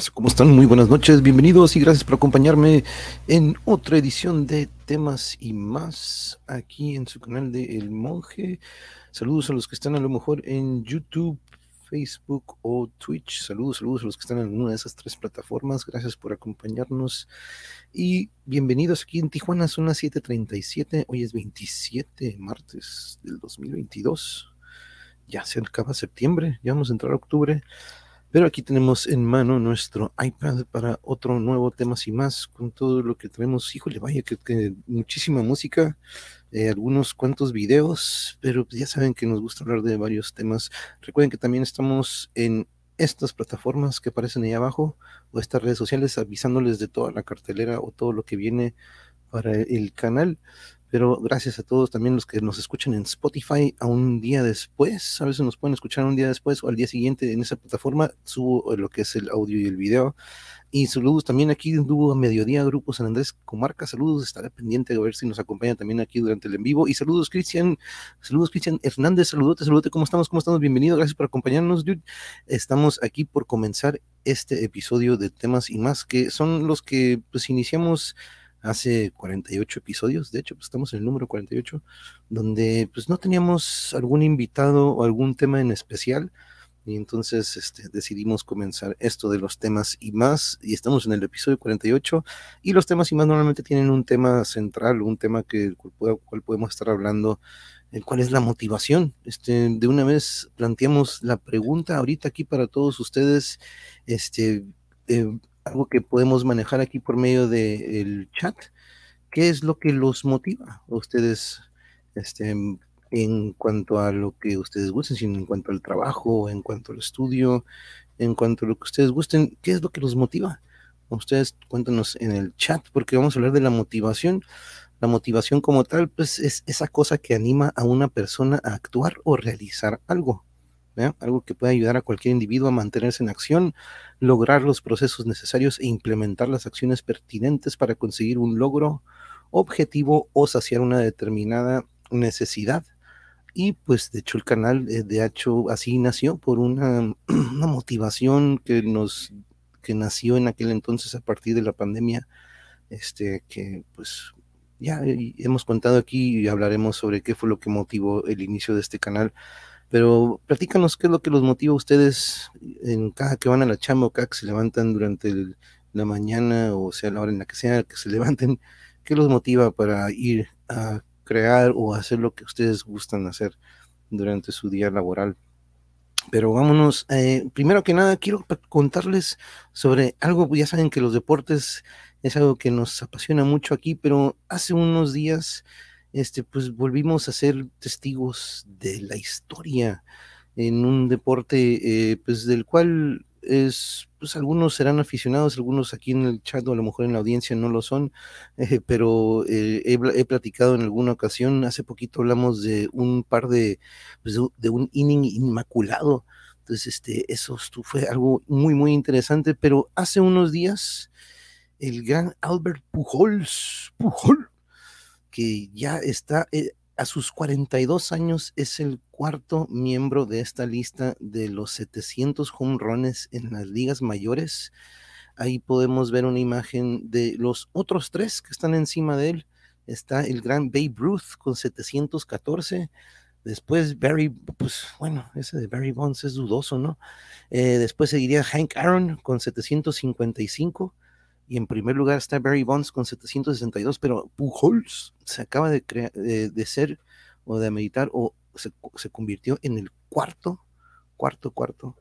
¿Qué ¿Cómo están? Muy buenas noches, bienvenidos y gracias por acompañarme en otra edición de temas y más aquí en su canal de El Monje. Saludos a los que están a lo mejor en YouTube, Facebook o Twitch. Saludos, saludos a los que están en alguna de esas tres plataformas. Gracias por acompañarnos y bienvenidos aquí en Tijuana, son las 7:37. Hoy es 27 martes del 2022. Ya se acaba septiembre, ya vamos a entrar a octubre. Pero aquí tenemos en mano nuestro iPad para otro nuevo temas y más con todo lo que tenemos. Híjole, vaya que, muchísima música, eh, algunos cuantos videos, pero ya saben que nos gusta hablar de varios temas. Recuerden que también estamos en estas plataformas que aparecen ahí abajo o estas redes sociales avisándoles de toda la cartelera o todo lo que viene para el canal. Pero gracias a todos también los que nos escuchan en Spotify a un día después. A veces nos pueden escuchar un día después o al día siguiente en esa plataforma. Subo lo que es el audio y el video. Y saludos también aquí en a mediodía, Grupo San Andrés Comarca. Saludos, estaré pendiente a ver si nos acompaña también aquí durante el en vivo. Y saludos, Cristian. Saludos, Cristian Hernández. Saludote, saludote. ¿Cómo estamos? ¿Cómo estamos? Bienvenido. Gracias por acompañarnos, dude. Estamos aquí por comenzar este episodio de temas y más, que son los que pues iniciamos hace 48 episodios, de hecho, pues estamos en el número 48, donde pues no teníamos algún invitado o algún tema en especial, y entonces este, decidimos comenzar esto de los temas y más, y estamos en el episodio 48, y los temas y más normalmente tienen un tema central, un tema que cual, podemos estar hablando, el cual es la motivación. Este, de una vez planteamos la pregunta ahorita aquí para todos ustedes, este, eh, algo que podemos manejar aquí por medio del chat. ¿Qué es lo que los motiva a ustedes este, en cuanto a lo que ustedes gusten, sino en cuanto al trabajo, en cuanto al estudio, en cuanto a lo que ustedes gusten? ¿Qué es lo que los motiva? Ustedes cuéntanos en el chat porque vamos a hablar de la motivación. La motivación como tal, pues es esa cosa que anima a una persona a actuar o realizar algo algo que puede ayudar a cualquier individuo a mantenerse en acción, lograr los procesos necesarios e implementar las acciones pertinentes para conseguir un logro, objetivo o saciar una determinada necesidad. Y pues de hecho el canal eh, de hecho así nació por una, una motivación que nos que nació en aquel entonces a partir de la pandemia, este que pues ya hemos contado aquí y hablaremos sobre qué fue lo que motivó el inicio de este canal pero platícanos qué es lo que los motiva a ustedes en cada que van a la chamba o cada que se levantan durante la mañana o sea la hora en la que sea que se levanten, qué los motiva para ir a crear o hacer lo que ustedes gustan hacer durante su día laboral. Pero vámonos, eh, primero que nada quiero contarles sobre algo, ya saben que los deportes es algo que nos apasiona mucho aquí, pero hace unos días este, pues volvimos a ser testigos de la historia en un deporte, eh, pues del cual es, pues algunos serán aficionados, algunos aquí en el chat o a lo mejor en la audiencia no lo son, eh, pero eh, he, platicado en alguna ocasión, hace poquito hablamos de un par de, pues de, un inning inmaculado, entonces este, eso fue algo muy, muy interesante, pero hace unos días el gran Albert Pujols, Pujol, que ya está eh, a sus 42 años, es el cuarto miembro de esta lista de los 700 home runs en las ligas mayores. Ahí podemos ver una imagen de los otros tres que están encima de él. Está el gran Babe Ruth con 714. Después Barry, pues bueno, ese de Barry Bonds es dudoso, ¿no? Eh, después seguiría Hank Aaron con 755 y en primer lugar está Barry Bonds con 762, pero Pujols se acaba de, de, ser o de meditar o se, convirtió en el cuarto, cuarto, cuarto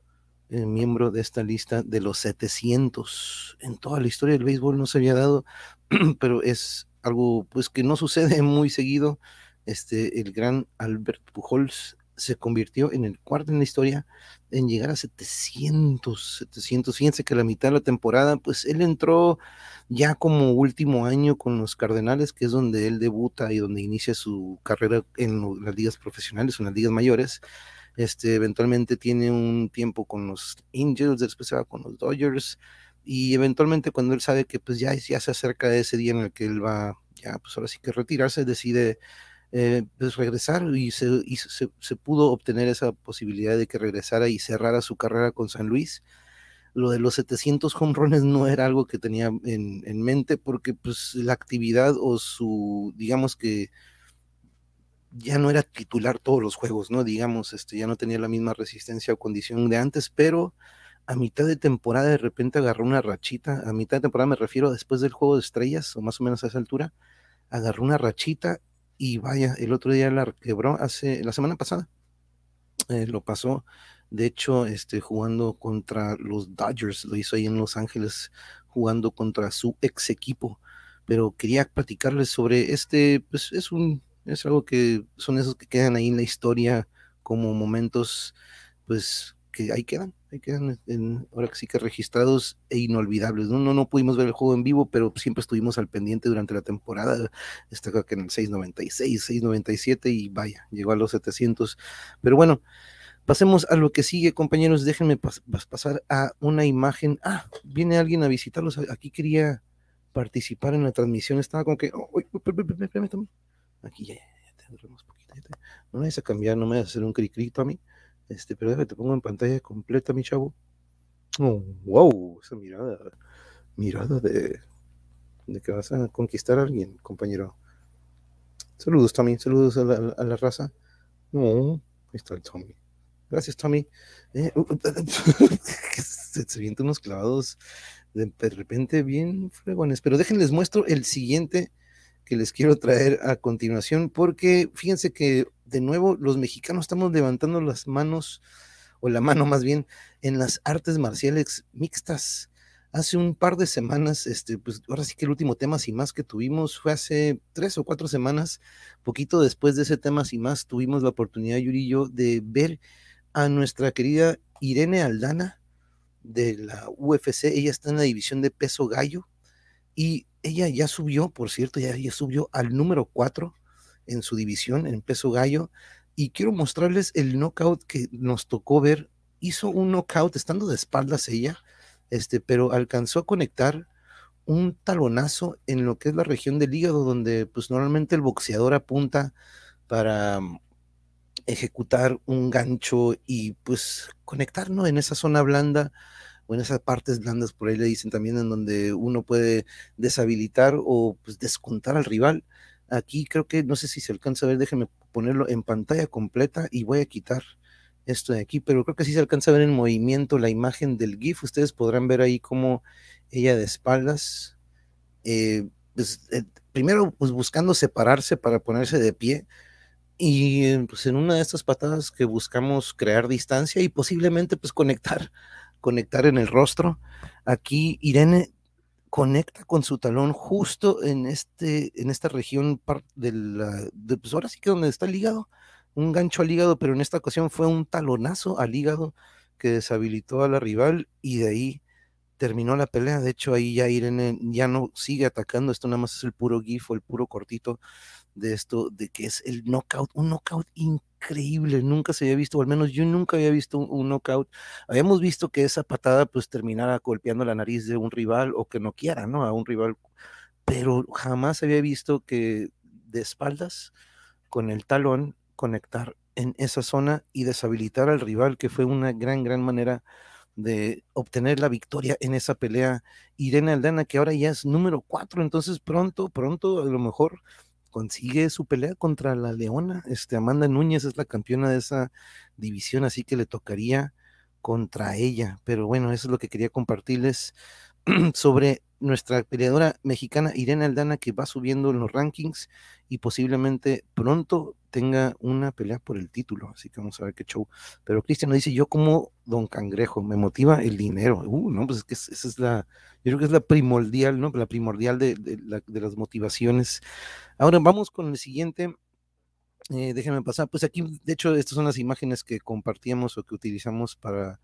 eh, miembro de esta lista de los 700. En toda la historia del béisbol no se había dado, pero es algo pues que no sucede muy seguido. Este, el gran Albert Pujols se convirtió en el cuarto en la historia en llegar a 700, 700. Fíjense que la mitad de la temporada, pues él entró ya como último año con los Cardenales, que es donde él debuta y donde inicia su carrera en las ligas profesionales, en las ligas mayores. Este, eventualmente tiene un tiempo con los Angels, después se va con los Dodgers y eventualmente cuando él sabe que pues ya, ya se acerca ese día en el que él va ya pues ahora sí que retirarse, decide eh, pues regresar y, se, se, pudo obtener esa posibilidad de que regresara y cerrara su carrera con San Luis. lo de los 700 home runs no era algo que tenía en, en, mente porque pues la actividad o su, digamos que ya no era titular todos los juegos, ¿no? Digamos, este, ya no tenía la misma resistencia o condición de antes, pero a mitad de temporada de repente agarró una rachita, a mitad de temporada me refiero después del juego de estrellas, o más o menos a esa altura, agarró una rachita y vaya, el otro día la quebró hace, la semana pasada, eh, lo pasó, de hecho, este, jugando contra los Dodgers, lo hizo ahí en Los Ángeles, jugando contra su ex equipo, pero quería platicarles sobre este, pues es un es algo que son esos que quedan ahí en la historia como momentos, pues que ahí quedan, ahí quedan en, ahora que sí que registrados e inolvidables. ¿no? No, no pudimos ver el juego en vivo, pero siempre estuvimos al pendiente durante la temporada. Está que en el 696, 697 y vaya, llegó a los 700. Pero bueno, pasemos a lo que sigue, compañeros. Déjenme pasar a una imagen. Ah, viene alguien a visitarlos. Aquí quería participar en la transmisión. Estaba como que, oh, permítame. Aquí ya, ya, tendremos poquito. No me vayas a cambiar, no me vayas a hacer un cricrito a mí. Este, pero déjame, te pongo en pantalla completa, mi chavo. Oh, wow, esa mirada. Mirada de, de que vas a conquistar a alguien, compañero. Saludos, Tommy. Saludos a la, raza. No, ahí está el Tommy. Gracias, Tommy. Eh, se, se vienen unos clavados de, de repente bien fregones. Pero déjenles muestro el siguiente que les quiero traer a continuación, porque fíjense que de nuevo los mexicanos estamos levantando las manos, o la mano más bien, en las artes marciales mixtas. Hace un par de semanas, este, pues ahora sí que el último tema y más que tuvimos fue hace tres o cuatro semanas, poquito después de ese tema y más, tuvimos la oportunidad, Yuri y yo, de ver a nuestra querida Irene Aldana de la UFC. Ella está en la división de peso gallo y ella ya subió, por cierto, ya, ya subió al número 4 en su división, en peso gallo. Y quiero mostrarles el knockout que nos tocó ver. Hizo un knockout estando de espaldas ella, este, pero alcanzó a conectar un talonazo en lo que es la región del hígado, donde pues normalmente el boxeador apunta para mm, ejecutar un gancho y pues conectar, ¿no? En esa zona blanda o en esas partes blandas, por ahí le dicen también, en donde uno puede deshabilitar o pues, descontar al rival. Aquí creo que, no sé si se alcanza a ver, déjenme ponerlo en pantalla completa y voy a quitar esto de aquí, pero creo que sí se alcanza a ver en movimiento la imagen del GIF. Ustedes podrán ver ahí como ella de espaldas, eh, pues, eh, primero pues buscando separarse para ponerse de pie, y eh, pues en una de estas patadas que buscamos crear distancia y posiblemente pues conectar conectar en el rostro. Aquí Irene conecta con su talón justo en, este, en esta región de la, pues ahora sí que donde está el hígado, un gancho al hígado, pero en esta ocasión fue un talonazo al hígado que deshabilitó a la rival y de ahí terminó la pelea. De hecho, ahí ya Irene ya no sigue atacando, esto nada más es el puro gif o el puro cortito de esto, de que es el knockout, un knockout increíble, nunca se había visto, o al menos yo nunca había visto un, knockout. Habíamos visto que esa patada pues terminara golpeando la nariz de un rival o que no quiera, ¿no? A un rival, pero jamás había visto que de espaldas con el talón conectar en esa zona y deshabilitar al rival, que fue una gran, gran manera de obtener la victoria en esa pelea. Irene Aldana, que ahora ya es número cuatro, entonces pronto, pronto, a lo mejor consigue su pelea contra la Leona. Este, Amanda Núñez es la campeona de esa división, así que le tocaría contra ella. Pero bueno, eso es lo que quería compartirles sobre nuestra peleadora mexicana Irene Aldana que va subiendo en los rankings y posiblemente pronto tenga una pelea por el título, así que vamos a ver qué show. Pero Cristian dice, yo como Don Cangrejo, me motiva el dinero. Uh, no, pues es que esa es la, yo creo que es la primordial, ¿no? La primordial de, de, las motivaciones. Ahora vamos con el siguiente. Eh, déjenme pasar, pues aquí, de hecho, estas son las imágenes que compartíamos o que utilizamos para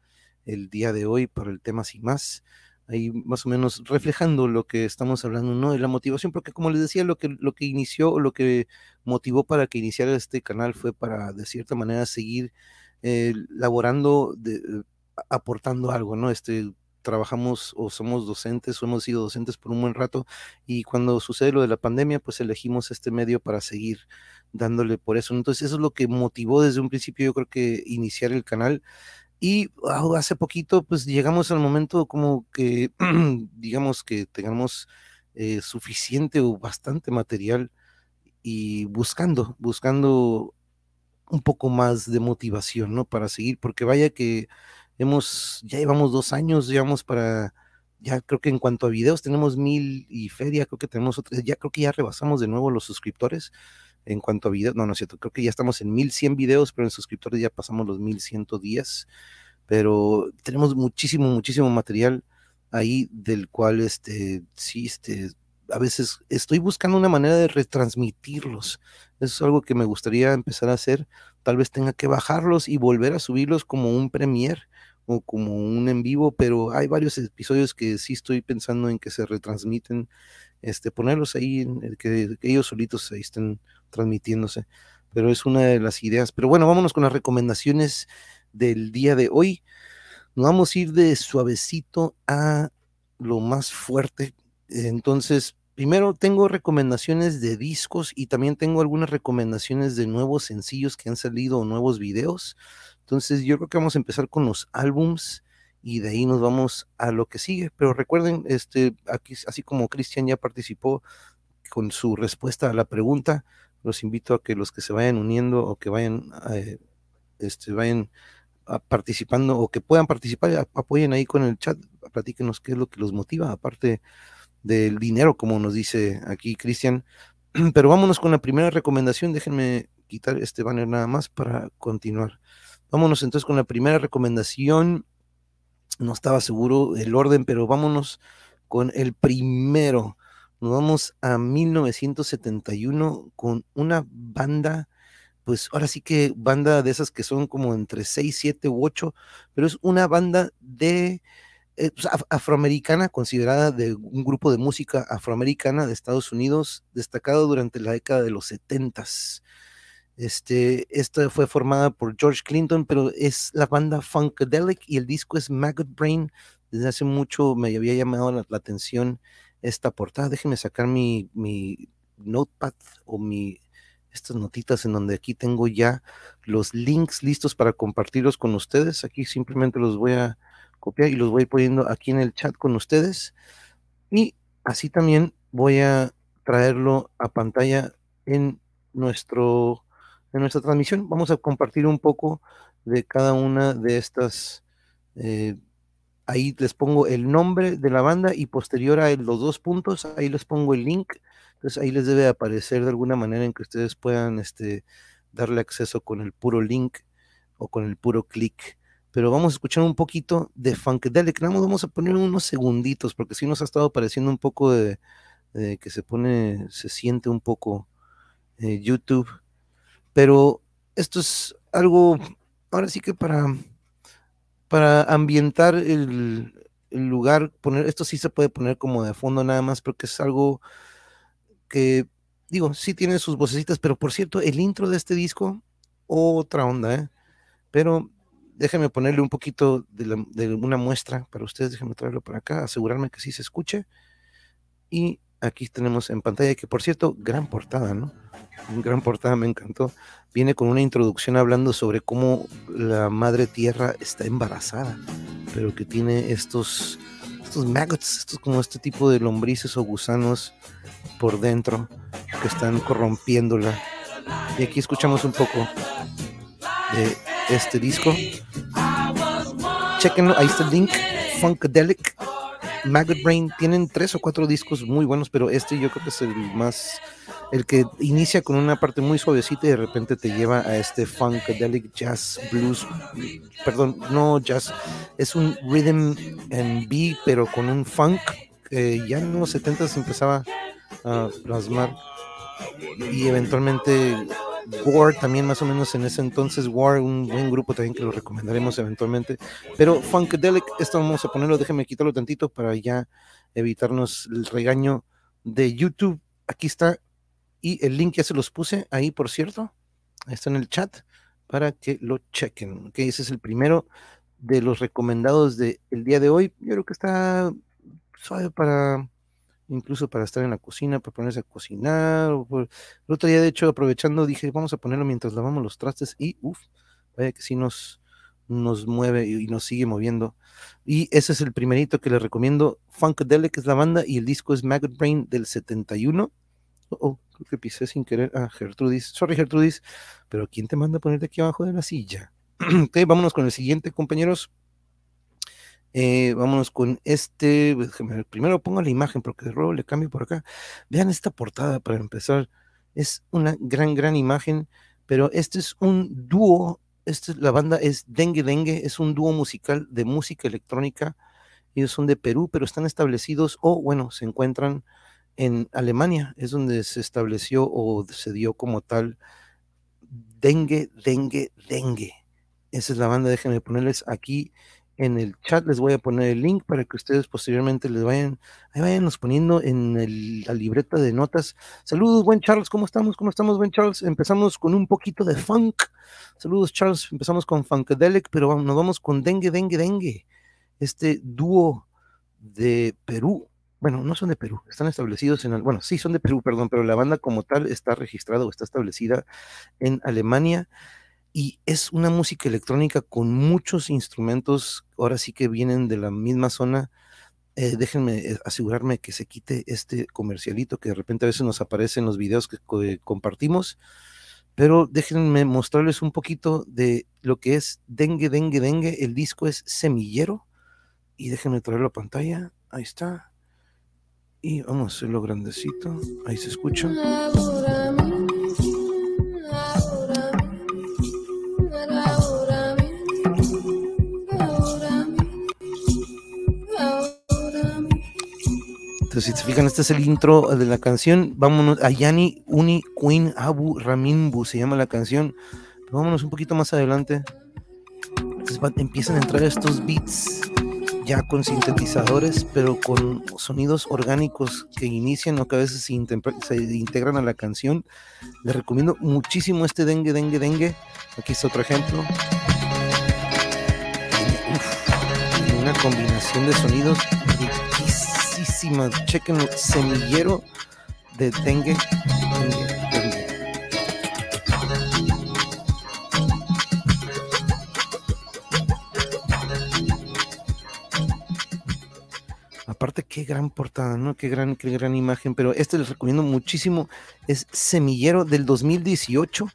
el día de hoy, para el tema sin más ahí más o menos reflejando lo que estamos hablando, ¿no? De la motivación, porque como les decía, lo que, lo que inició, lo que motivó para que iniciara este canal fue para, de cierta manera, seguir eh, laborando, de, aportando algo, ¿no? Este, trabajamos o somos docentes o hemos sido docentes por un buen rato y cuando sucede lo de la pandemia, pues elegimos este medio para seguir dándole por eso. Entonces, eso es lo que motivó desde un principio, yo creo que iniciar el canal Y hace poquito, pues llegamos al momento como que, digamos que tengamos eh, suficiente o bastante material y buscando, buscando un poco más de motivación, ¿no? Para seguir, porque vaya que hemos, ya llevamos dos años, llevamos para, ya creo que en cuanto a videos tenemos mil y feria, creo que tenemos otros, ya creo que ya rebasamos de nuevo los suscriptores en cuanto a videos, no, no es cierto, creo que ya estamos en 1100 videos, pero en suscriptores ya pasamos los 1110, pero tenemos muchísimo, muchísimo material ahí del cual, este, sí, este, a veces estoy buscando una manera de retransmitirlos. Eso es algo que me gustaría empezar a hacer. Tal vez tenga que bajarlos y volver a subirlos como un premier o como un en vivo, pero hay varios episodios que sí estoy pensando en que se retransmiten, este, ponerlos ahí, en el que, ellos solitos ahí estén transmitiéndose. Pero es una de las ideas. Pero bueno, vámonos con las recomendaciones del día de hoy. Nos vamos a ir de suavecito a lo más fuerte entonces, primero tengo recomendaciones de discos y también tengo algunas recomendaciones de nuevos sencillos que han salido o nuevos videos. Entonces, yo creo que vamos a empezar con los álbums y de ahí nos vamos a lo que sigue. Pero recuerden, este, aquí, así como Cristian ya participó con su respuesta a la pregunta, los invito a que los que se vayan uniendo o que vayan, eh, este, vayan participando o que puedan participar, apoyen ahí con el chat, platíquenos qué es lo que los motiva, aparte del dinero, como nos dice aquí Cristian. Pero vámonos con la primera recomendación. Déjenme quitar este banner nada más para continuar. Vámonos entonces con la primera recomendación. No estaba seguro el orden, pero vámonos con el primero. Nos vamos a 1971 con una banda, pues ahora sí que banda de esas que son como entre 6, 7 u 8, pero es una banda de eh, pues, afroamericana, considerada de un grupo de música afroamericana de Estados Unidos, destacado durante la década de los 70 este, esta fue formada por George Clinton, pero es la banda Funkadelic y el disco es Maggot Brain. Desde hace mucho me había llamado la, atención esta portada. Déjenme sacar mi, mi notepad o mi, estas notitas en donde aquí tengo ya los links listos para compartirlos con ustedes. Aquí simplemente los voy a copiar y los voy poniendo aquí en el chat con ustedes. Y así también voy a traerlo a pantalla en nuestro en nuestra transmisión. Vamos a compartir un poco de cada una de estas. Eh, ahí les pongo el nombre de la banda y posterior a los dos puntos, ahí les pongo el link. Entonces ahí les debe aparecer de alguna manera en que ustedes puedan este, darle acceso con el puro link o con el puro clic pero vamos a escuchar un poquito de Funkadelic. Nada vamos a poner unos segunditos, porque sí nos ha estado pareciendo un poco de, que se pone, se siente un poco eh, YouTube. Pero esto es algo, ahora sí que para, para ambientar el, lugar, poner, esto sí se puede poner como de fondo nada más, porque es algo que, digo, sí tiene sus vocecitas, pero por cierto, el intro de este disco, otra onda, ¿eh? Pero déjenme ponerle un poquito de, una muestra para ustedes, déjenme traerlo para acá, asegurarme que sí se escuche. Y aquí tenemos en pantalla, que por cierto, gran portada, ¿no? Gran portada, me encantó. Viene con una introducción hablando sobre cómo la madre tierra está embarazada, pero que tiene estos, estos maggots, estos como este tipo de lombrices o gusanos por dentro que están corrompiéndola. Y aquí escuchamos un poco de este disco. Chequenlo, ahí está el link. Funkadelic, Maggot Brain. Tienen tres o cuatro discos muy buenos, pero este yo creo que es el más. El que inicia con una parte muy suavecita y de repente te lleva a este Funkadelic Jazz Blues. Perdón, no jazz. Es un rhythm and B, pero con un funk que ya en los 70 se empezaba a plasmar. Y eventualmente War también más o menos en ese entonces, War, un buen grupo también que lo recomendaremos eventualmente, pero Funkadelic, esto vamos a ponerlo, déjenme quitarlo tantito para ya evitarnos el regaño de YouTube, aquí está, y el link ya se los puse ahí, por cierto, está en el chat, para que lo chequen, ok, ese es el primero de los recomendados del día de hoy, yo creo que está suave para incluso para estar en la cocina, para ponerse a cocinar. el otro día, de hecho, aprovechando, dije, vamos a ponerlo mientras lavamos los trastes y, uff, vaya que sí nos, nos mueve y nos sigue moviendo. Y ese es el primerito que les recomiendo. Funkadelic es la banda y el disco es Maggot Brain del 71. Oh, creo que pisé sin querer a Gertrudis. Sorry, Gertrudis, pero ¿quién te manda a ponerte aquí abajo de la silla? ok, vámonos con el siguiente, compañeros. Eh, vámonos con este. Primero pongo la imagen porque de nuevo le cambio por acá. Vean esta portada para empezar. Es una gran, gran imagen, pero este es un dúo. Esta, la banda es Dengue Dengue, es un dúo musical de música electrónica. Ellos son de Perú, pero están establecidos o, bueno, se encuentran en Alemania. Es donde se estableció o se dio como tal Dengue, Dengue, Dengue. Esa es la banda. Déjenme ponerles aquí en el chat les voy a poner el link para que ustedes posteriormente les vayan, ahí vayanos poniendo en la libreta de notas. Saludos, buen Charles, ¿cómo estamos? ¿Cómo estamos, buen Charles? Empezamos con un poquito de funk. Saludos, Charles. Empezamos con Funkadelic, pero nos vamos con Dengue, Dengue, Dengue. Este dúo de Perú. Bueno, no son de Perú, están establecidos en, bueno, sí son de Perú, perdón, pero la banda como tal está registrada o está establecida en Alemania y es una música electrónica con muchos instrumentos, ahora sí que vienen de la misma zona. Eh, déjenme eh, asegurarme que se quite este comercialito que de repente a veces nos aparece en los videos que compartimos, pero déjenme mostrarles un poquito de lo que es Dengue, Dengue, Dengue. El disco es Semillero y déjenme traerlo a pantalla. Ahí está. Y vamos a hacerlo grandecito. Ahí se escucha. Si se fijan, este es el intro de la canción. Vámonos a Yani Uni Queen Abu Raminbu, se llama la canción. vámonos un poquito más adelante. empiezan a entrar estos beats ya con sintetizadores, pero con sonidos orgánicos que inician o que a veces se, integran a la canción. Les recomiendo muchísimo este dengue, dengue, dengue. Aquí está otro ejemplo. una combinación de sonidos Chequen el semillero de dengue. Aparte, qué gran portada, ¿no? Qué gran, qué gran imagen. Pero este les recomiendo muchísimo. Es Semillero del 2018.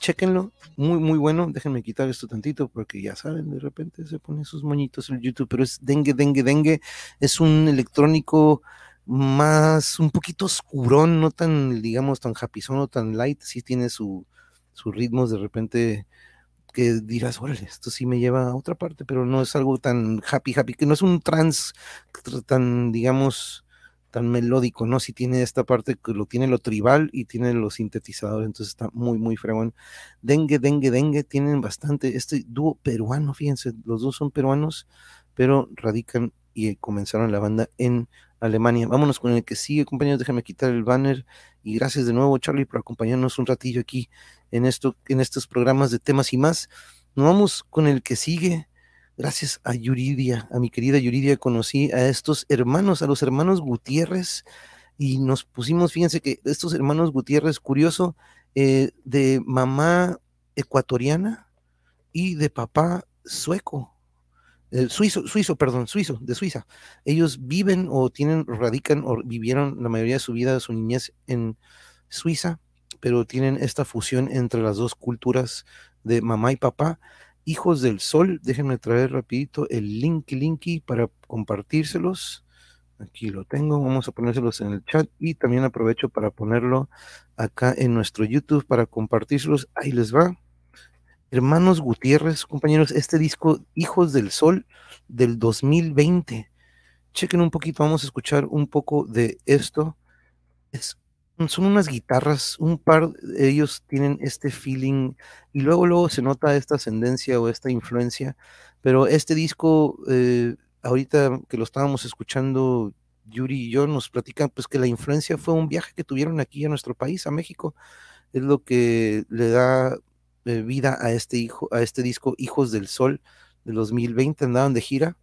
Chequenlo muy, muy bueno. Déjenme quitar esto tantito porque ya saben, de repente se pone sus moñitos en YouTube, pero es dengue, dengue, dengue. Es un electrónico más, un poquito oscurón, no tan, digamos, tan japizón o tan light. Sí tiene su, sus ritmos de repente que dirás, órale, esto sí me lleva a otra parte, pero no es algo tan happy, happy, que no es un trans tan, digamos, tan melódico, ¿no? Si tiene esta parte que lo tiene lo tribal y tiene los sintetizadores, entonces está muy, muy fregón. Dengue, dengue, dengue, tienen bastante, este dúo peruano, fíjense, los dos son peruanos, pero radican y comenzaron la banda en Alemania. Vámonos con el que sigue, compañeros, déjame quitar el banner y gracias de nuevo, Charlie, por acompañarnos un ratillo aquí en, esto, en estos programas de temas y más. Nos vamos con el que sigue, gracias a Yuridia, a mi querida Yuridia, conocí a estos hermanos, a los hermanos Gutiérrez, y nos pusimos, fíjense que estos hermanos Gutiérrez, curioso, eh, de mamá ecuatoriana y de papá sueco, eh, suizo, suizo, perdón, suizo, de Suiza. Ellos viven o tienen, radican o vivieron la mayoría de su vida, su niñez en Suiza, pero tienen esta fusión entre las dos culturas de mamá y papá Hijos del Sol, déjenme traer rapidito el link linky para compartírselos. Aquí lo tengo, vamos a ponérselos en el chat y también aprovecho para ponerlo acá en nuestro YouTube para compartírselos. Ahí les va. Hermanos Gutiérrez, compañeros, este disco Hijos del Sol del 2020. Chequen un poquito, vamos a escuchar un poco de esto. Es son unas guitarras, un par de ellos tienen este feeling y luego luego se nota esta ascendencia o esta influencia, pero este disco, eh, ahorita que lo estábamos escuchando, Yuri y yo nos platican pues que la influencia fue un viaje que tuvieron aquí a nuestro país, a México, es lo que le da eh, vida a este hijo, a este disco Hijos del Sol de 2020, andaban de gira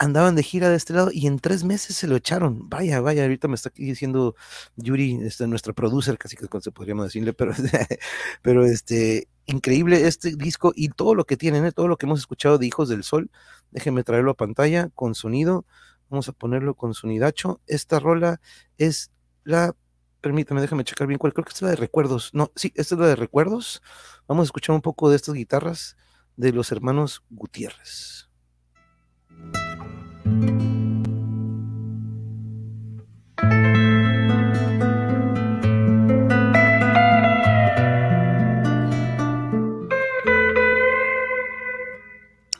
andaban de gira de este lado y en tres meses se lo echaron. Vaya, vaya, ahorita me está aquí diciendo Yuri, este, nuestra producer, casi que podríamos decirle, pero, pero este, increíble este disco y todo lo que tienen, ¿eh? todo lo que hemos escuchado de Hijos del Sol. Déjenme traerlo a pantalla con sonido. Vamos a ponerlo con sonidacho. Esta rola es la, permítame, déjame checar bien cuál, creo que es la de recuerdos. No, sí, esta es la de recuerdos. Vamos a escuchar un poco de estas guitarras de los hermanos Gutiérrez.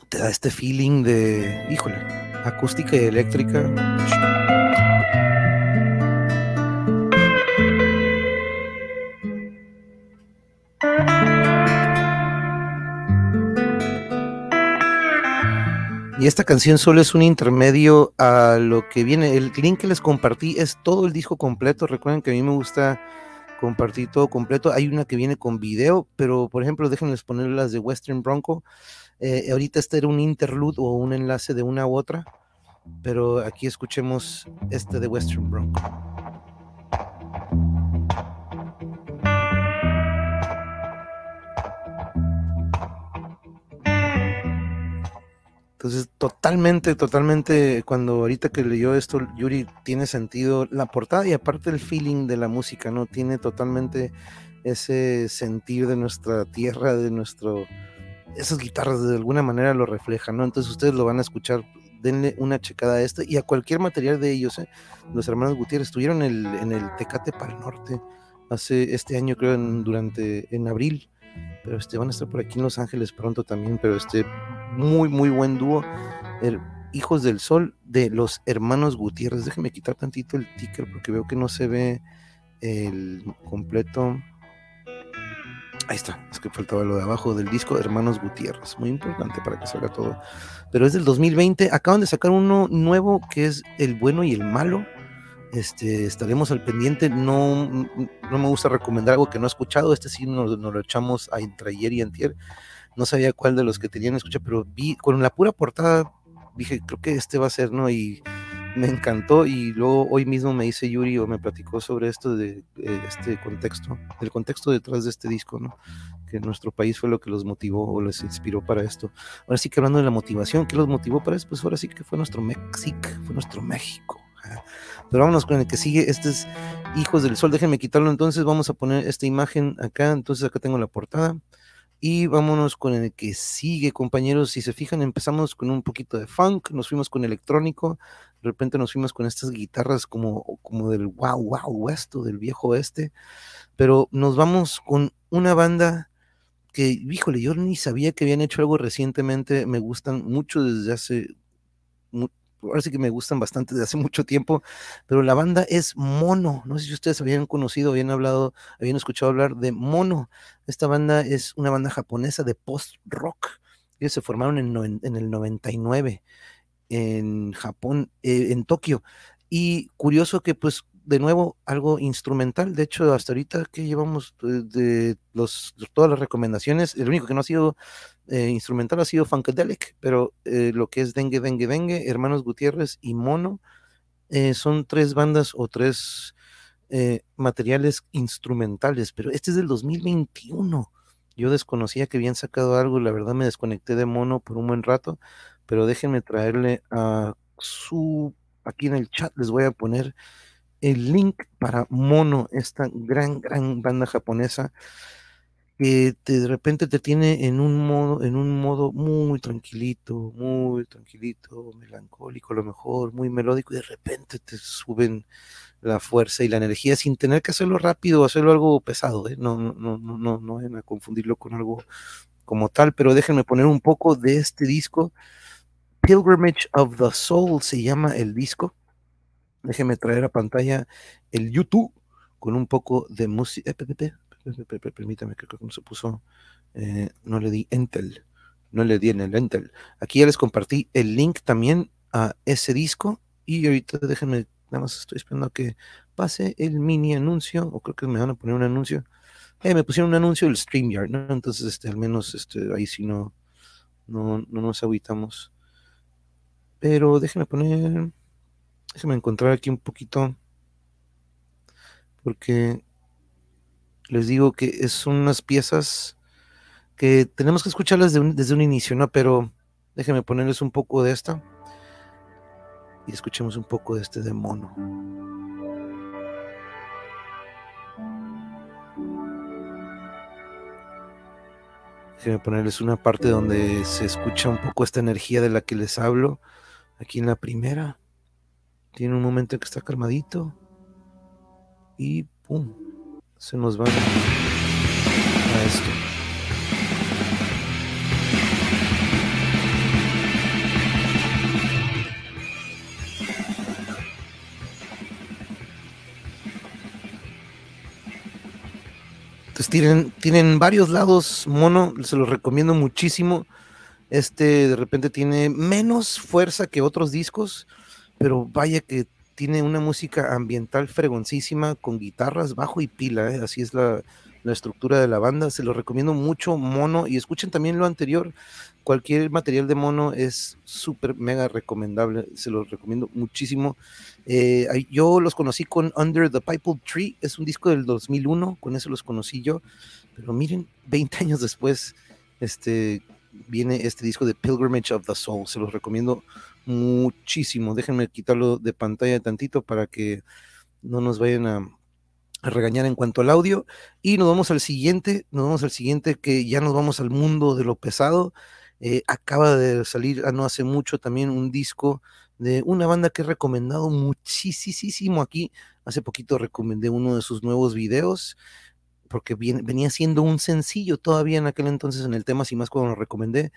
Te da este feeling de, híjole, acústica y eléctrica. Esta canción solo es un intermedio a lo que viene. El link que les compartí es todo el disco completo. Recuerden que a mí me gusta compartir todo completo. Hay una que viene con video, pero por ejemplo, déjenles poner las de Western Bronco. Eh, ahorita este era un interlude o un enlace de una u otra, pero aquí escuchemos este de Western Bronco. Entonces, totalmente, totalmente, cuando ahorita que leyó esto, Yuri, tiene sentido la portada y aparte el feeling de la música, ¿no? Tiene totalmente ese sentir de nuestra tierra, de nuestro... Esas guitarras de alguna manera lo reflejan, ¿no? Entonces ustedes lo van a escuchar, denle una checada a este y a cualquier material de ellos, ¿eh? Los hermanos Gutiérrez estuvieron en el, en el Tecate para el Norte hace este año, creo, en, durante, en abril pero este, van a estar por aquí en Los Ángeles pronto también, pero este, muy, muy buen dúo. Hijos del Sol de los hermanos Gutiérrez. Déjenme quitar tantito el ticker porque veo que no se ve el completo. Ahí está, es que faltaba lo de abajo del disco Hermanos Gutiérrez. Muy importante para que salga todo. Pero es del 2020. Acaban de sacar uno nuevo que es El Bueno y el Malo este, estaremos al pendiente. No, no me gusta recomendar algo que no he escuchado. Este sí nos, lo echamos a entre ayer y antier. No sabía cuál de los que tenían escuchar, pero vi con la pura portada, dije, creo que este va a ser, ¿no? Y me encantó. Y luego hoy mismo me dice Yuri o me platicó sobre esto de eh, este contexto, el contexto detrás de este disco, ¿no? Que nuestro país fue lo que los motivó o les inspiró para esto. Ahora sí que hablando de la motivación, ¿qué los motivó para esto? Pues ahora sí que fue nuestro México, fue nuestro México. Pero vámonos con el que sigue. Este es Hijos del Sol. Déjenme quitarlo entonces. Vamos a poner esta imagen acá. Entonces acá tengo la portada. Y vámonos con el que sigue, compañeros. Si se fijan, empezamos con un poquito de funk, nos fuimos con electrónico, de repente nos fuimos con estas guitarras como, como del wow, wow, west del viejo oeste. Pero nos vamos con una banda que, híjole, yo ni sabía que habían hecho algo recientemente. Me gustan mucho desde hace ahora sí que me gustan bastante desde hace mucho tiempo, pero la banda es Mono. No sé si ustedes habían conocido, habían hablado, habían escuchado hablar de Mono. Esta banda es una banda japonesa de post-rock. Ellos se formaron en, en, el 99 en Japón, eh, en Tokio. Y curioso que pues de nuevo algo instrumental. De hecho, hasta ahorita que llevamos de, los, todas las recomendaciones, el único que no ha sido eh, instrumental ha sido Funkadelic, pero eh, lo que es Dengue, Dengue, Dengue, Hermanos Gutiérrez y Mono, eh, son tres bandas o tres materiales instrumentales, pero este es del 2021. Yo desconocía que habían sacado algo, la verdad me desconecté de Mono por un buen rato, pero déjenme traerle a su, aquí en el chat les voy a poner el link para Mono, esta gran, gran banda japonesa que de repente te tiene en un modo, en un modo muy tranquilito, muy tranquilito, melancólico a lo mejor, muy melódico, y de repente te suben la fuerza y la energía sin tener que hacerlo rápido hacerlo algo pesado, ¿eh? no, no, no, no, no, no a confundirlo con algo como tal, pero déjenme poner un poco de este disco. Pilgrimage of the Soul se llama el disco. Déjeme traer a pantalla el YouTube con un poco de música. Permítame, creo que no se puso. Eh, no le di Entel. No le di en el Entel. Aquí ya les compartí el link también a ese disco. Y ahorita déjenme, nada más estoy esperando que pase el mini anuncio. O creo que me van a poner un anuncio. Eh, me pusieron un anuncio del StreamYard, ¿no? Entonces, este, al menos este, ahí sí no, no, no nos aguitamos. pero déjenme poner, déjenme encontrar aquí un poquito, porque les digo que es unas piezas que tenemos que escucharlas desde un inicio, ¿no? Pero déjenme ponerles un poco de esta y escuchemos un poco de este de mono. Déjenme ponerles una parte donde se escucha un poco esta energía de la que les hablo. Aquí en la primera. Tiene un momento en que está calmadito. Y ¡pum! Se nos va a esto. tienen, tienen varios lados mono, se los recomiendo muchísimo. Este de repente tiene menos fuerza que otros discos, pero vaya que tiene una música ambiental fregoncísima con guitarras, bajo y pila, ¿eh? así es la, la estructura de la banda. Se lo recomiendo mucho, Mono. Y escuchen también lo anterior. Cualquier material de Mono es súper, mega recomendable. Se lo recomiendo muchísimo. Eh, yo los conocí con Under the Pipe Tree. Es un disco del 2001. Con eso los conocí yo. Pero miren, 20 años después, este, viene este disco de Pilgrimage of the Soul. Se los recomiendo muchísimo. Déjenme quitarlo de pantalla tantito para que no nos vayan a regañar en cuanto al audio. Y nos vamos al siguiente, nos vamos al siguiente que ya nos vamos al mundo de lo pesado. Eh, acaba de salir no hace mucho también un disco de una banda que he recomendado muchísimo aquí. Hace poquito recomendé uno de sus nuevos videos porque venía siendo un sencillo todavía en aquel entonces en el tema, si más cuando lo recomendé,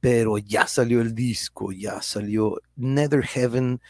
pero ya salió el disco, ya salió Nether Heaven,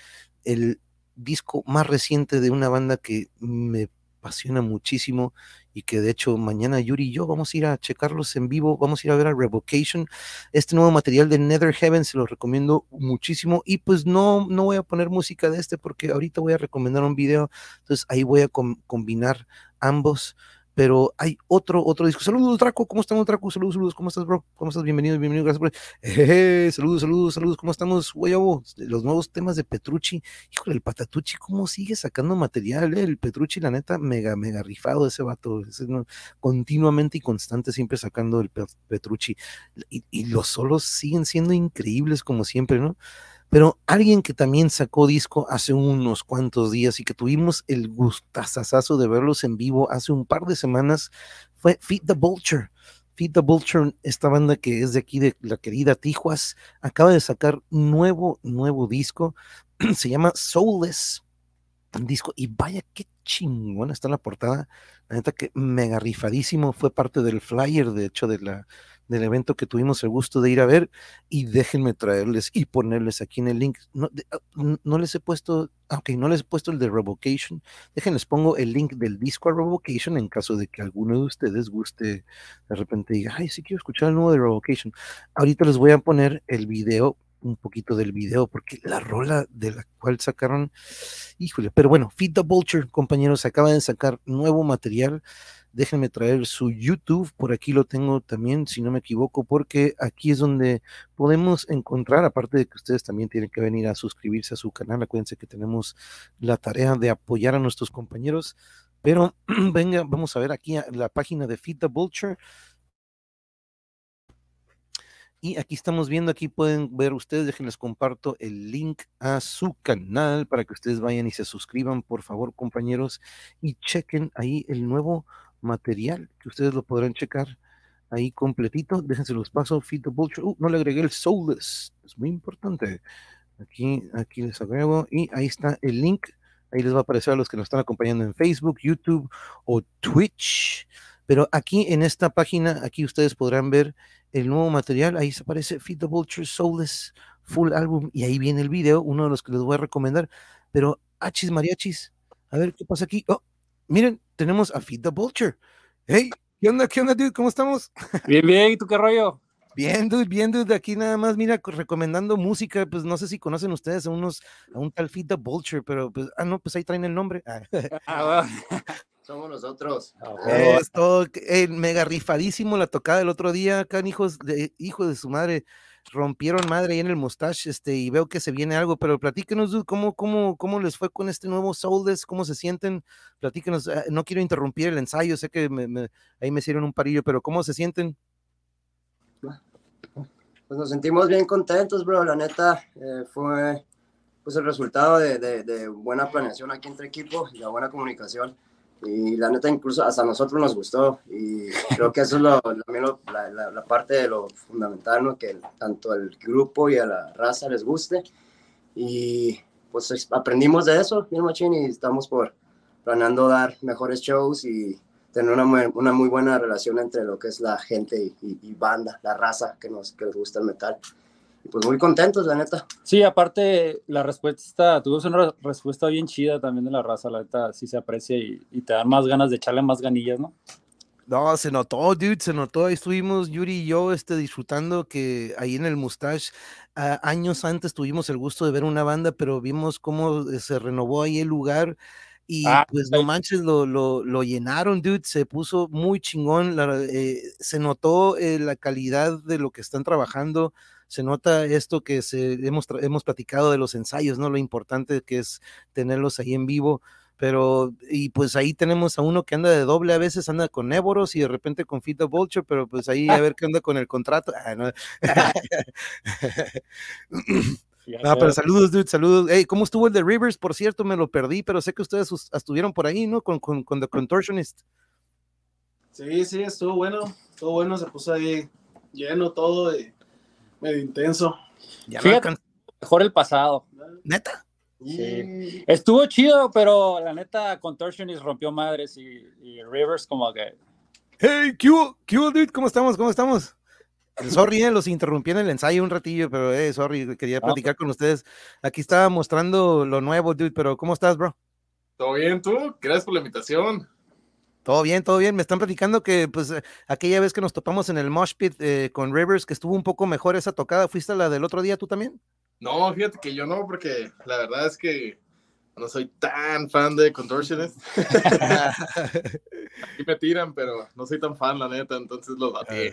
el disco más reciente de una banda que me apasiona muchísimo y que de hecho mañana Yuri y yo vamos a ir a checarlos en vivo, vamos a ir a ver a Revocation. Este nuevo material de Nether Heaven se lo recomiendo muchísimo y pues no, no voy a poner música de este porque ahorita voy a recomendar un video, entonces ahí voy a combinar ambos pero hay otro, otro disco. Saludos, Draco, ¿cómo estamos, Draco? Saludos, saludos, ¿cómo estás, bro? ¿Cómo estás? Bienvenido, bienvenido, gracias por... Eh, saludos, saludos, saludos, ¿cómo estamos, guayabo? Los nuevos temas de Petrucci. Híjole, el Patatucci, ¿cómo sigue sacando material? Eh? El Petrucci, la neta, mega, mega rifado ese vato. continuamente y constante, siempre sacando el Petrucci. Y, y los solos siguen siendo increíbles, como siempre, ¿no? Pero alguien que también sacó disco hace unos cuantos días y que tuvimos el gustazazazo de verlos en vivo hace un par de semanas fue Feed the Vulture. Feed the Vulture, esta banda que es de aquí de la querida Tijuas, acaba de sacar nuevo, nuevo disco. Se llama Soulless disco y vaya qué chingona está la portada. La neta que mega rifadísimo, fue parte del flyer, de hecho, de la, del evento que tuvimos el gusto de ir a ver y déjenme traerles y ponerles aquí en el link. No, ah, no les he puesto, aunque no les he puesto el de Revocation, déjenles pongo el link del disco a Revocation en caso de que alguno de ustedes guste de repente diga, ay, sí quiero escuchar el nuevo de Revocation. Ahorita les voy a poner el video un poquito del video, porque la rola de la cual sacaron, híjole, pero bueno, Feed the Vulture, compañeros, acaban de sacar nuevo material déjenme traer su YouTube, por aquí lo tengo también, si no me equivoco, porque aquí es donde podemos encontrar, aparte de que ustedes también tienen que venir a suscribirse a su canal, acuérdense que tenemos la tarea de apoyar a nuestros compañeros, pero venga, vamos a ver aquí la página de Feed the Vulture. Y aquí estamos viendo, aquí pueden ver ustedes, déjenles comparto el link a su canal para que ustedes vayan y se suscriban, por favor, compañeros, y chequen ahí el nuevo material que ustedes lo podrán checar ahí completito. Déjense los pasos. The Vulture. Uh, no le agregué el Soulless. Es muy importante. Aquí, aquí les agrego. Y ahí está el link. Ahí les va a aparecer a los que nos están acompañando en Facebook, YouTube o Twitch. Pero aquí en esta página, aquí ustedes podrán ver el nuevo material. Ahí se aparece Feed the Vulture Soulless Full Album. Y ahí viene el video, uno de los que les voy a recomendar. Pero, achis mariachis. A ver qué pasa aquí. Oh, miren, tenemos a Feed the Vulture. Hey, ¿qué onda? ¿Qué onda, dude? ¿Cómo estamos? Bien, bien, ¿y tú qué rollo? Bien, dude, bien, dude, aquí nada más, mira, recomendando música, pues no sé si conocen ustedes a unos, a un tal Feed the Vulture, pero pues, ah, no, pues ahí traen el nombre. Ah. ah Somos nosotros. es todo, eh, mega rifadísimo la tocada del otro día, acá, hijos de, hijo de su madre. rompieron madre ahí en el mustache, este, y veo que se viene algo, pero platíquenos, dude, ¿cómo, cómo, cómo les fue con este nuevo Soulless? ¿Cómo se sienten? Platíquenos, ah, no quiero interrumpir el ensayo, sé que ahí me hicieron un parillo, pero ¿cómo se sienten? Pues nos sentimos bien contentos, bro, la neta, eh, fue pues el resultado de, de, buena planeación aquí entre equipos y la buena comunicación y la neta incluso hasta nosotros nos gustó. Y creo que eso es lo, la, la, parte de lo fundamental, ¿no? que tanto al grupo y a la raza les guste. Y pues aprendimos de eso, bien machín, y estamos por planeando dar mejores shows y tener una una muy buena relación entre lo que es la gente y, y, banda, la raza que nos, que nos gusta el metal pues muy contentos, la neta. Sí, aparte, la respuesta, tuvimos una respuesta bien chida también de la raza, la neta, sí se aprecia y, te dan más ganas de echarle más ganillas, ¿no? No, se notó, dude, se notó. Ahí estuvimos Yuri y yo este, disfrutando que ahí en el Mustache, años antes tuvimos el gusto de ver una banda, pero vimos cómo eh, se renovó ahí el lugar. Y ah, pues no manches, lo, lo, lo, llenaron, dude, se puso muy chingón, eh, se notó eh, la calidad de lo que están trabajando, se nota esto que se, hemos, hemos platicado de los ensayos, ¿no? Lo importante que es tenerlos ahí en vivo. Pero, y pues ahí tenemos a uno que anda de doble, a veces anda con Éboros y de repente con Fita Vulture, pero pues ahí a ver qué anda con el contrato. Ah, no. pero saludos, dude, saludos. Hey, ¿cómo estuvo el de Rivers? Por cierto, me lo perdí, pero sé que ustedes estuvieron por ahí, ¿no? Con, con, con The Contortionist. Sí, sí, estuvo bueno, estuvo bueno, se puso ahí lleno todo. Y medio intenso. Fíjate, mejor el pasado. ¿Neta? Sí. Estuvo chido, pero la neta Contortionist rompió madres y, Rivers como que... Hey, Q, Q, dude, ¿cómo estamos? ¿Cómo estamos? Sorry, eh, los interrumpí en el ensayo un ratillo, pero eh, sorry, quería platicar con ustedes. Aquí estaba mostrando lo nuevo, dude, pero ¿cómo estás, bro? ¿Todo bien tú? Gracias por la invitación. Todo bien, todo bien. Me están platicando que, pues, eh, aquella vez que nos topamos en el Mosh Pit eh, con Rivers, que estuvo un poco mejor esa tocada, ¿fuiste a la del otro día tú también? No, fíjate que yo no, porque la verdad es que no soy tan fan de Contortionist. Aquí me tiran, pero no soy tan fan, la neta, entonces los batí.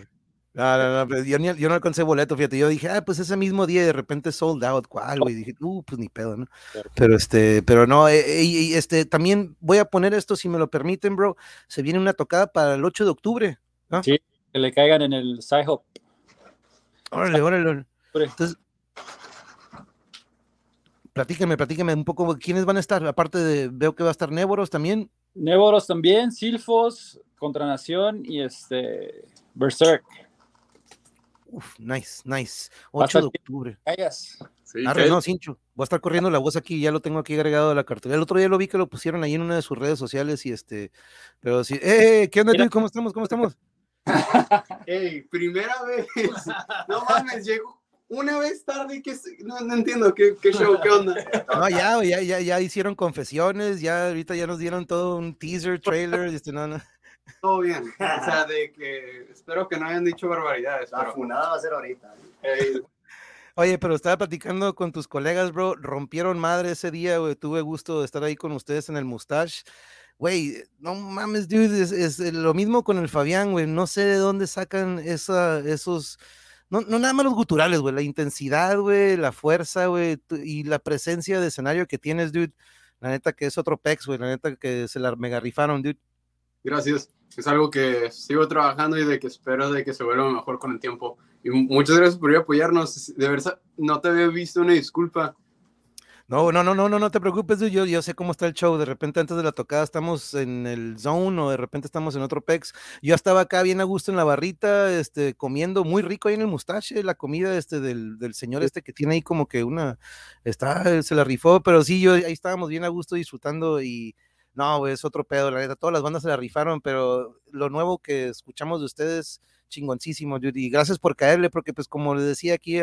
No, no, no, pues, yo, yo, no alcancé boleto, fíjate. Yo dije, ah, pues ese mismo día de repente sold out, ¿cuál, güey? Dije, uh, pues ni pedo, ¿no? Pero este, pero no, eh, y, este, también voy a poner esto, si me lo permiten, bro. Se viene una tocada para el 8 de octubre. ¿no? Sí, que le caigan en el Sci-Hop. Órale, órale. Entonces, platíqueme, platíqueme un poco, ¿quiénes van a estar? Aparte de, veo que va a estar Néboros también. Néboros también, Silfos, Contranación y este, Berserk. Uf, nice, nice. 8 de octubre. Sí, no, Cincho. Voy a estar corriendo la voz aquí, ya lo tengo aquí agregado a la cartera. El otro día lo vi que lo pusieron ahí en una de sus redes sociales y este, pero sí, ¡eh! ¿Qué onda, Mira. ¿Cómo estamos? ¿Cómo estamos? ¡Ey! Primera vez. No mames, llego una vez tarde que no, no entiendo ¿qué, qué, show, qué onda. No, ya, ya, ya, ya hicieron confesiones, ya ahorita ya nos dieron todo un teaser, trailer, este, no, no. Todo bien. O sea, de que espero que no hayan dicho barbaridades. La funada va a ser ahorita. Oye, pero estaba platicando con tus colegas, bro. Rompieron madre ese día, güey. Tuve gusto de estar ahí con ustedes en el Mustache. Güey, no mames, dude. Es, lo mismo con el Fabián, güey. No sé de dónde sacan esa, esos. No, no nada más los guturales, güey. La intensidad, güey. La fuerza, güey. Y la presencia de escenario que tienes, dude. La neta que es otro pex, güey. La neta que se la mega rifaron, dude. Gracias. Es algo que sigo trabajando y de que espero de que se vuelva mejor con el tiempo. Y muchas gracias por apoyarnos. De verdad, no te había visto una disculpa. No, no, no, no, no, no te preocupes, yo, yo sé cómo está el show. De repente antes de la tocada estamos en el zone o de repente estamos en otro pex. Yo estaba acá bien a gusto en la barrita, este, comiendo muy rico ahí en el mustache, la comida este del, del señor este que tiene ahí como que una, está, se la rifó, pero sí, yo ahí estábamos bien a gusto disfrutando y no, es otro pedo, la neta, todas las bandas se la rifaron, pero lo nuevo que escuchamos de ustedes, chingoncísimo, Judy. Gracias por caerle, porque pues como le decía aquí,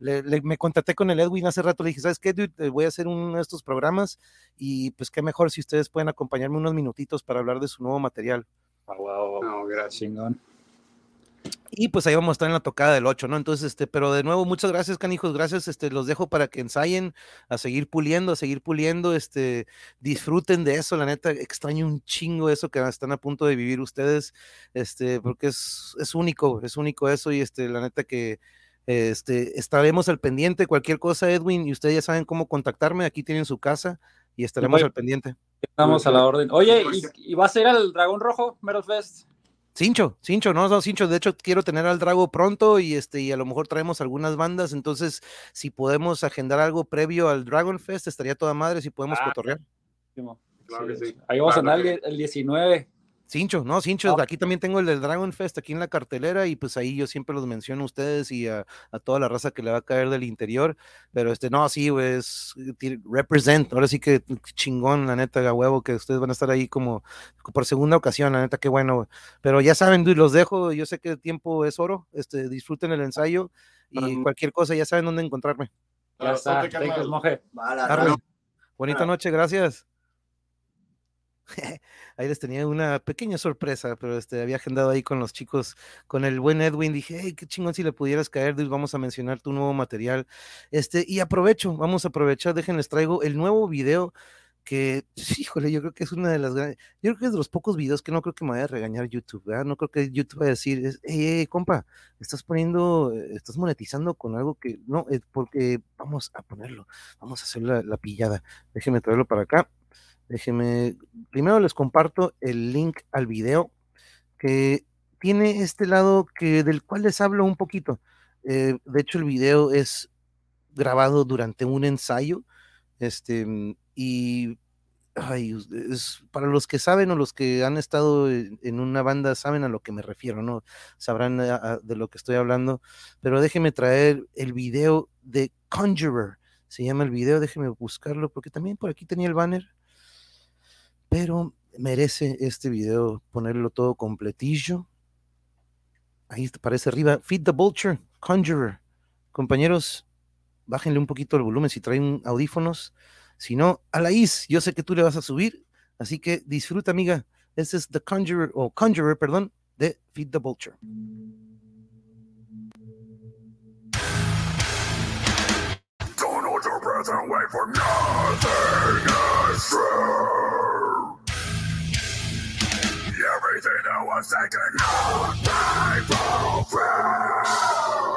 me contacté con el Edwin hace rato, le dije, ¿sabes qué, Dude? Voy a hacer uno de estos programas y pues qué mejor si ustedes pueden acompañarme unos minutitos para hablar de su nuevo material. Ah, wow, no, gracias. Y pues ahí vamos a estar en la tocada del 8, ¿no? Entonces, este, pero de nuevo, muchas gracias, canijos, gracias, este, los dejo para que ensayen, a seguir puliendo, a seguir puliendo, este, disfruten de eso, la neta, extraño un chingo eso que están a punto de vivir ustedes, este, porque es, es único, es único eso, y este, la neta que Este, estaremos al pendiente, cualquier cosa, Edwin, y ustedes ya saben cómo contactarme, aquí tienen su casa y estaremos al pendiente. Estamos a la orden. Oye, ¿y, y vas a ir al Dragón Rojo, Metal Fest? Cincho, Cincho, no, no, Cincho, de hecho quiero tener al Drago pronto y este, y a lo mejor traemos algunas bandas, entonces si podemos agendar algo previo al Dragon Fest, estaría toda madre si podemos Ah, cotorrear. Claro que sí. Ahí vamos a andar que- el, el 19. Cincho, no, Cincho, Ah. aquí también tengo el del Dragon Fest aquí en la cartelera y pues ahí yo siempre los menciono a ustedes y a, a toda la raza que le va a caer del interior, pero este, no, sí, güey, es ti- represent, ahora sí que chingón, la neta, a huevo, que ustedes van a estar ahí como por segunda ocasión, la neta, qué bueno, güey. pero ya saben, los dejo, yo sé que el tiempo es oro, este, disfruten el ensayo y Mm. cualquier cosa ya saben dónde encontrarme. Ya está. Bonita noche, gracias. Ahí les tenía una pequeña sorpresa, pero este, había agendado ahí con los chicos, con el buen Edwin. Dije, hey, qué chingón si le pudieras caer, dude, vamos a mencionar tu nuevo material. Este, y aprovecho, vamos a aprovechar, déjenles traigo el nuevo video que, híjole, yo creo que es una de las grandes, yo creo que es de los pocos videos que no creo que me vaya a regañar YouTube, ¿verdad? No creo que YouTube vaya a decir, es, hey, hey, compa, estás poniendo, eh, estás monetizando con algo que, no, es porque vamos a ponerlo, vamos a hacer la, la pillada. Déjenme traerlo para acá. Déjenme, primero les comparto el link al video que tiene este lado que del cual les hablo un poquito. Eh, de hecho, el video es grabado durante un ensayo, este, mm, y es, para los que saben o los que han estado en, una banda saben a lo que me refiero, ¿no? Sabrán a- a- de lo que estoy hablando, pero déjenme traer el video de Conjurer, se llama el video, déjenme buscarlo, porque también por aquí tenía el banner, pero merece este video ponerlo todo completillo. Ahí aparece arriba, Feed the Vulture, Conjurer. Compañeros, bájenle un poquito el volumen si traen audífonos. Si no, a la is, yo sé que tú le vas a subir, así que disfruta, amiga. Este es The Conjurer, o Conjurer, perdón, de Feed the Vulture. Don't hold your breath and wait for nothing is. Was taken nothing fulfilled. For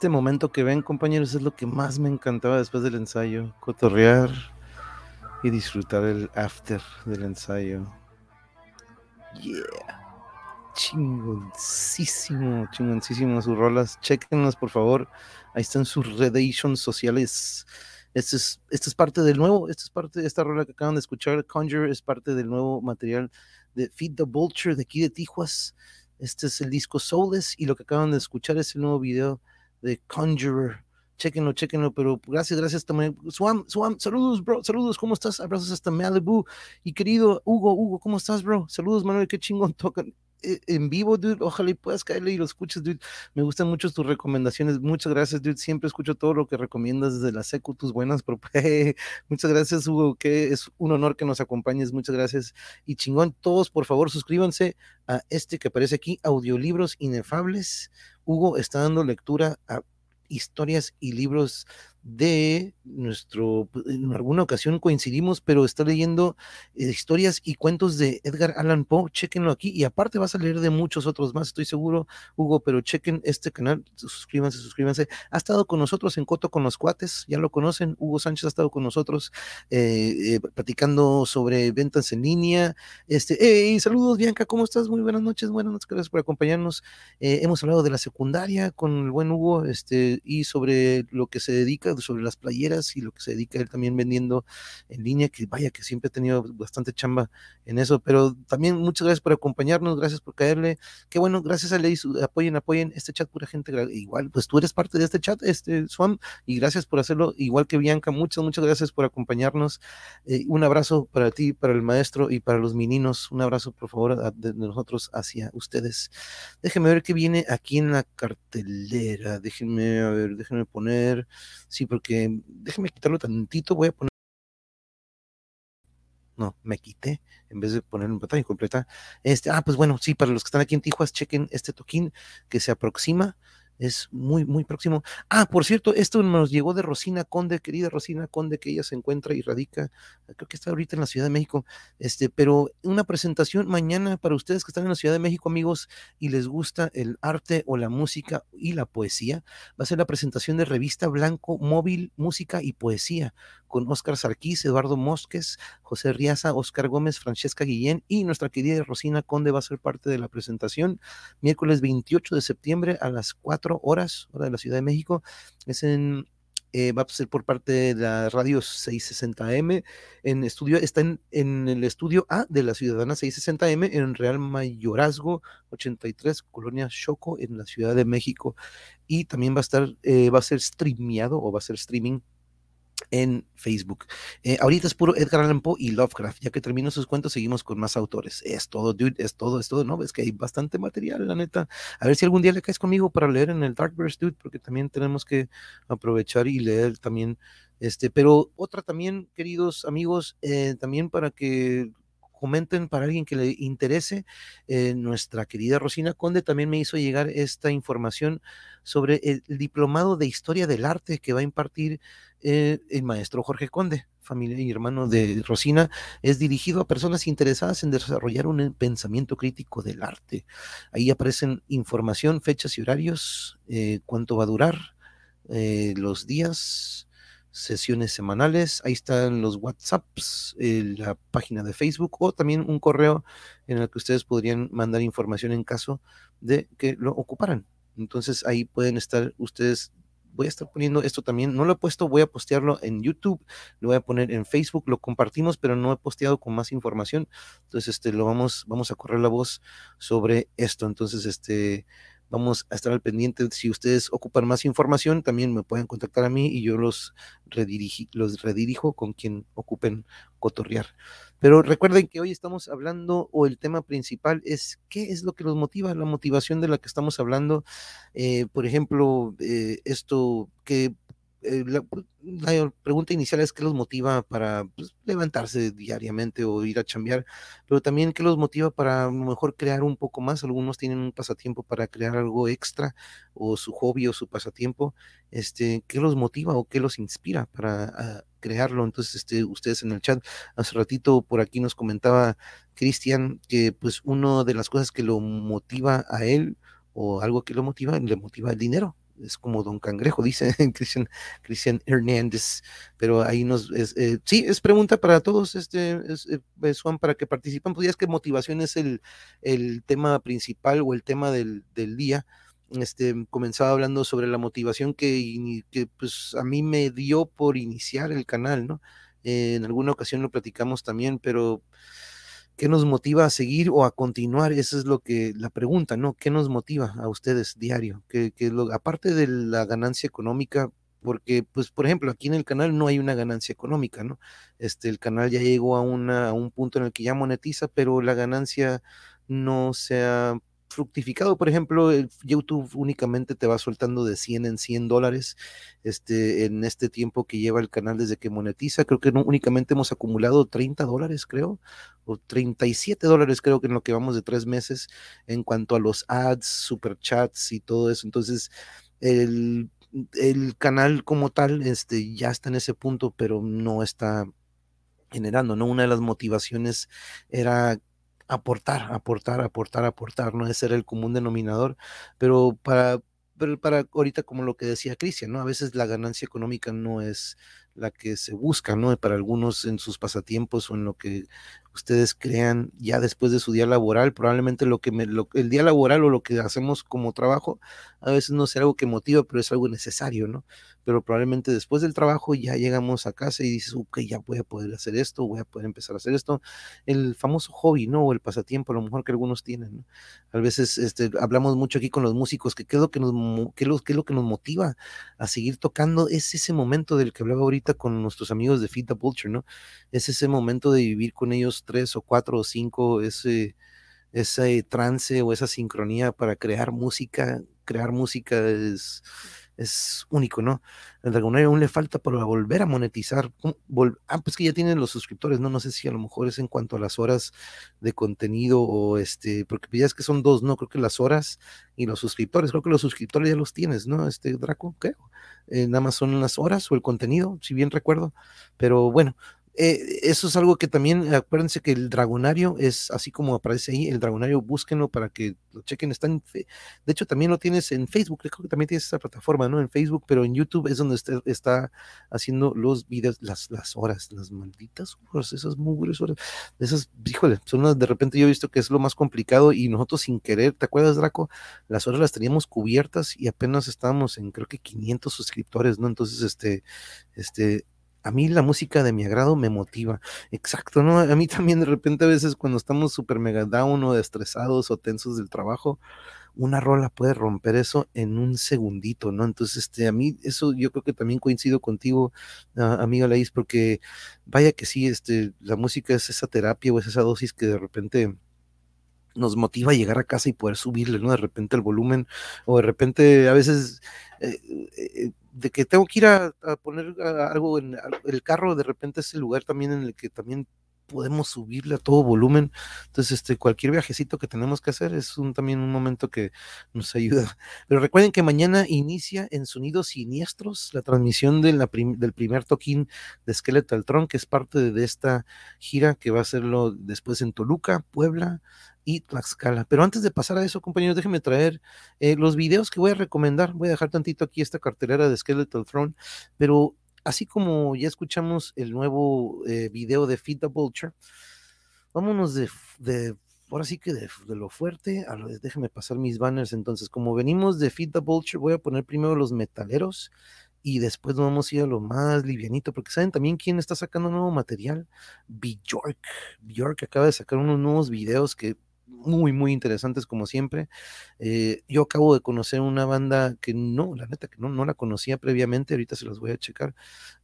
Este momento que ven, compañeros, es lo que más me encantaba después del ensayo. Cotorrear y disfrutar el after del ensayo. Yeah. Chingoncísimo, chingoncísimo sus rolas. Chequenlas, por favor. Ahí están sus relations sociales. Esto es, esto es parte del nuevo, esto es parte de esta rola que acaban de escuchar. Conjure es parte del nuevo material de Feed the Vulture de aquí de Tijuas. Este es el disco Soulless y lo que acaban de escuchar es el nuevo video de Conjurer. Chequenlo, chequenlo, pero gracias, gracias también. Swam, Swam, saludos, bro, saludos, ¿cómo estás? Abrazos hasta Malibu. Y querido Hugo, Hugo, ¿cómo estás, bro? Saludos, Manuel, qué chingón tocan eh, en vivo, dude. Ojalá y puedas caerle y lo escuches, dude. Me gustan mucho tus recomendaciones. Muchas gracias, dude. Siempre escucho todo lo que recomiendas desde la secu, tus buenas propuestas. Muchas gracias, Hugo, que es un honor que nos acompañes. Muchas gracias. Y chingón, todos, por favor, suscríbanse a este que aparece aquí, Audiolibros Inefables. Hugo está dando lectura a historias y libros de nuestro, en alguna ocasión coincidimos, pero está leyendo eh, historias y cuentos de Edgar Allan Poe, chequenlo aquí, y aparte vas a leer de muchos otros más, estoy seguro, Hugo, pero chequen este canal, suscríbanse, suscríbanse, ha estado con nosotros en Coto con los Cuates, ya lo conocen, Hugo Sánchez ha estado con nosotros eh, eh, platicando sobre ventas en línea, este, hey, saludos Bianca, ¿cómo estás? Muy buenas noches, buenas noches, gracias por acompañarnos, hemos hablado de la secundaria con el buen Hugo, este, y sobre lo que se dedica, sobre las playeras y lo que se dedica él también vendiendo en línea, que vaya que siempre ha tenido bastante chamba en eso, pero también muchas gracias por acompañarnos, gracias por caerle, qué bueno, gracias a Ley, apoyen, apoyen este chat, pura gente, igual, pues tú eres parte de este chat, este Swam, y gracias por hacerlo, igual que Bianca, muchas, muchas gracias por acompañarnos, eh, un abrazo para ti, para el maestro y para los meninos, un abrazo por favor de nosotros hacia ustedes. Déjenme ver qué viene aquí en la cartelera, déjenme, a ver, déjenme poner, sí, porque déjenme quitarlo tantito, voy a poner no, me quité en vez de poner en pantalla completa. Este, ah, pues bueno, sí, para los que están aquí en Tijuas, chequen este toquín que se aproxima. Es muy, muy próximo. Ah, por cierto, esto nos llegó de Rosina Conde, querida Rosina Conde, que ella se encuentra y radica, creo que está ahorita en la Ciudad de México. Este, pero una presentación mañana para ustedes que están en la Ciudad de México, amigos, y les gusta el arte o la música y la poesía. Va a ser la presentación de revista Blanco Móvil, Música y Poesía con Óscar Sarquís, Eduardo Mosques, José Riaza, Óscar Gómez, Francesca Guillén y nuestra querida Rosina Conde va a ser parte de la presentación miércoles 28 de septiembre a las 4 horas, hora de la Ciudad de México. Es en eh, va a ser por parte de la radio 660M en estudio, está en, en, el estudio A de la Ciudadana 660M en Real Mayorazgo 83, Colonia Choco, en la Ciudad de México. Y también va a estar, eh, va a ser streameado o va a ser streaming en Facebook. Eh, ahorita es puro Edgar Allan Poe y Lovecraft. Ya que termino sus cuentos, seguimos con más autores. Es todo, dude, es todo, es todo, ¿no? Es que hay bastante material, la neta. A ver si algún día le caes conmigo para leer en el Darkverse, dude, porque también tenemos que aprovechar y leer también. Este, pero otra también, queridos amigos, eh, también para que comenten para alguien que le interese. Eh, nuestra querida Rosina Conde también me hizo llegar esta información sobre el, el diplomado de historia del arte que va a impartir eh, el maestro Jorge Conde, familia y hermano de Rosina, es dirigido a personas interesadas en desarrollar un pensamiento crítico del arte. Ahí aparecen información, fechas y horarios, eh, cuánto va a durar, eh, los días, sesiones semanales, ahí están los WhatsApps, eh, la página de Facebook o también un correo en el que ustedes podrían mandar información en caso de que lo ocuparan. Entonces ahí pueden estar ustedes voy a estar poniendo esto también. No lo he puesto, voy a postearlo en YouTube, lo voy a poner en Facebook, lo compartimos, pero no he posteado con más información. Entonces, este, lo vamos, vamos a correr la voz sobre esto. Entonces, este, vamos a estar al pendiente. Si ustedes ocupan más información, también me pueden contactar a mí y yo los, redirigi, los redirijo con quien ocupen cotorrear. Pero recuerden que hoy estamos hablando, o el tema principal es qué es lo que los motiva, la motivación de la que estamos hablando. Eh, por ejemplo, eh, esto que eh, la, la, pregunta inicial es qué los motiva para pues, levantarse diariamente o ir a chambear, pero también qué los motiva para a lo mejor crear un poco más. Algunos tienen un pasatiempo para crear algo extra o su hobby o su pasatiempo. Este, ¿Qué los motiva o qué los inspira para a, crearlo? Entonces, este, ustedes en el chat hace ratito por aquí nos comentaba Cristian que pues una de las cosas que lo motiva a él o algo que lo motiva, le motiva el dinero es como Don Cangrejo, dice Cristian, Cristian Hernández, pero ahí nos, es, eh, sí, es pregunta para todos, este, es, eh, Juan, para que participen, pues ya es que motivación es el, el tema principal o el tema del, del día, este, comenzaba hablando sobre la motivación que, que pues a mí me dio por iniciar el canal, ¿no? Eh, en alguna ocasión lo platicamos también, pero ¿qué nos motiva a seguir o a continuar? Esa es lo que la pregunta, ¿no? ¿Qué nos motiva a ustedes diario? Que, lo, aparte de la ganancia económica, porque, pues, por ejemplo, aquí en el canal no hay una ganancia económica, ¿no? Este, el canal ya llegó a, a un punto en el que ya monetiza, pero la ganancia no se ha fructificado, por ejemplo, YouTube únicamente te va soltando de 100 en 100 dólares este, en este tiempo que lleva el canal desde que monetiza. Creo que no, únicamente hemos acumulado 30 dólares, creo, o 37 dólares, creo que en lo que vamos de tres meses en cuanto a los ads, superchats y todo eso. Entonces, el, el canal como tal este, ya está en ese punto, pero no está generando, ¿no? Una de las motivaciones era aportar, aportar, aportar, aportar, no es ser el común denominador, pero para, pero para ahorita como lo que decía Cristian, ¿no? A veces la ganancia económica no es la que se busca, ¿no? Para algunos en sus pasatiempos o en lo que ustedes crean ya después de su día laboral, probablemente lo que me, el día laboral o lo que hacemos como trabajo, a veces no será algo que motiva, pero es algo necesario, ¿no? Pero probablemente después del trabajo ya llegamos a casa y dices, ok, ya voy a poder hacer esto, voy a poder empezar a hacer esto. El famoso hobby, ¿no? O el pasatiempo, a lo mejor que algunos tienen, ¿no? A veces este, hablamos mucho aquí con los músicos, que qué es lo que nos, qué es lo, qué es lo que nos motiva a seguir tocando, es ese momento del que hablaba ahorita con nuestros amigos de the Vulture, ¿no? Es ese momento de vivir con ellos tres o cuatro o cinco, ese, ese trance o esa sincronía para crear música. Crear música es, es único, ¿no? El Dragonario aún le falta para volver a monetizar. ah, pues que ya tienen los suscriptores, ¿no? No sé si a lo mejor es en cuanto a las horas de contenido o este, porque ya es que son dos, ¿no? Creo que las horas y los suscriptores, creo que los suscriptores ya los tienes, ¿no? Este Draco, creo. Eh, nada más son las horas o el contenido, si bien recuerdo. Pero bueno, eh, eso es algo que también, acuérdense que el dragonario es así como aparece ahí, el dragonario búsquenlo para que lo chequen, está en, de hecho también lo tienes en Facebook, creo que también tienes esa plataforma, ¿no? En Facebook, pero en YouTube es donde está, está haciendo los videos, las, las horas, las malditas horas, esas mugres horas, esas, híjole, son unas, de repente yo he visto que es lo más complicado y nosotros sin querer, ¿te acuerdas, Draco? Las horas las teníamos cubiertas y apenas estábamos en creo que 500 suscriptores, ¿no? Entonces, este, este, a mí la música de mi agrado me motiva. Exacto, ¿no? A mí también de repente a veces cuando estamos súper mega down o estresados o tensos del trabajo, una rola puede romper eso en un segundito, ¿no? Entonces, este, a mí eso yo creo que también coincido contigo, uh, amiga Laís, porque vaya que sí, este, la música es esa terapia o es esa dosis que de repente nos motiva a llegar a casa y poder subirle, ¿no? De repente el volumen, o de repente a veces eh, eh, de que tengo que ir a, poner algo en el carro, de repente es el lugar también en el que también podemos subirle a todo volumen. Entonces, este, cualquier viajecito que tenemos que hacer es un, también un momento que nos ayuda. Pero recuerden que mañana inicia en Sonidos Siniestros la transmisión del primer toquín de Skeletal Tron, que es parte de, esta gira que va a hacerlo después en Toluca, Puebla, y Tlaxcala. Pero antes de pasar a eso, compañeros, déjenme traer eh, los videos que voy a recomendar. Voy a dejar tantito aquí esta cartelera de Skeletal Throne, pero así como ya escuchamos el nuevo eh, video de Feed the Vulture, vámonos de, ahora sí que de, lo fuerte, a lo, déjenme pasar mis banners. Entonces, como venimos de Feed the Vulture, voy a poner primero los metaleros y después vamos a ir a lo más livianito, porque saben también quién está sacando nuevo material, Bjork. Bjork acaba de sacar unos nuevos videos que muy, muy interesantes como siempre. Eh, yo acabo de conocer una banda que no, la neta, que no, no la conocía previamente, ahorita se las voy a checar,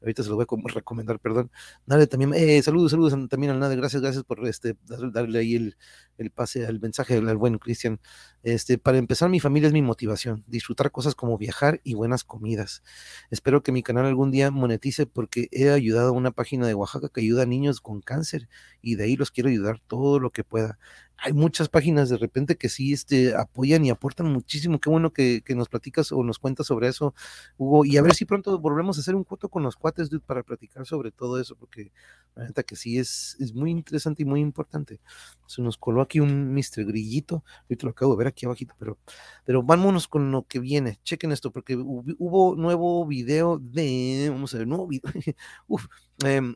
ahorita se los voy a recomendar, perdón. Nade también, eh, saludos, saludos también al Nade, gracias, gracias por este, darle ahí el, el pase, al mensaje al buen Cristian. Este, para empezar, mi familia es mi motivación, disfrutar cosas como viajar y buenas comidas. Espero que mi canal algún día monetice porque he ayudado a una página de Oaxaca que ayuda a niños con cáncer y de ahí los quiero ayudar todo lo que pueda hay muchas páginas de repente que sí este, apoyan y aportan muchísimo. Qué bueno que, nos platicas o nos cuentas sobre eso, Hugo. Y a ver si pronto volvemos a hacer un cuento con los cuates, dude, para platicar sobre todo eso, porque la neta que sí es, es muy interesante y muy importante. Se nos coló aquí un Mr. Grillito, ahorita lo acabo de ver aquí abajito, pero, pero vámonos con lo que viene, chequen esto, porque hubo, nuevo video de, vamos a ver, nuevo video, uf, em,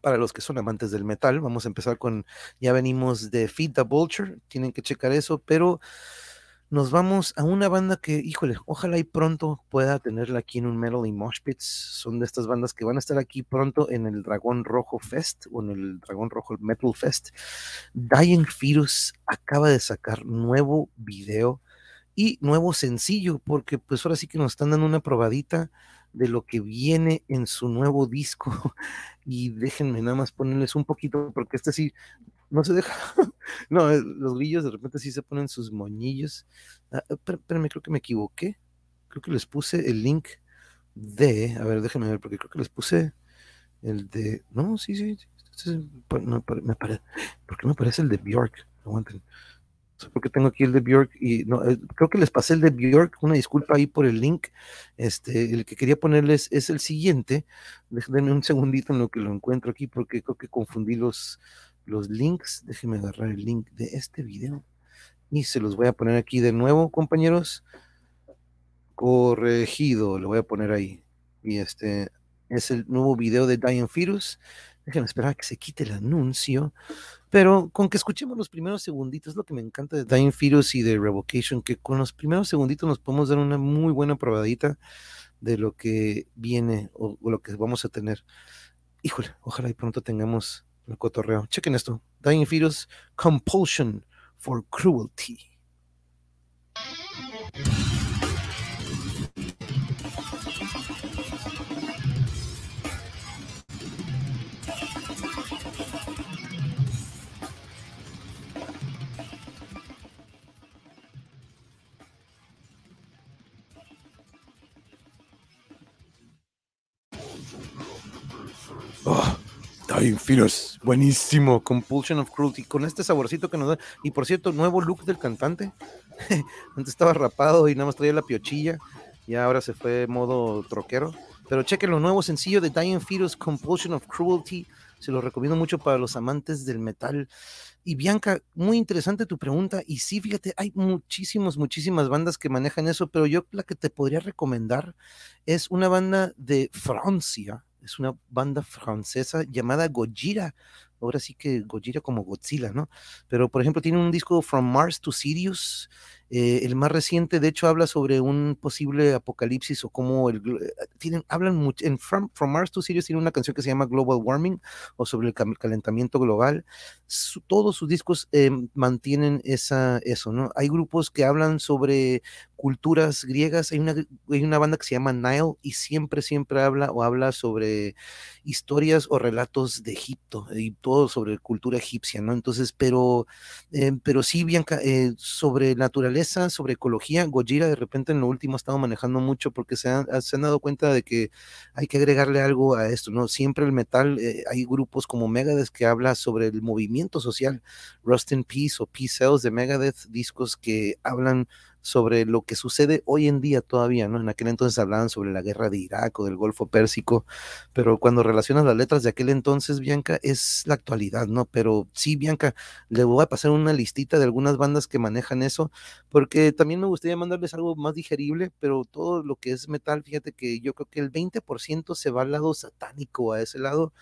para los que son amantes del metal, vamos a empezar con, ya venimos de Feed the Vulture, tienen que checar eso, pero nos vamos a una banda que, híjole, ojalá y pronto pueda tenerla aquí en un Metal y Mosh Pits. Son de estas bandas que van a estar aquí pronto en el Dragón Rojo Fest o en el Dragón Rojo Metal Fest. Dying Fetus acaba de sacar nuevo video y nuevo sencillo, porque pues ahora sí que nos están dando una probadita de lo que viene en su nuevo disco. Y déjenme nada más ponerles un poquito, porque este sí no se deja. no, eh, los grillos de repente sí se ponen sus moñillos. Ah, espé- espérame, creo que me equivoqué. Creo que les puse el link de. A ver, déjenme ver, porque creo que les puse el de. No, sí, sí. sí, este no, me pare- ¿Por qué me parece el de Bjork? Aguanten. Qué tengo aquí el de Bjork y no, eh, creo que les pasé el de Bjork, una disculpa ahí por el link. Este, el que quería ponerles es el siguiente. Denme un segundito en lo que lo encuentro aquí porque creo que confundí los, los links. Déjenme agarrar el link de este video y se los voy a poner aquí de nuevo, compañeros. Corregido, lo voy a poner ahí. Y este es el nuevo video de Dying Fetus. Déjenme esperar que se quite el anuncio. Pero con que escuchemos los primeros segunditos, es lo que me encanta de Dying Fetus y de Revocation, que con los primeros segunditos nos podemos dar una muy buena probadita de lo que viene o, lo que vamos a tener. Híjole, ojalá y pronto tengamos el cotorreo. Chequen esto. Dying Fetus, Compulsion for Cruelty. Dying Fetus, buenísimo. Compulsion of Cruelty, con este saborcito que nos da. Y por cierto, nuevo look del cantante. Antes estaba rapado y nada más traía la piochilla. Y ahora se fue modo troquero. Pero chequen lo nuevo sencillo de Dying Fetus, Compulsion of Cruelty. Se lo recomiendo mucho para los amantes del metal. Y Bianca, muy interesante tu pregunta. Y sí, fíjate, hay muchísimos, muchísimas bandas que manejan eso, pero yo la que te podría recomendar es una banda de Francia. Es una banda francesa llamada Gojira. Ahora sí que Gojira como Godzilla, ¿no? Pero, por ejemplo, tiene un disco From Mars to Sirius. eh, el más reciente, de hecho, habla sobre un posible apocalipsis o cómo el, eh, tienen, hablan mucho, en From, From Mars to Sirius tiene una canción que se llama Global Warming o sobre el calentamiento global. Todos sus discos eh, mantienen esa, eso, ¿no? Hay grupos que hablan sobre culturas griegas. Hay una, hay una banda que se llama Nile y siempre, siempre habla o habla sobre historias o relatos de Egipto y todo sobre cultura egipcia, ¿no? Entonces, pero, eh, pero sí, Bianca, eh, sobre naturaleza, sobre ecología, Gojira de repente en lo último ha estado manejando mucho porque se han, se han dado cuenta de que hay que agregarle algo a esto, ¿no? Siempre el metal, eh, hay grupos como Megadeth que habla sobre el movimiento social, Rust in Peace o Peace Cells de Megadeth, discos que hablan sobre lo que sucede hoy en día todavía, ¿no? En aquel entonces hablaban sobre la guerra de Irak o del Golfo Pérsico, pero cuando relacionas las letras de aquel entonces, Bianca, es la actualidad, ¿no? Pero sí, Bianca, le voy a pasar una listita de algunas bandas que manejan eso, porque también me gustaría mandarles algo más digerible, pero todo lo que es metal, fíjate que yo creo que el 20% se va al lado satánico, a ese lado,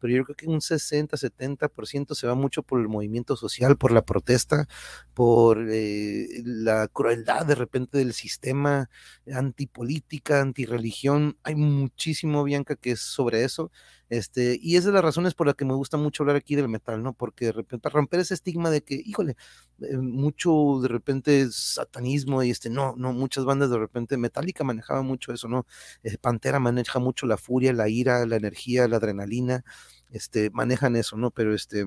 pero yo creo que un 60, 70% se va mucho por el movimiento social, por la protesta, por eh, la crueldad de repente del sistema antipolítica, antirreligión. Hay muchísimo, Bianca, que es sobre eso. Este, y es de las razones por las que me gusta mucho hablar aquí del metal, ¿no? Porque de repente para romper ese estigma de que, híjole, eh, mucho de repente satanismo y este, no, no, muchas bandas de repente, Metallica manejaba mucho eso, ¿no? Eh, Pantera maneja mucho la furia, la ira, la energía, la adrenalina, este, manejan eso, ¿no? Pero este,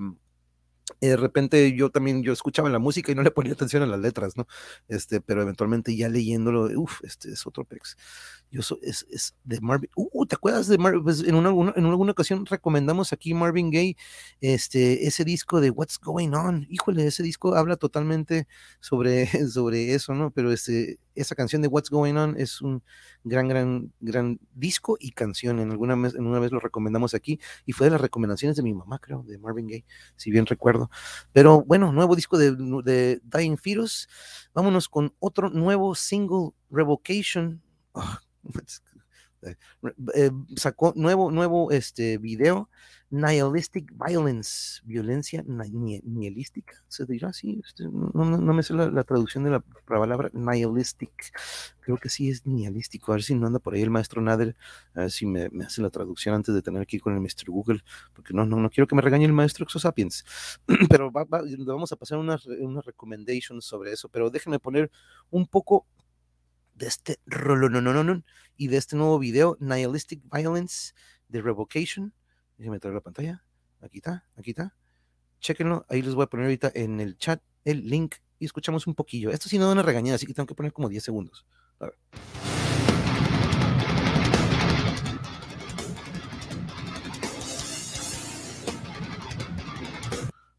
de repente yo también, yo escuchaba la música y no le ponía atención a las letras, ¿no? Este, pero eventualmente ya leyéndolo, uff, este es otro pex. Yo soy, es, es de Marvin, uh, ¿te acuerdas de Marvin? Pues en, en alguna ocasión recomendamos aquí Marvin Gaye, este, ese disco de What's Going On, híjole, ese disco habla totalmente sobre, sobre eso, ¿no? Pero este, esa canción de What's Going On es un gran, gran, gran disco y canción. En alguna vez, en una vez lo recomendamos aquí y fue de las recomendaciones de mi mamá, creo, de Marvin Gaye, si bien recuerdo. Pero bueno, nuevo disco de, de Dying Fetus. Vámonos con otro nuevo single, Revocation. Ah, eh, sacó nuevo, nuevo este video, Nihilistic Violence, violencia ni- nihilística, se dirá así, este, no, me sé la, traducción de la palabra nihilistic, creo que sí es nihilístico, a ver si no anda por ahí el maestro Nader, a ver si me, me hace la traducción antes de tener que ir con el Mr. Google, porque no, no, no quiero que me regañe el maestro Exosapiens, pero va- vamos a pasar unas, recommendations sobre eso, pero déjenme poner un poco de este rolonononon y de este nuevo video, Nihilistic Violence de Revocation. Déjenme traer la pantalla. Aquí está, aquí está. Chequenlo. Ahí les voy a poner ahorita en el chat el link y escuchamos un poquillo. Esto sí no da una regañada, así que tengo que poner como 10 segundos. A ver.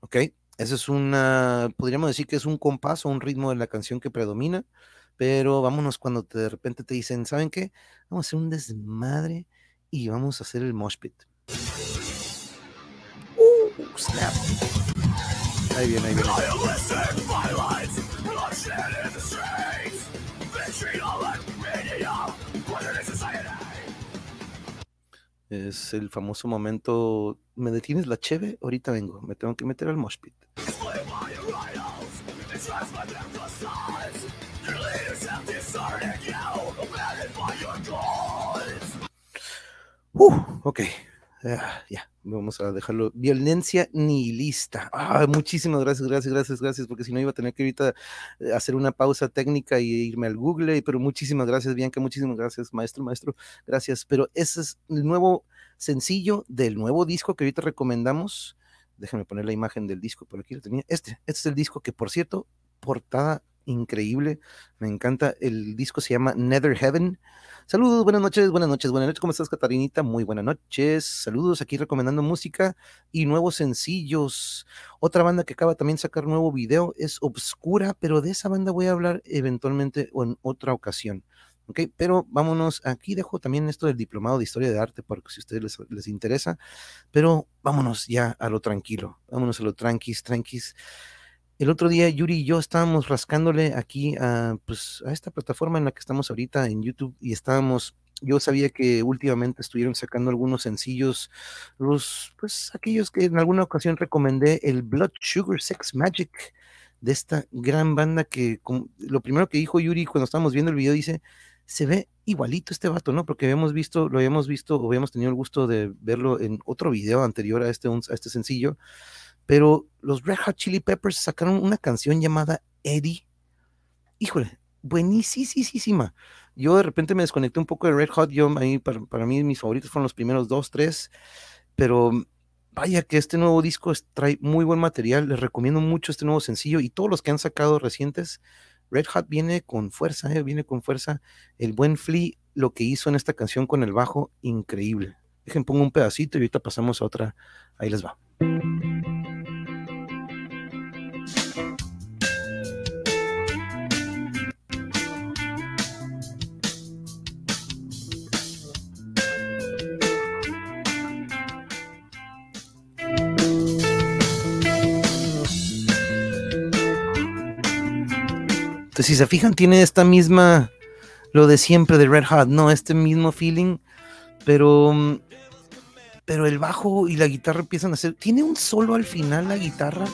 Ok, ese es una, podríamos decir que es un compás o un ritmo de la canción que predomina, pero vámonos cuando de repente te dicen, ¿saben qué? Vamos a hacer un desmadre y vamos a hacer el mosh pit. Uh, snap. Ahí viene, ahí viene. Es el famoso momento, ¿me detienes la cheve? Ahorita vengo, me tengo que meter al mosh pit. Uh, ok. Ah, ya, vamos a dejarlo. Violencia nihilista. Ah, muchísimas gracias, gracias, gracias, gracias, porque si no iba a tener que ahorita eh, hacer una pausa técnica y irme al Google, pero muchísimas gracias, Bianca, muchísimas gracias, maestro, maestro, gracias. Pero ese es el nuevo sencillo del nuevo disco que ahorita recomendamos. Déjenme poner la imagen del disco, por aquí lo tenía. Este, este es el disco que, por cierto, portada increíble, me encanta. El disco se llama Nether Heaven. Saludos, buenas noches, buenas noches, buenas noches. ¿Cómo estás, Catarinita? Muy buenas noches. Saludos aquí recomendando música y nuevos sencillos. Otra banda que acaba también de sacar nuevo video es Obscura, pero de esa banda voy a hablar eventualmente o en otra ocasión. Ok, pero vámonos. Aquí dejo también esto del diplomado de historia de arte, porque si a ustedes les, les interesa. Pero vámonos ya a lo tranquilo. Vámonos a lo tranquis, tranquis. El otro día Yuri y yo estábamos rascándole aquí a, pues, a esta plataforma en la que estamos ahorita en YouTube y estábamos, yo sabía que últimamente estuvieron sacando algunos sencillos, los, pues aquellos que en alguna ocasión recomendé, el Blood Sugar Sex Magic de esta gran banda que lo primero que dijo Yuri cuando estábamos viendo el video dice, se ve igualito este vato, ¿no? Porque habíamos visto, lo habíamos visto o habíamos tenido el gusto de verlo en otro video anterior a este, a este sencillo pero los Red Hot Chili Peppers sacaron una canción llamada Eddie. Híjole, buenísima. Yo de repente me desconecté un poco de Red Hot. Yo, ahí, para, mí, mis favoritos fueron los primeros dos, tres. Pero vaya que este nuevo disco trae muy buen material. Les recomiendo mucho este nuevo sencillo y todos los que han sacado recientes. Red Hot viene con fuerza, eh, viene con fuerza. El buen Flea, lo que hizo en esta canción con el bajo, increíble. Dejen, pongo un pedacito y ahorita pasamos a otra. Ahí les va. Entonces, si se fijan, tiene esta misma, lo de siempre de Red Hot, ¿no? Este mismo feeling, pero, pero el bajo y la guitarra empiezan a hacer, tiene un solo al final la guitarra.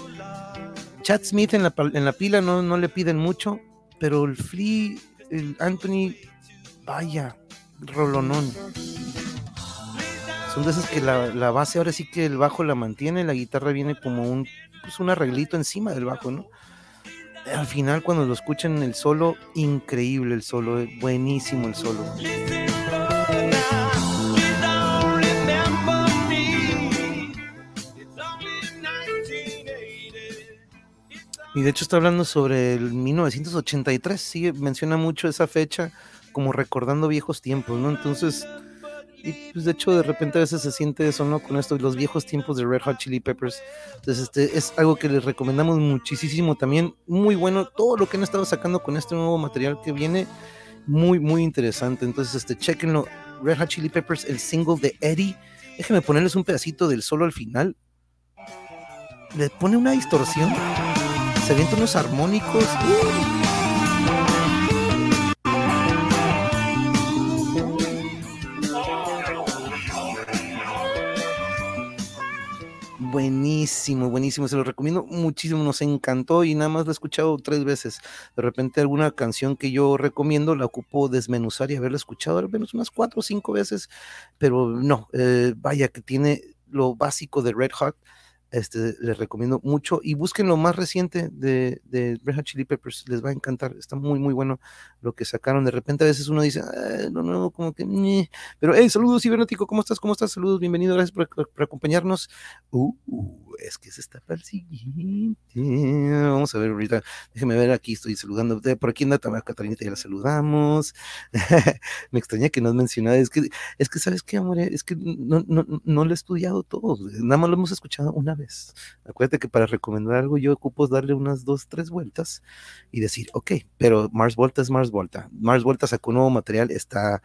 Chad Smith en la, en la pila no, no le piden mucho, pero el Flea, el Anthony, vaya, rolonón. Son de esas que la, la base ahora sí que el bajo la mantiene, la guitarra viene como un, pues un arreglito encima del bajo, ¿no? Al final cuando lo escuchan el solo, increíble el solo, eh, buenísimo el solo. Y de hecho está hablando sobre el 1983, sí, menciona mucho esa fecha como recordando viejos tiempos, ¿no? Entonces, y pues de hecho de repente a veces se siente eso, ¿no? Con esto, los viejos tiempos de Red Hot Chili Peppers. Entonces, este es algo que les recomendamos muchísimo también. Muy bueno todo lo que han estado sacando con este nuevo material que viene. Muy, muy interesante. Entonces, este, chequenlo. Red Hot Chili Peppers, el single de Eddie. Déjenme ponerles un pedacito del solo al final. Le pone una distorsión. Se avientan unos armónicos. Buenísimo, buenísimo, se lo recomiendo muchísimo, nos encantó y nada más lo he escuchado tres veces. De repente alguna canción que yo recomiendo la ocupo desmenuzar y haberla escuchado al menos unas cuatro o cinco veces, pero no, eh, vaya que tiene lo básico de Red Hot, este, les recomiendo mucho y busquen lo más reciente de, de Chili Peppers, les va a encantar, está muy muy bueno lo que sacaron, de repente a veces uno dice, "Ah, no, no, como que, ñe". pero hey, saludos cibernético, ¿cómo estás? ¿Cómo estás? Saludos, bienvenido, gracias por acompañarnos. Uh, uh, es que se está para el siguiente. Vamos a ver ahorita, déjeme ver, aquí estoy saludando, por aquí anda también Catarinita, ya la saludamos. Me extraña que no has mencionado, es que, es que, ¿sabes qué, amor? Es que no, no, no lo he estudiado todo, nada más lo hemos escuchado una vez. Acuérdate que para recomendar algo yo ocupo darle unas dos, tres vueltas y decir, ok, pero Mars Volta es Mars Volta. Mars Volta sacó nuevo material, está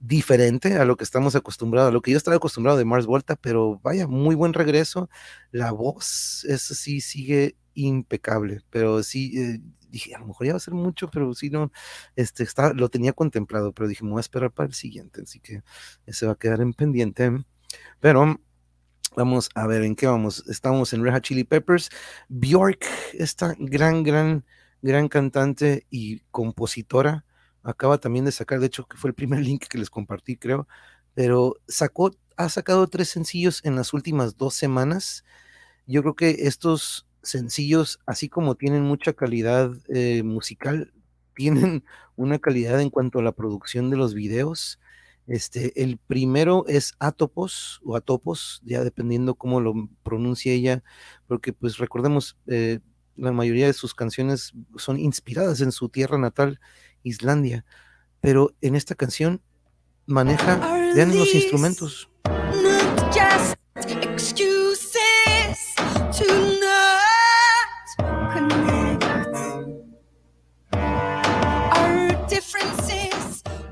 diferente a lo que estamos acostumbrados, a lo que yo estaba acostumbrado de Mars Volta, pero vaya, muy buen regreso. La voz, eso sí, sigue impecable, pero sí, eh, dije, a lo mejor ya va a ser mucho, pero sí, no, este, está, lo tenía contemplado, pero dije, me voy a esperar para el siguiente, así que ese va a quedar en pendiente. Pero Vamos a ver en qué vamos. Estamos en Red Hot Chili Peppers. Bjork, esta gran, gran, gran cantante y compositora, acaba también de sacar, de hecho, que fue el primer link que les compartí, creo, pero sacó, ha sacado tres sencillos en las últimas dos semanas. Yo creo que estos sencillos, así como tienen mucha calidad eh, musical, tienen una calidad en cuanto a la producción de los videos. Este, el primero es Atopos o Atopos, ya dependiendo cómo lo pronuncie ella, porque pues recordemos, eh, la mayoría de sus canciones son inspiradas en su tierra natal, Islandia, pero en esta canción maneja, vean los instrumentos.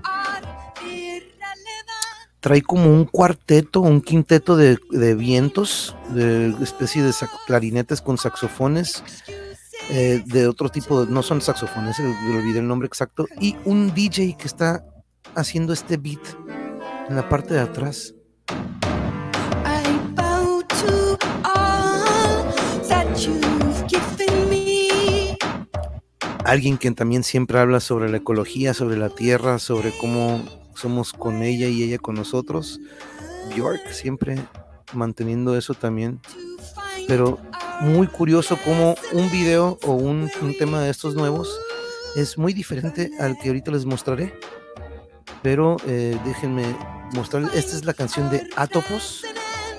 are irrelevant. trae como un cuarteto, un quinteto de, de vientos, de especie de clarinetes con saxofones, eh, de otro tipo, no son saxofones, me olvidé el nombre exacto, y un DJ que está haciendo este beat en la parte de atrás. Alguien que también siempre habla sobre la ecología, sobre la tierra, sobre cómo somos con ella y ella con nosotros. Bjork siempre manteniendo eso también. Pero muy curioso cómo un video o un, un tema de estos nuevos es muy diferente al que ahorita les mostraré. Pero eh, déjenme mostrarles, esta es la canción de Atopos,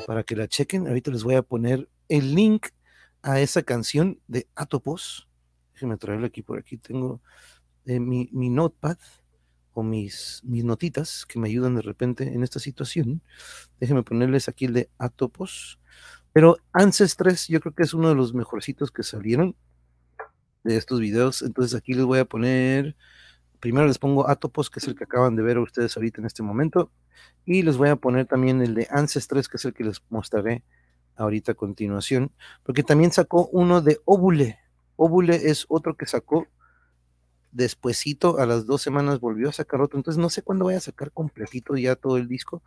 para que la chequen. Ahorita les voy a poner el link a esa canción de Atopos. Déjenme traerlo aquí, por aquí tengo eh, mi, mi notepad o mis, mis notitas que me ayudan de repente en esta situación. Déjenme ponerles aquí el de Atopos. Pero Ancestres yo creo que es uno de los mejorcitos que salieron de estos videos. Entonces aquí les voy a poner, primero les pongo Atopos, que es el que acaban de ver ustedes ahorita en este momento. Y les voy a poner también el de Ancestres, que es el que les mostraré ahorita a continuación. Porque también sacó uno de Óbule. Óbule es otro que sacó despuesito, a las dos semanas volvió a sacar otro. Entonces no sé cuándo vaya a sacar completito ya todo el disco.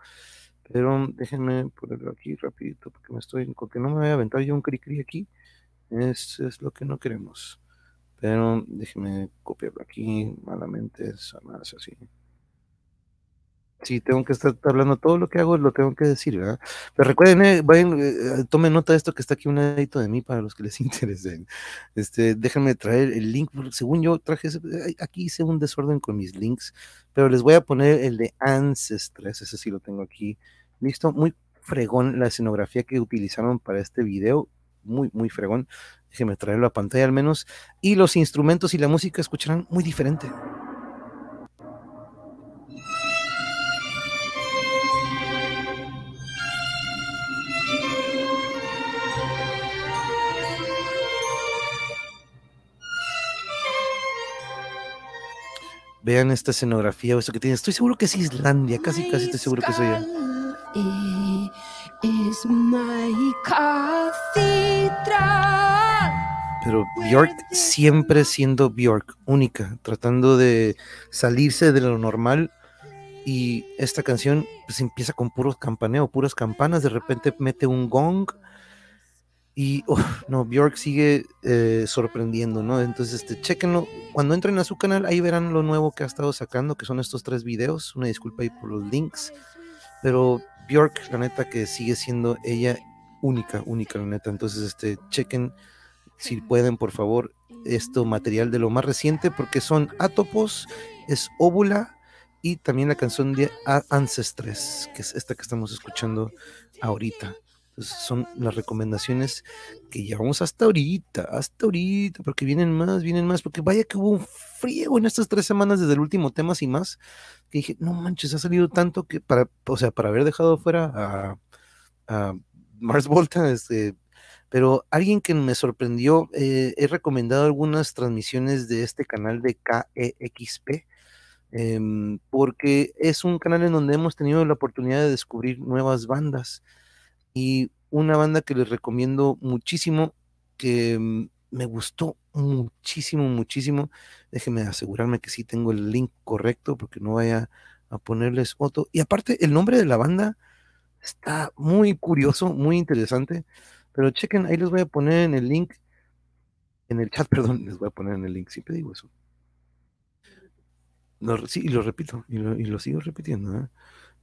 Pero déjenme ponerlo aquí rapidito porque me estoy, con que no me voy a aventar yo un cri cri aquí. Es, es lo que no queremos. Pero déjenme copiarlo aquí malamente, es más así. Sí, tengo que estar hablando todo lo que hago, lo tengo que decir, ¿verdad? Pero recuerden, eh, vayan, eh, tomen nota de esto que está aquí un ladito de mí para los que les interesen. Este, déjenme traer el link. Según yo traje, ese- ay, aquí hice un desorden con mis links, pero les voy a poner el de Ancestres, ese sí lo tengo aquí. Listo, muy fregón la escenografía que utilizaron para este video, muy, muy fregón. Déjenme traerlo a pantalla al menos. Y los instrumentos y la música escucharán muy diferente. Vean esta escenografía o esto que tiene. Estoy seguro que es Islandia, casi, casi estoy seguro que Is my cathedral. Pero Bjork siempre siendo Bjork, única, tratando de salirse de lo normal. Y esta canción pues empieza con puros campaneo, puras campanas, de repente mete un gong. Y uf, no, Bjork sigue eh, sorprendiendo, ¿no? Entonces, este, chéquenlo. Cuando entren a su canal, ahí verán lo nuevo que ha estado sacando, que son estos tres videos. Una disculpa ahí por los links. Pero Bjork, la neta, que sigue siendo ella única, única, la neta. Entonces, este, chequen si pueden, por favor, esto material de lo más reciente, porque son Atopos, es Óvula y también la canción de Ancestres, que es esta que estamos escuchando ahorita. Son las recomendaciones que llevamos hasta ahorita, hasta ahorita, porque vienen más, vienen más, porque vaya que hubo un friego en estas tres semanas desde el último temas y más, que dije, no manches, ha salido tanto que para, o sea, para haber dejado fuera a, Mars Volta, este, pero alguien que me sorprendió, eh, he recomendado algunas transmisiones de este canal de KEXP, em, porque es un canal en donde hemos tenido la oportunidad de descubrir nuevas bandas y una banda que les recomiendo muchísimo, que mm, me gustó muchísimo, muchísimo. Déjenme asegurarme que sí tengo el link correcto porque no vaya a ponerles otro. Y aparte, el nombre de la banda está muy curioso, muy interesante. Pero chequen, ahí les voy a poner en el link, en el chat, perdón, les voy a poner en el link, siempre digo eso. Sí, y lo repito, y lo, y lo sigo repitiendo, ¿eh?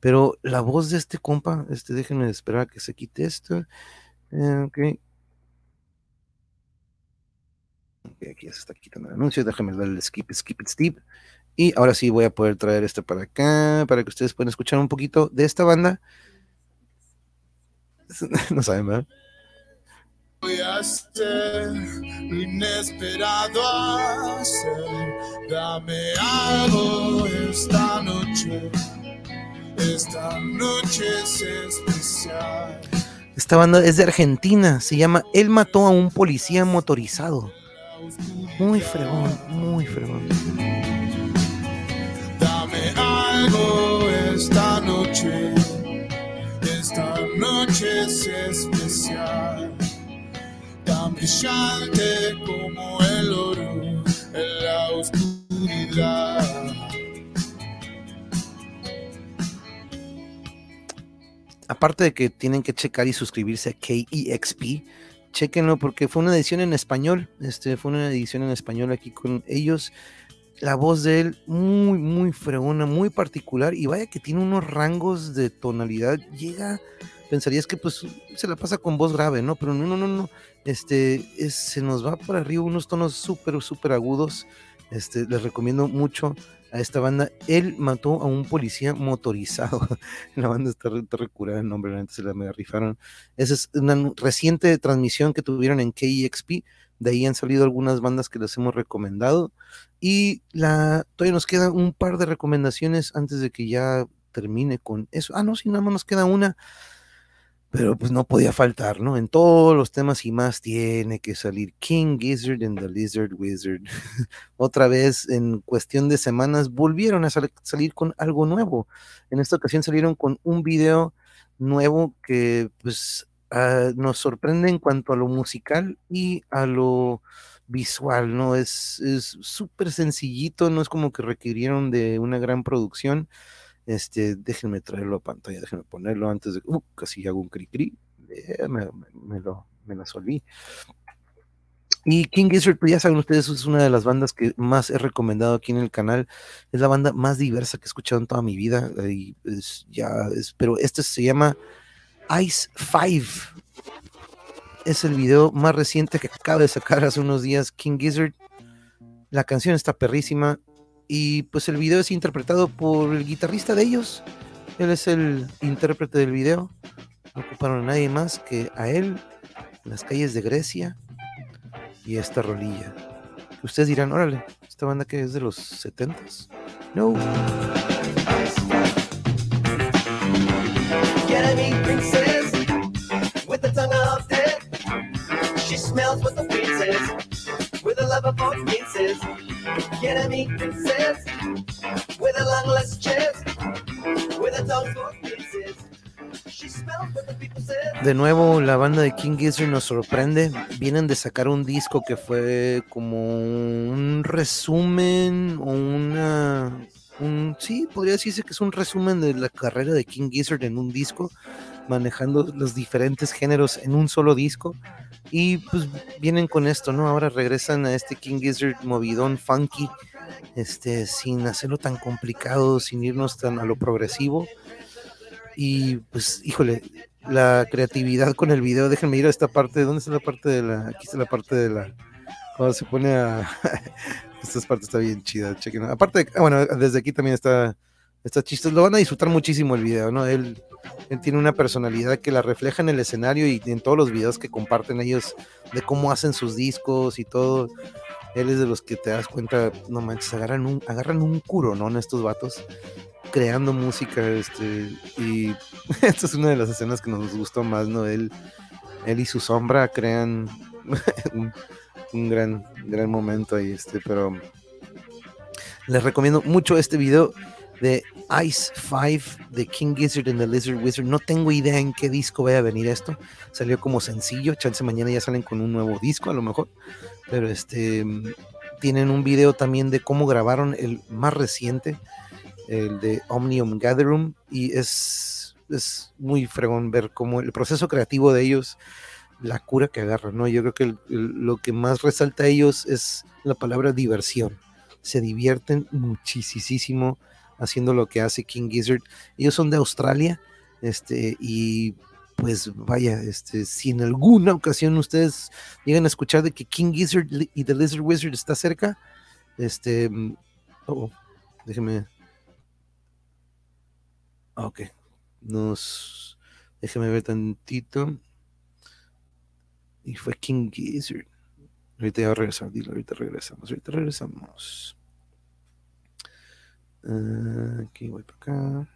Pero la voz de este compa, este, déjenme esperar a que se quite esto. eh, ok. Ok, aquí ya se está quitando el anuncio, déjenme darle skip, skip it, Steve. Y ahora sí voy a poder traer esto para acá, para que ustedes puedan escuchar un poquito de esta banda. No saben, ¿verdad? voy a lo inesperado hacer. Dame algo esta noche. Esta noche es especial. Esta banda es de Argentina, se llama Él mató a un policía motorizado. Muy fregón, muy fregón. Dame algo esta noche. Esta noche es especial. Tan brillante como el oro en la oscuridad. Aparte de que tienen que checar y suscribirse a KEXP, chequenlo porque fue una edición en español. Este fue una edición en español aquí con ellos. La voz de él muy, muy fregona, muy particular. Y vaya que tiene unos rangos de tonalidad. Llega, pensarías que pues se la pasa con voz grave, ¿no? Pero no, no, no, no. Este es- se nos va para arriba unos tonos súper, súper agudos. Este, les recomiendo mucho a esta banda. Él mató a un policía motorizado. La banda está, está recurada el nombre, neta se la mega rifaron. Esa es una reciente transmisión que tuvieron en KEXP. De ahí han salido algunas bandas que les hemos recomendado. Y la, todavía nos queda un par de recomendaciones antes de que ya termine con eso. Ah, no, sí, nada más nos queda una. Pero pues no podía faltar, ¿no? En todos los temas y más tiene que salir King Gizzard and the Lizard Wizard. Otra vez, en cuestión de semanas, volvieron a sal- salir con algo nuevo. En esta ocasión salieron con un video nuevo que pues ah, nos sorprende en cuanto a lo musical y a lo visual, ¿no? Es es súper sencillito, no es como que requirieron de una gran producción. Este, déjenme traerlo a pantalla, déjenme ponerlo antes de. Uh, casi hago un cri cri. Eh, me, me- me lo, me la solí. Y King Gizzard, pues ya saben ustedes, es una de las bandas que más he recomendado aquí en el canal. Es la banda más diversa que he escuchado en toda mi vida. Y es, ya es- pero este se llama Ice Five. Es el video más reciente que acaba de sacar hace unos días King Gizzard. La canción está perrísima. Y pues el video es interpretado por el guitarrista de ellos. Él es el intérprete del video. No ocuparon a nadie más que a él en las calles de Grecia y esta rolilla. Ustedes dirán, órale, esta banda que es de los 70s. No. Smells what the De nuevo, la banda de King Gizzard nos sorprende. Vienen de sacar un disco que fue como un resumen o una. Sí, podría decirse que es un resumen de la carrera de King Gizzard en un disco, manejando los diferentes géneros en un solo disco. Y pues vienen con esto, ¿no? Ahora regresan a este King Gizzard movidón funky, este, sin hacerlo tan complicado, sin irnos tan a lo progresivo. Y pues, híjole, la creatividad con el video. Déjenme ir a esta parte. ¿Dónde está la parte de la? Aquí está la parte de la. Cuando se pone a. esta parte está bien chida. Chequen. Aparte, bueno, desde aquí también está. Está. Lo van a disfrutar muchísimo el video, ¿no? Él, tiene una personalidad que la refleja en el escenario y en todos los videos que comparten ellos de cómo hacen sus discos y todo. Él es de los que te das cuenta, no manches, agarran un, agarran un curo, ¿no? En estos vatos creando música, este, y esta es una de las escenas que nos gustó más, ¿no? Él, él y su sombra crean un gran, gran momento ahí, este, pero les recomiendo mucho este video de Ice 5 de King Gizzard and the Lizard Wizard. No tengo idea en qué disco vaya a venir esto. Salió como sencillo. Chance mañana ya salen con un nuevo disco, a lo mejor. Pero este tienen un video también de cómo grabaron el más reciente, el de Omnium Gatherum. Y es, es muy fregón ver cómo el proceso creativo de ellos, la cura que agarran, ¿no? Yo creo que lo que más resalta a ellos es la palabra diversión. Se divierten muchísimo haciendo lo que hace King Gizzard. Ellos son de Australia, este, y pues vaya, este, si en alguna ocasión ustedes llegan a escuchar de que King Gizzard y The Lizard Wizard está cerca, este, oh, déjeme, ok, nos, déjeme ver tantito, y fue King Gizzard. Ahorita ya a regresar, dilo, ahorita regresamos, ahorita regresamos. Ah, aquí voy para acá.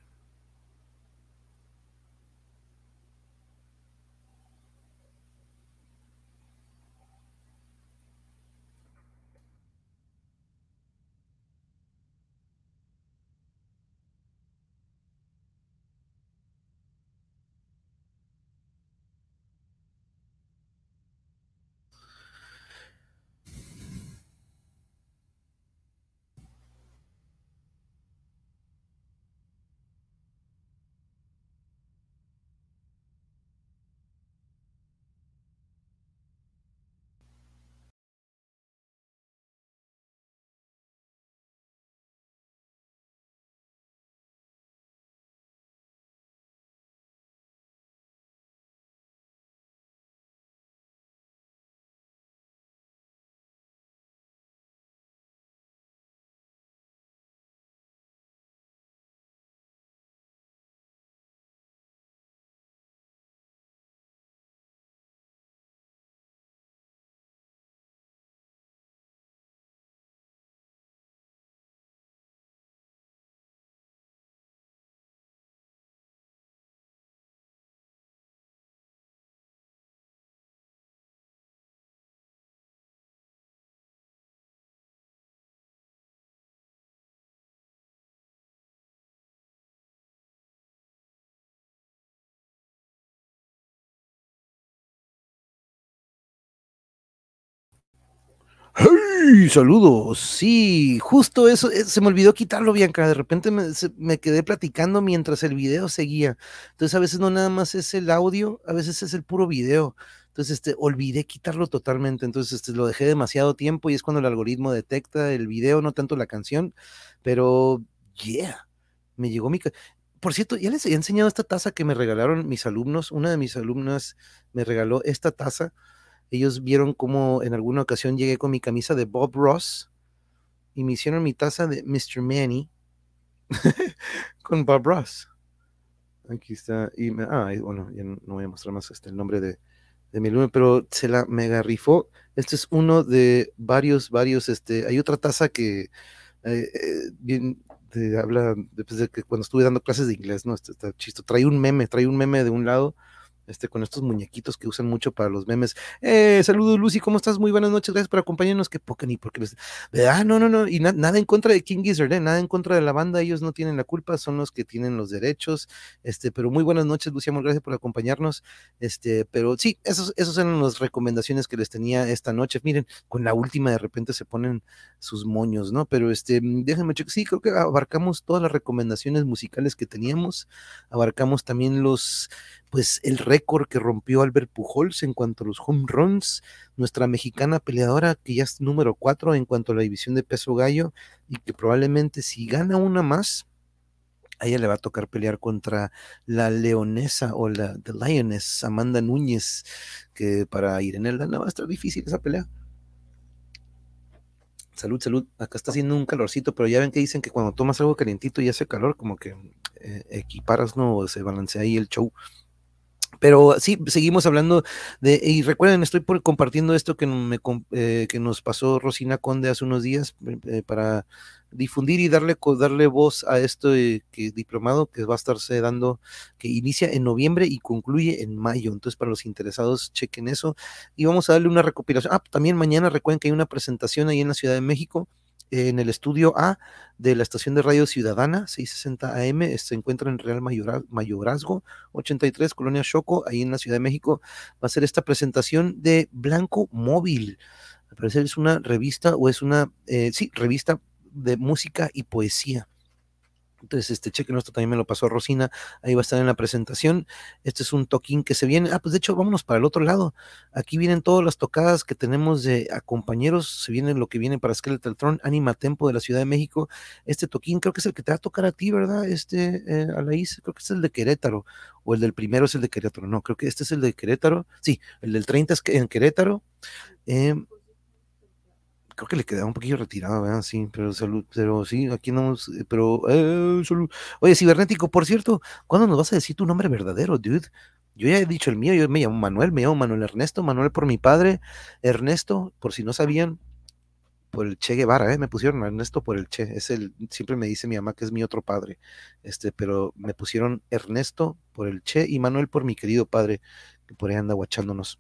Saludos. Sí, justo eso. eh, Se me olvidó quitarlo, Bianca. De repente me, quedé platicando mientras el video seguía. Entonces, a veces no nada más es el audio, a veces es el puro video. Entonces, este, olvidé quitarlo totalmente. Entonces, este, lo dejé demasiado tiempo y es cuando el algoritmo detecta el video, no tanto la canción. Pero, yeah, me llegó mi. Por cierto, ya les he enseñado esta taza que me regalaron mis alumnos. Una de mis alumnas me regaló esta taza ellos vieron cómo en alguna ocasión llegué con mi camisa de Bob Ross y me hicieron mi taza de Mr. Manny con Bob Ross. Aquí está. Y me- ah, bueno, ya no voy a mostrar más este, el nombre de, de mi alumno, pero se la mega rifó. Este es uno de varios, varios. Este, hay otra taza que eh, eh, bien, te habla después de que cuando estuve dando clases de inglés, ¿no? Este, está chisto. Trae un meme, trae un meme de un lado este, con estos muñequitos que usan mucho para los memes. Eh, saludos, Lucy, ¿cómo estás? Muy buenas noches, gracias por acompañarnos. Que poca ni porque les. Ah, no, no, no, y na- nada en contra de King Gizzard, ¿eh? nada en contra de la banda, ellos no tienen la culpa, son los que tienen los derechos. Este, pero muy buenas noches, Lucy, amor, gracias por acompañarnos. Este, pero sí, esos, esos eran las recomendaciones que les tenía esta noche. Miren, con la última de repente se ponen sus moños, ¿no? Pero este, déjenme checar, sí, creo que abarcamos todas las recomendaciones musicales que teníamos, abarcamos también los, pues el récord que rompió Albert Pujols en cuanto a los home runs, nuestra mexicana peleadora que ya es número cuatro en cuanto a la división de peso gallo y que probablemente si gana una más, a ella le va a tocar pelear contra la leonesa o la The Lioness, Amanda Núñez, que para Irene Aldana va a estar difícil esa pelea. Salud, salud. Acá está haciendo un calorcito, pero ya ven que dicen que cuando tomas algo calientito y hace calor, como que eh, equiparas, ¿no? Se balancea ahí el show. Pero sí, seguimos hablando de, y recuerden, estoy por compartiendo esto que, me, eh, que nos pasó Rosina Conde hace unos días eh, para difundir y darle, darle voz a esto eh, que diplomado que va a estarse dando, que inicia en noviembre y concluye en mayo. Entonces, para los interesados, chequen eso. Y vamos a darle una recopilación. Ah, también mañana recuerden que hay una presentación ahí en la Ciudad de México en el estudio A de la estación de radio Ciudadana, 660 AM, eh, se encuentra en Real Mayora- Mayorazgo, 83, Colonia Choco, ahí en la Ciudad de México, va a ser esta presentación de Blanco Móvil. Al parecer es una revista o es una, eh, sí, revista de música y poesía. Entonces, este cheque esto también me lo pasó Rosina, ahí va a estar en la presentación. Este es un toquín que se viene. Ah, pues de hecho, vámonos para el otro lado. Aquí vienen todas las tocadas que tenemos de a compañeros. Se viene lo que viene para Skeletal Throne, Anima Tempo de la Ciudad de México. Este toquín creo que es el que te va a tocar a ti, ¿verdad? Este, eh, creo que es el de Querétaro. O el del primero es el de Querétaro. No, creo que este es el de Querétaro. Sí, el del 30 es en Querétaro. Eh, creo que le quedaba un poquillo retirado, ¿verdad? Sí, pero salud, pero sí, aquí no, eh, pero eh, salud. Oye, cibernético, por cierto, ¿cuándo nos vas a decir tu nombre verdadero, dude? Yo ya he dicho el mío, yo me llamo Manuel, me llamo Manuel Ernesto, Manuel por mi padre, Ernesto, por si no sabían, por el Che Guevara, ¿eh? me pusieron Ernesto por el Che, es el, siempre me dice mi mamá que es mi otro padre, este, pero me pusieron Ernesto por el Che y Manuel por mi querido padre, que por ahí anda guachándonos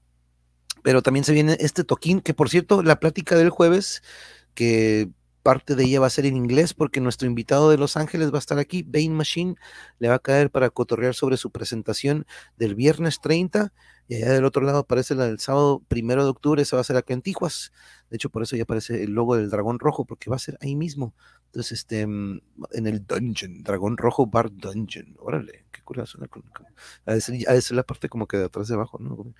pero también se viene este toquín, que por cierto, la plática del jueves, que parte de ella va a ser en inglés, porque nuestro invitado de Los Ángeles va a estar aquí, Bane Machine, le va a caer para cotorrear sobre su presentación del viernes 30, y allá del otro lado aparece la del sábado primero de octubre, esa va a ser acá en Tijuas, de hecho por eso ya aparece el logo del dragón rojo, porque va a ser ahí mismo, entonces este, mm, en el dungeon, dragón rojo bar dungeon, órale, qué curioso, ha de la parte como que de atrás de abajo, ¿no?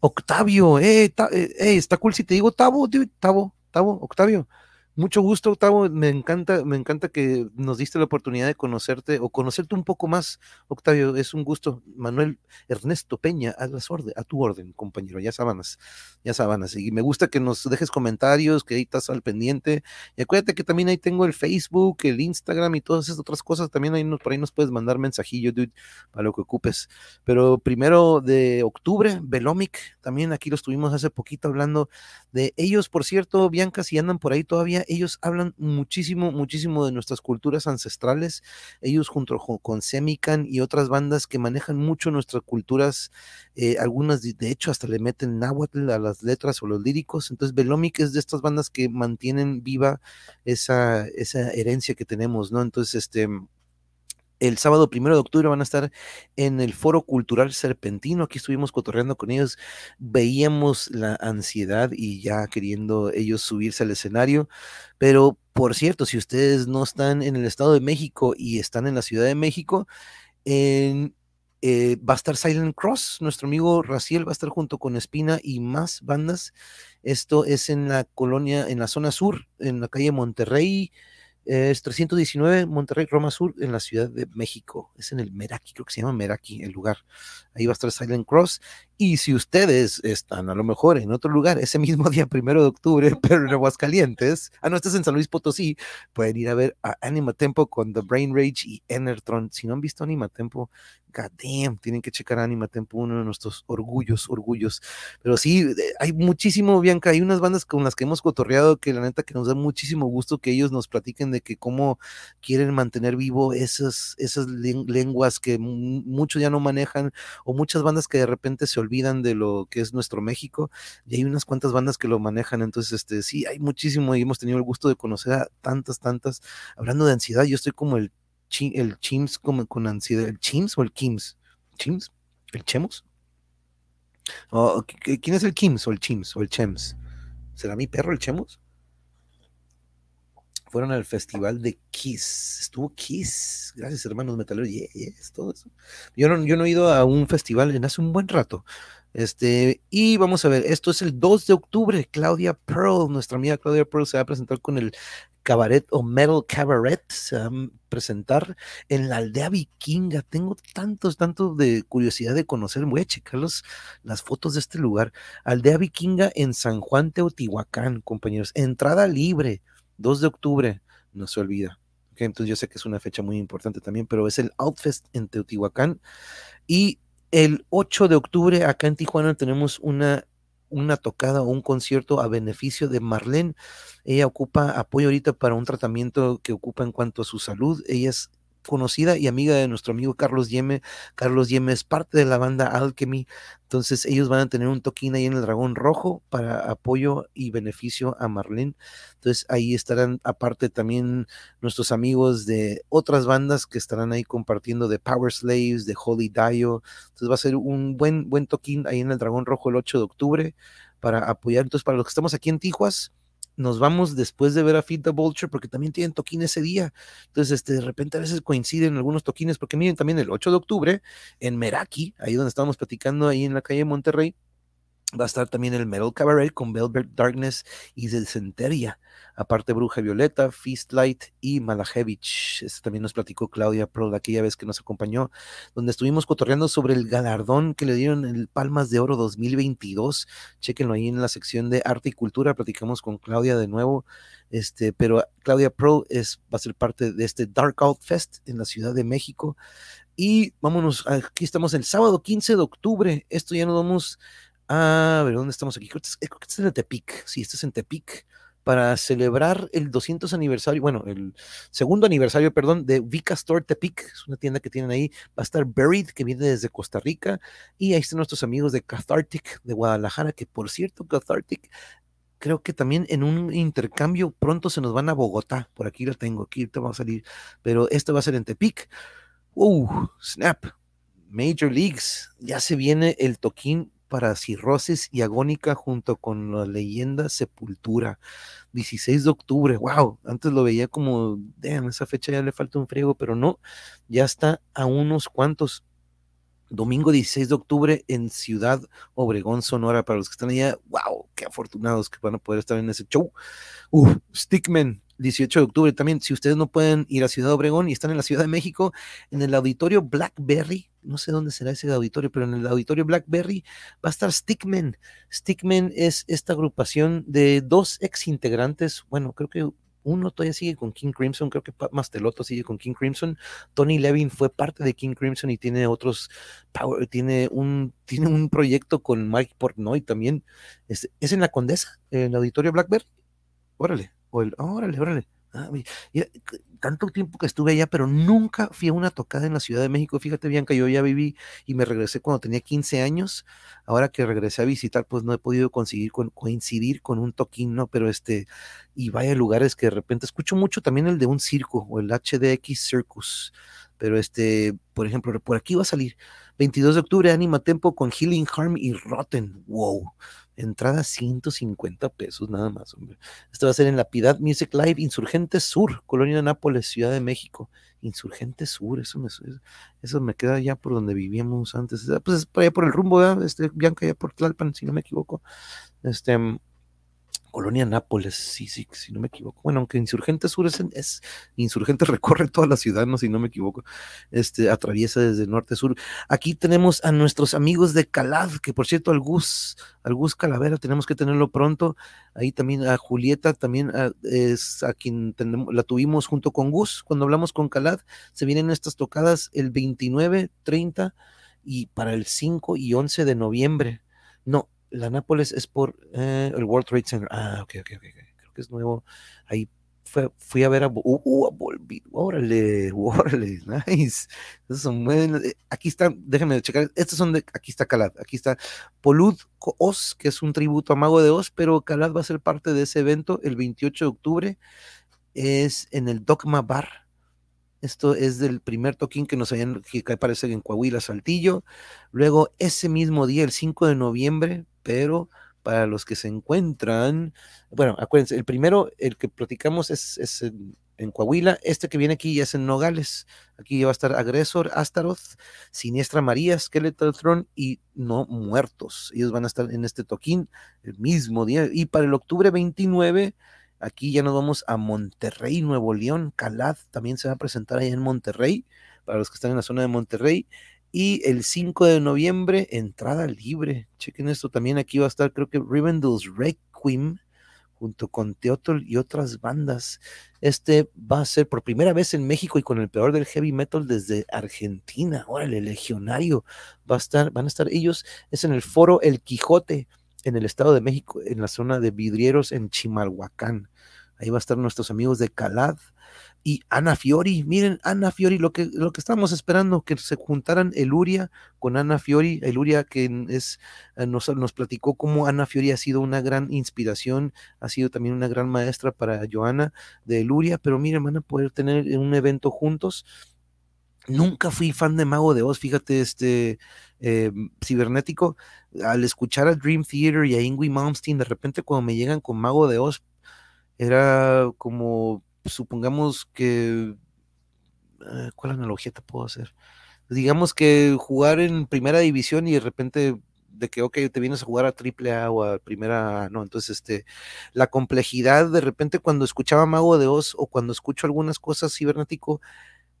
Octavio, eh, ta- eh, eh, está cool si te digo Tavo, Tavo, Tavo, Octavio. Mucho gusto, Octavio. Me encanta, me encanta que nos diste la oportunidad de conocerte o conocerte un poco más, Octavio. Es un gusto. Manuel Ernesto Peña, a las orden, a tu orden, compañero. Ya sábanas, ya sábanas. Y me gusta que nos dejes comentarios, que ahí estás al pendiente. Y acuérdate que también ahí tengo el Facebook, el Instagram y todas esas otras cosas. También ahí nos, por ahí nos puedes mandar mensajillo, dude, para lo que ocupes. Pero primero de octubre, Velomic, también aquí lo estuvimos hace poquito hablando de ellos, por cierto, Bianca, si andan por ahí todavía, ellos hablan muchísimo, muchísimo de nuestras culturas ancestrales. Ellos junto con Semican y otras bandas que manejan mucho nuestras culturas, eh, algunas de, de hecho hasta le meten náhuatl a las letras o los líricos. Entonces, Velomic es de estas bandas que mantienen viva esa, esa herencia que tenemos, ¿no? Entonces, este el sábado primero de octubre van a estar en el Foro Cultural Serpentino. Aquí estuvimos cotorreando con ellos. Veíamos la ansiedad y ya queriendo ellos subirse al escenario. Pero, por cierto, si ustedes no están en el Estado de México y están en la Ciudad de México, en, eh, va a estar Silent Cross. Nuestro amigo Raciel va a estar junto con Espina y más bandas. Esto es en la colonia, en la zona sur, en la calle Monterrey. Es 319 Monterrey, Roma Sur, en la Ciudad de México. Es en el Meraki, creo que se llama Meraki el lugar. Ahí va a estar Silent Cross. Y si ustedes están a lo mejor en otro lugar ese mismo día, primero de octubre, pero en Aguascalientes, ah, no, estás en San Luis Potosí, pueden ir a ver a Anima Tempo con The Brain Rage y Enertron. Si no han visto Anima Tempo, god damn, tienen que checar Anima Tempo, uno de nuestros orgullos, orgullos. Pero sí, hay muchísimo, Bianca, hay unas bandas con las que hemos cotorreado que la neta que nos da muchísimo gusto que ellos nos platiquen de que cómo quieren mantener vivo esas, esas len- lenguas que mu- muchos ya no manejan o muchas bandas que de repente se olvidan de lo que es nuestro México y hay unas cuantas bandas que lo manejan, entonces este sí, hay muchísimo y hemos tenido el gusto de conocer a tantas, tantas. Hablando de ansiedad, yo estoy como el, el Chims como con ansiedad, el Chims o el Kims, Chims, el Chemos. O, ¿qui- ¿Quién es el Kims o el Chims o el Chems? ¿Será mi perro el Chemos? Fueron al festival de Kiss. Estuvo Kiss. Gracias, hermanos metaleros. Yeah, yes, todo eso. Yo no, yo no he ido a un festival en hace un buen rato. Este, y vamos a ver, esto es el 2 de octubre. Claudia Pearl, nuestra amiga Claudia Pearl, se va a presentar con el cabaret o metal cabaret. Se va a presentar en la aldea vikinga. Tengo tantos, tantos de curiosidad de conocer. Voy a checar los- las fotos de este lugar. Aldea vikinga en San Juan Teotihuacán, compañeros. Entrada libre, 2 de octubre, no se olvida. Entonces yo sé que es una fecha muy importante también, pero es el Outfest en Teotihuacán. Y el 8 de octubre acá en Tijuana tenemos una, una tocada o un concierto a beneficio de Marlene. Ella ocupa apoyo ahorita para un tratamiento que ocupa en cuanto a su salud. Ella es conocida y amiga de nuestro amigo Carlos Yeme. Carlos Yeme es parte de la banda Alchemy. Entonces ellos van a tener un toquín ahí en el Dragón Rojo para apoyo y beneficio a Marlene. Entonces ahí estarán aparte también nuestros amigos de otras bandas que estarán ahí compartiendo de Power Slaves, de Holy Dio. Entonces va a ser un buen, buen toquín ahí en el Dragón Rojo el 8 de octubre para apoyar. Entonces para los que estamos aquí en Tijuas, nos vamos después de ver a Feed the Vulture porque también tienen toquín ese día. Entonces, este, de repente a veces coinciden algunos toquines, porque miren también el 8 de octubre en Meraki, ahí donde estábamos platicando, ahí en la calle Monterrey, va a estar también el Metal Cabaret con Velvet Darkness y Centeria. Aparte Bruja Violeta, Feastlight y Malajevich. Este también nos platicó Claudia Pro aquella vez que nos acompañó, donde estuvimos cotorreando sobre el galardón que le dieron el Palmas de Oro 2022. Chequenlo ahí en la sección de Arte y Cultura. Platicamos con Claudia de nuevo. Este, pero Claudia Pro es, va a ser parte de este Dark Out Fest en la Ciudad de México. Y vámonos, aquí estamos el sábado 15 de octubre. Esto ya nos vamos a ver dónde estamos aquí. Creo que, que este es en Tepic. Sí, este es en Tepic para celebrar el 200 aniversario, bueno, el segundo aniversario, perdón, de Vika Store Tepic, es una tienda que tienen ahí, va a estar Buried, que viene desde Costa Rica, y ahí están nuestros amigos de Cathartic de Guadalajara, que por cierto, Cathartic, creo que también en un intercambio pronto se nos van a Bogotá, por aquí lo tengo, aquí te va a salir, pero esto va a ser en Tepic. Uh, snap, Major Leagues, ya se viene el toquín para cirrosis y agónica junto con la leyenda Sepultura. 16 de octubre, wow, antes lo veía como, damn, esa fecha ya le falta un friego, pero no, ya está a unos cuantos. Domingo 16 de octubre en Ciudad Obregón, Sonora, para los que están allá, wow, qué afortunados que van a poder estar en ese show. Uh, Stickman, 18 de octubre también. Si ustedes no pueden ir a Ciudad Obregón y están en la Ciudad de México, en el auditorio Blackberry, no sé dónde será ese auditorio, pero en el auditorio Blackberry va a estar Stickman. Stickman es esta agrupación de dos ex integrantes, bueno, creo que uno todavía sigue con King Crimson, creo que Masteloto sigue con King Crimson. Tony Levin fue parte de King Crimson y tiene otros, power, tiene un, tiene un proyecto con Mike Portnoy también. Es, es en la Condesa, en el auditorio Blackberry. Órale, o el, órale, órale. Ah, tanto tiempo que estuve allá, pero nunca fui a una tocada en la Ciudad de México. Fíjate, Bianca, yo ya viví y me regresé cuando tenía 15 años. Ahora que regresé a visitar, pues no he podido conseguir con, coincidir con un toquín, ¿no? Pero este, y vaya lugares que de repente escucho mucho también el de un circo o el HDX Circus. Pero este, por ejemplo, por aquí va a salir 22 de octubre, Anima Tempo con Healing Harm y Rotten. Wow. Entrada 150 pesos nada más, hombre. Esto va a ser en la Piedad Music Live, Insurgente Sur, Colonia Nápoles, Ciudad de México. Insurgente Sur, eso me, eso me queda ya por donde vivíamos antes. Pues es por allá por el rumbo, ¿verdad? Este, Bianca, ya por Tlalpan, si no me equivoco. Este, Colonia Nápoles, sí, sí, si no me equivoco. Bueno, aunque Insurgente Sur es, en- es Insurgente recorre toda la ciudad, no, si no me equivoco. Este atraviesa desde norte a sur. Aquí tenemos a nuestros amigos de Calad, que por cierto, al Gus, al Gus Calavera, tenemos que tenerlo pronto. Ahí también a Julieta, también a- es a quien tenemos, la tuvimos junto con Gus cuando hablamos con Calad. Se vienen estas tocadas el 29, 30 y para el 5 y 11 de noviembre. No, la Nápoles es por eh, el World Trade Center. Ah, ok, ok, ok. Creo que es nuevo. Ahí fui a ver a, uh, uh, a Volbeat. Órale, nice. Esos son buenos. Eh, Aquí están, déjenme checar. Estos son de, aquí está Calad, aquí está Polud Oz, que es un tributo a Mago de Oz, pero Calad va a ser parte de ese evento el 28 de octubre. Es en el Dogma Bar. Esto es del primer toquín que nos habían, que aparece en Coahuila, Saltillo. Luego, ese mismo día, el 5 de noviembre, pero para los que se encuentran, bueno, acuérdense, el primero, el que platicamos es, en, Coahuila, este que viene aquí ya es en Nogales. Aquí va a estar Agresor, Astaroth, Siniestra María, Skeleton y No Muertos. Ellos van a estar en este toquín el mismo día. Y para el octubre 29, aquí ya nos vamos a Monterrey, Nuevo León. Calad también se va a presentar allá en Monterrey, para los que están en la zona de Monterrey. Y el 5 de noviembre, entrada libre. Chequen esto, también aquí va a estar, creo que Rivendell's Requiem, junto con Teotl y otras bandas. Este va a ser por primera vez en México y con el peor del heavy metal desde Argentina. Órale, legionario. Va a estar, van a estar ellos, es en el foro El Quijote, en el Estado de México, en la zona de vidrieros en Chimalhuacán. Ahí va a estar nuestros amigos de Calad y Ana Fiori. Miren, Ana Fiori, lo que, lo que estábamos esperando, que se juntaran Eluria con Ana Fiori. Eluria que es, eh, nos, nos platicó cómo Ana Fiori ha sido una gran inspiración, ha sido también una gran maestra para Joana de Eluria, pero miren, van a poder tener un evento juntos. Nunca fui fan de Mago de Oz, fíjate, este eh, cibernético. Al escuchar a Dream Theater y a Ingrid Malmsteen, de repente cuando me llegan con Mago de Oz, era como, supongamos que, eh, ¿cuál analogía te puedo hacer? Digamos que jugar en primera división y de repente de que, ok, te vienes a jugar a triple A o a primera no, entonces, este, la complejidad de repente cuando escuchaba Mago de Oz o cuando escucho algunas cosas cibernético,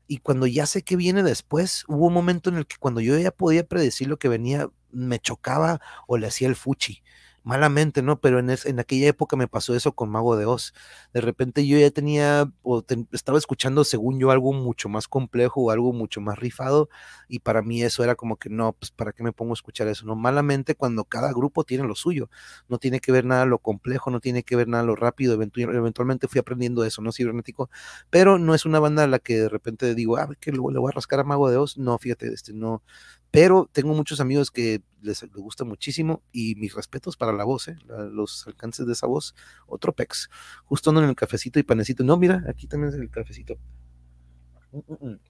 y cuando ya sé que viene después, hubo un momento en el que cuando yo ya podía predecir lo que venía, me chocaba o le hacía el fuchi. Malamente, ¿no? Pero en, es- en aquella época me pasó eso con Mago de Oz. De repente yo ya tenía, o ten- estaba escuchando, según yo, algo mucho más complejo o algo mucho más rifado, y para mí eso era como que no, pues ¿para qué me pongo a escuchar eso? No, malamente cuando cada grupo tiene lo suyo, no tiene que ver nada lo complejo, no tiene que ver nada lo rápido, eventu- eventualmente fui aprendiendo eso, ¿no? Cibernético, pero no es una banda a la que de repente digo, ah, que le voy a rascar a Mago de Oz. No, fíjate, este, no. Pero tengo muchos amigos que les, les gusta muchísimo y mis respetos para la voz, ¿eh? Los alcances de esa voz. Otro pex. Justo en el cafecito y panecito. No, mira, aquí también es el cafecito. Mm, mm, mm.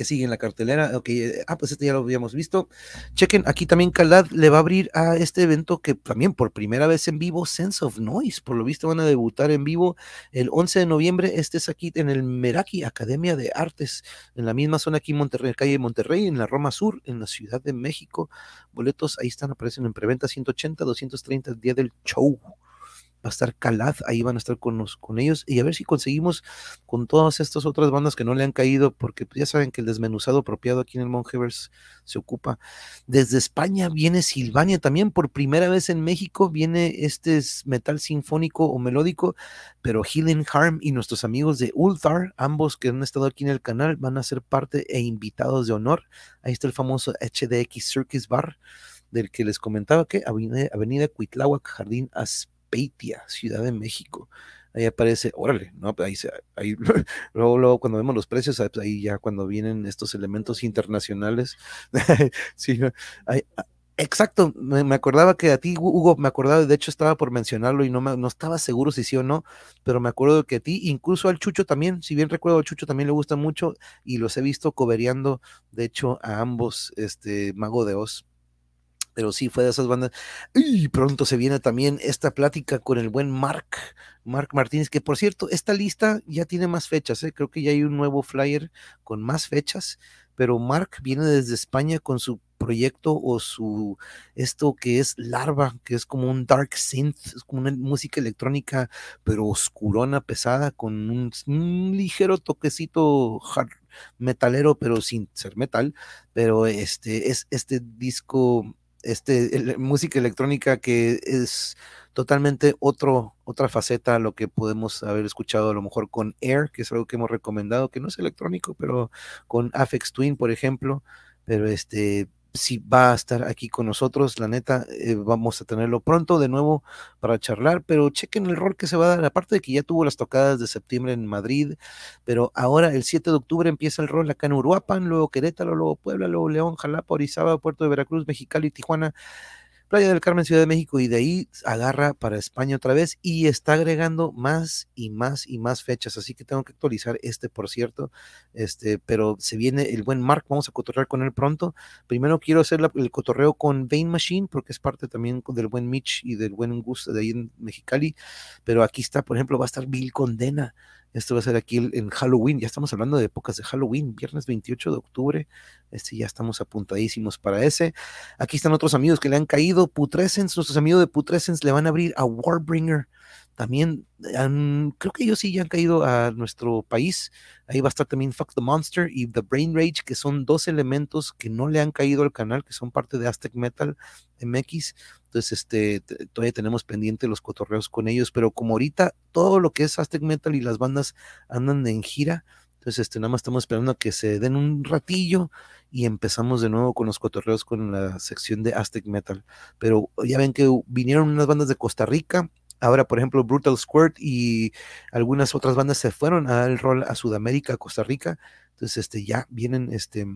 Que sigue en la cartelera. Ok, eh, ah, pues este ya lo habíamos visto. Chequen, aquí también Calad le va a abrir a este evento que también por primera vez en vivo, Sense of Noise. Por lo visto van a debutar en vivo el 11 de noviembre. Este es aquí en el Meraki Academia de Artes, en la misma zona aquí en Monterrey, calle Monterrey, en la Roma Sur, en la Ciudad de México. Boletos ahí están, aparecen en preventa 180, 230 el día del show. Va a estar Calad, ahí van a estar con, los, con ellos y a ver si conseguimos con todas estas otras bandas que no le han caído, porque pues, ya saben que el desmenuzado apropiado aquí en el Monjevers se ocupa. Desde España viene Silvania también, por primera vez en México viene este es metal sinfónico o melódico, pero Healing Harm y nuestros amigos de Ulthar, ambos que han estado aquí en el canal, van a ser parte e invitados de honor. Ahí está el famoso HDX Circus Bar, del que les comentaba que Avenida, Avenida Cuitláhuac, Jardín Aspeitia, Ciudad de México. Ahí aparece, órale, ¿no? Ahí, se- ahí luego, luego cuando vemos los precios, ah, pues ahí ya cuando vienen estos elementos internacionales, sí. Ahí- ah, exacto, me, me acordaba que a ti, Hugo, me acordaba, de hecho estaba por mencionarlo y no, me- no estaba seguro si sí o no, pero me acuerdo que a ti, incluso al Chucho también, si bien recuerdo, al Chucho también le gusta mucho y los he visto cobereando, de hecho, a ambos, este, Mago de Oz. Pero sí, fue de esas bandas. Y pronto se viene también esta plática con el buen Mark, Mark Martínez, que por cierto, esta lista ya tiene más fechas, ¿eh? creo que ya hay un nuevo flyer con más fechas, pero Mark viene desde España con su proyecto o su esto que es Larva, que es como un dark synth, es como una música electrónica, pero oscurona, pesada, con un, un ligero toquecito hard metalero, pero sin ser metal. Pero este es este disco, este el- música electrónica que es totalmente otro, otra faceta a lo que podemos haber escuchado a lo mejor con Air, que es algo que hemos recomendado, que no es electrónico, pero con Afex Twin, por ejemplo, pero este sí va a estar aquí con nosotros, la neta, eh, vamos a tenerlo pronto de nuevo para charlar, pero chequen el rol que se va a dar, aparte de que ya tuvo las tocadas de septiembre en Madrid, pero ahora el 7 de octubre empieza el rol acá en Uruapan, luego Querétaro, luego Puebla, luego León, Jalapa, Orizaba, Puerto de Veracruz, Mexicali, Tijuana, Playa del Carmen, Ciudad de México, y de ahí agarra para España otra vez y está agregando más y más y más fechas. Así que tengo que actualizar este, por cierto. Este, pero se viene el buen Mark, vamos a cotorrear con él pronto. Primero quiero hacer el cotorreo con Vein Machine, porque es parte también del buen Mitch y del buen Gus de ahí en Mexicali. Pero aquí está, por ejemplo, va a estar Bill Condena. Esto va a ser aquí en Halloween. Ya estamos hablando de épocas de Halloween, viernes 28 de octubre. Este, ya estamos apuntadísimos para ese. Aquí están otros amigos que le han caído. Putrescence, nuestros amigos de Putrescence le van a abrir a Warbringer. También han- creo que ellos sí ya han caído a nuestro país. Ahí va a estar también Fuck the Monster y The Brain Rage, que son dos elementos que no le han caído al canal, que son parte de Aztec Metal MX. Entonces, este, todavía tenemos pendiente los cotorreos con ellos, pero como ahorita todo lo que es Aztec Metal y las bandas andan en gira, entonces este, nada más estamos esperando a que se den un ratillo y empezamos de nuevo con los cotorreos con la sección de Aztec Metal. Pero ya ven que vinieron unas bandas de Costa Rica, ahora por ejemplo Brutal Squirt y algunas otras bandas se fueron a dar el rol a Sudamérica, a Costa Rica, entonces este, ya vienen, este,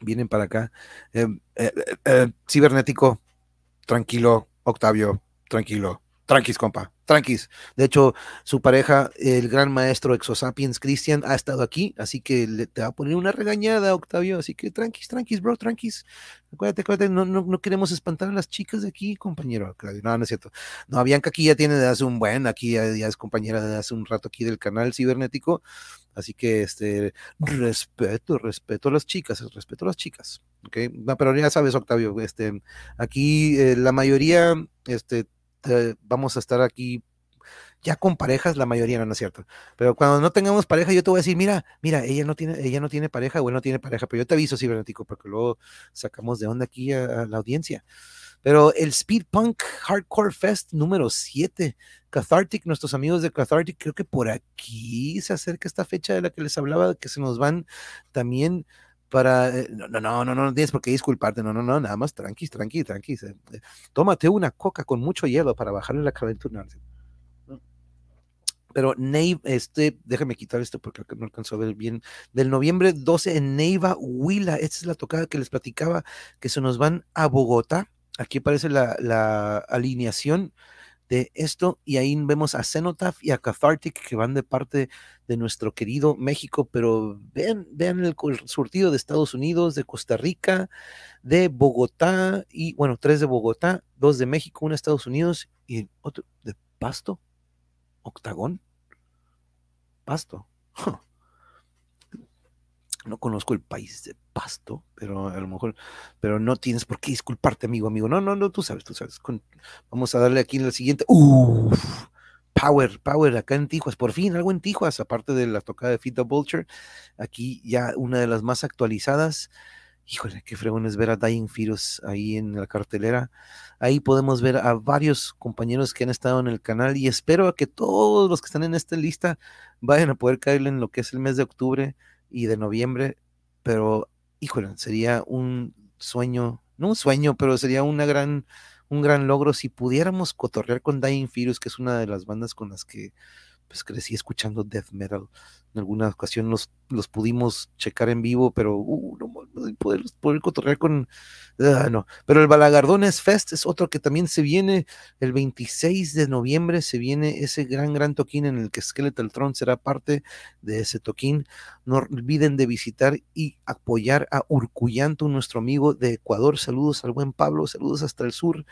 vienen para acá. Eh, eh, eh, eh, cibernético, tranquilo, Octavio, tranquilo, tranquis, compa, tranquis. De hecho, su pareja, el gran maestro Exosapiens Christian, ha estado aquí, así que le, te va a poner una regañada, Octavio. Así que tranquis, tranquis, bro, tranquis. Acuérdate, acuérdate, no, no, no queremos espantar a las chicas de aquí, compañero. No, no es cierto. No, Bianca aquí ya tiene de hace un buen, aquí ya, es compañera de hace un rato aquí del canal cibernético. Así que este respeto, respeto a las chicas, respeto a las chicas. ¿ok? No, pero ya sabes, Octavio, este, aquí eh, la mayoría, este, te- vamos a estar aquí ya con parejas, la mayoría no, no es cierto. Pero cuando no tengamos pareja, yo te voy a decir, mira, mira, ella no tiene, ella no tiene pareja o él no tiene pareja, pero yo te aviso, cibernético, porque luego sacamos de onda aquí a, a la audiencia. Pero el Speed Punk Hardcore Fest número 7, Cathartic, nuestros amigos de Cathartic, creo que por aquí se acerca esta fecha de la que les hablaba, que se nos van también para... eh, No, no, no, no, no tienes por qué disculparte, no, no, no, nada más tranqui, tranqui, tranqui. eh, eh, Tómate una coca con mucho hielo para bajarle la calentura. Pero Nave, este, déjame quitar esto porque no alcanzó a ver bien. Del noviembre 12 en Neiva, Huila. Esta es la tocada que les platicaba, que se nos van a Bogotá. Aquí aparece la, la alineación de esto y ahí vemos a Cenotaph y a Cathartic que van de parte de nuestro querido México, pero vean, vean el, surtido de Estados Unidos, de Costa Rica, de Bogotá y bueno, tres de Bogotá, dos de México, uno de Estados Unidos y otro de Pasto, Octagón, Pasto. No conozco el país de Pasto, pero a lo mejor, pero no tienes por qué disculparte, amigo, amigo. No, no, no, tú sabes, tú sabes. Vamos a darle aquí en la siguiente. Uf, Power, Power, acá en Tijuas, por fin algo en Tijuas, aparte de la tocada de Fit the Vulture. Aquí ya una de las más actualizadas. Híjole, qué fregón es ver a Dying Fetus ahí en la cartelera. Ahí podemos ver a varios compañeros que han estado en el canal y espero a que todos los que están en esta lista vayan a poder caerle en lo que es el mes de octubre y de noviembre. Pero, híjole, sería un sueño, no un sueño, pero sería una gran, un gran logro si pudiéramos cotorrear con Dying Fetus, que es una de las bandas con las que pues crecí escuchando death metal. En alguna ocasión los, los pudimos checar en vivo, pero uh, no, no, poder, cotorrear con. ah, no. Pero el Balagardones Fest es otro que también se viene el 26 de noviembre. Se viene ese gran, gran toquín en el que Skeletal Throne será parte de ese toquín. No olviden de visitar y apoyar a Urcuyanto, nuestro amigo de Ecuador. Saludos al buen Pablo, saludos hasta el sur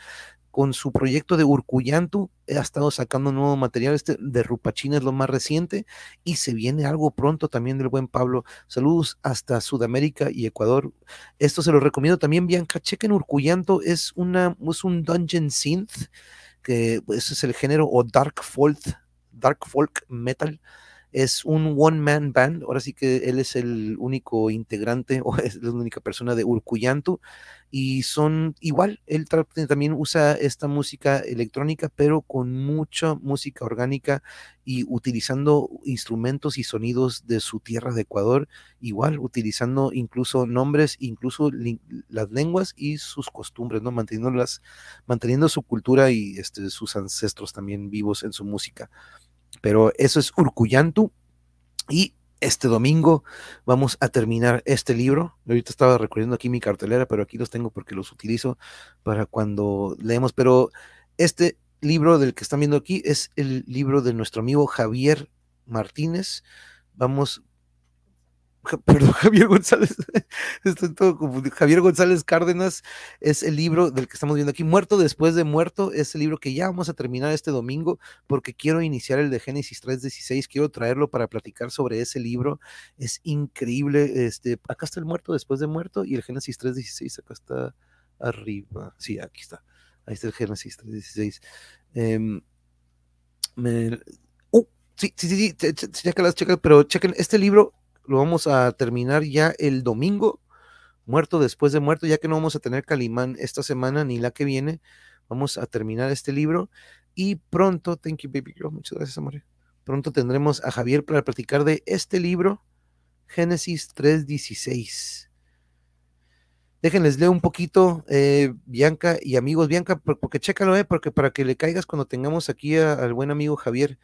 con su proyecto de Urcuyantu, ha estado sacando nuevo material, este de Rupachina es lo más reciente, y se viene algo pronto también del buen Pablo. Saludos hasta Sudamérica y Ecuador. Esto se lo recomiendo también, Bianca, chequen Urcuyantu, es, una, es un dungeon synth, que pues, ese es el género, o dark folk, dark folk metal, es un one man band, ahora sí que él es el único integrante o es la única persona de Urcuyantu y son igual, él tra- también usa esta música electrónica pero con mucha música orgánica y utilizando instrumentos y sonidos de su tierra de Ecuador, igual utilizando incluso nombres, incluso las lenguas y sus costumbres, ¿no? Manteniéndolas, manteniendo su cultura y este, sus ancestros también vivos en su música pero eso es Urcuyantu. Y este domingo vamos a terminar este libro. Ahorita estaba recorriendo aquí mi cartelera, pero aquí los tengo porque los utilizo para cuando leemos. Pero este libro del que están viendo aquí es el libro de nuestro amigo Javier Martínez. Vamos. Perdón, Javier González, estoy todo confundido. Javier González Cárdenas es el libro del que estamos viendo aquí. Muerto después de muerto es el libro que ya vamos a terminar este domingo porque quiero iniciar el de Génesis 3.16, quiero traerlo para platicar sobre ese libro. Es increíble. Este, acá está el muerto después de muerto y el Génesis 3.16 acá está arriba. Sí, aquí está. Ahí está el Génesis 3.16. Em, me- uh, sí, sí, sí, sí, chécalas, chécalas, pero chequen, este libro lo vamos a terminar ya el domingo, muerto después de muerto, ya que no vamos a tener Calimán esta semana ni la que viene, vamos a terminar este libro y pronto, thank you baby girl, muchas gracias amor, pronto tendremos a Javier para platicar de este libro, Génesis 3.16. Déjenles leo un poquito, eh, Bianca y amigos, Bianca, por- porque chécalo, eh, porque para que le caigas cuando tengamos aquí al buen amigo Javier.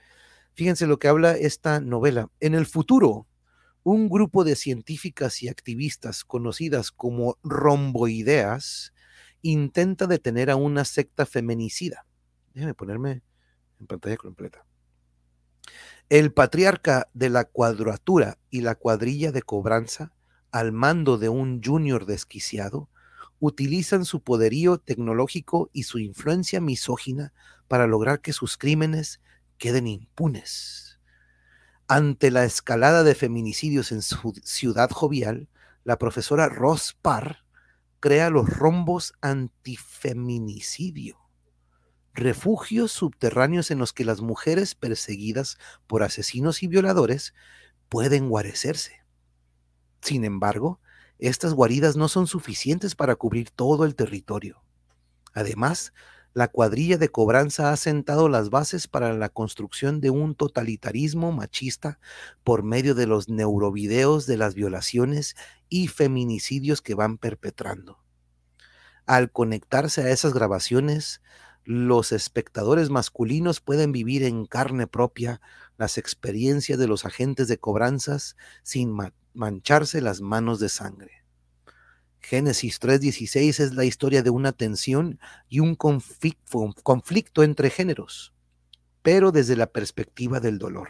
Fíjense lo que habla esta novela. En el futuro, un grupo de científicas y activistas conocidas como romboideas intenta detener a una secta feminicida. Déjenme ponerme en pantalla completa. El patriarca de la cuadratura y la cuadrilla de cobranza, al mando de un junior desquiciado, utilizan su poderío tecnológico y su influencia misógina para lograr que sus crímenes queden impunes. Ante la escalada de feminicidios en su ciudad jovial, la profesora Ross Parr crea los rombos antifeminicidio, refugios subterráneos en los que las mujeres perseguidas por asesinos y violadores pueden guarecerse. Sin embargo, estas guaridas no son suficientes para cubrir todo el territorio. Además, la cuadrilla de cobranza ha sentado las bases para la construcción de un totalitarismo machista por medio de los neurovideos de las violaciones y feminicidios que van perpetrando. Al conectarse a esas grabaciones, los espectadores masculinos pueden vivir en carne propia las experiencias de los agentes de cobranzas sin ma- mancharse las manos de sangre. Génesis 3.16 es la historia de una tensión y un conflicto, entre géneros, pero desde la perspectiva del dolor.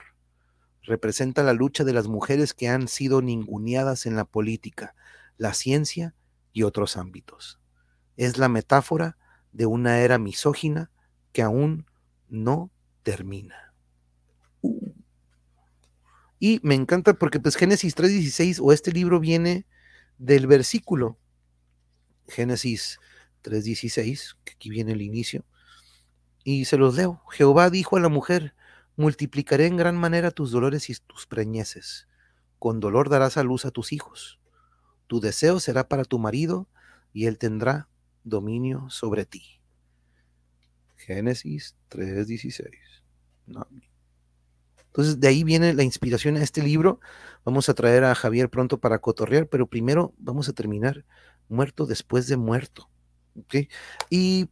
Representa la lucha de las mujeres que han sido ninguneadas en la política, la ciencia y otros ámbitos. Es la metáfora de una era misógina que aún no termina. Y me encanta porque pues Génesis 3.16 o este libro viene del versículo Génesis 3.16, que aquí viene el inicio, y se los leo. Jehová dijo a la mujer, multiplicaré en gran manera tus dolores y tus preñeces, con dolor darás a luz a tus hijos. Tu deseo será para tu marido, y él tendrá dominio sobre ti. Génesis 3.16. No. Entonces, de ahí viene la inspiración a este libro. Vamos a traer a Javier pronto para cotorrear, pero primero vamos a terminar muerto después de muerto. ¿ok? Y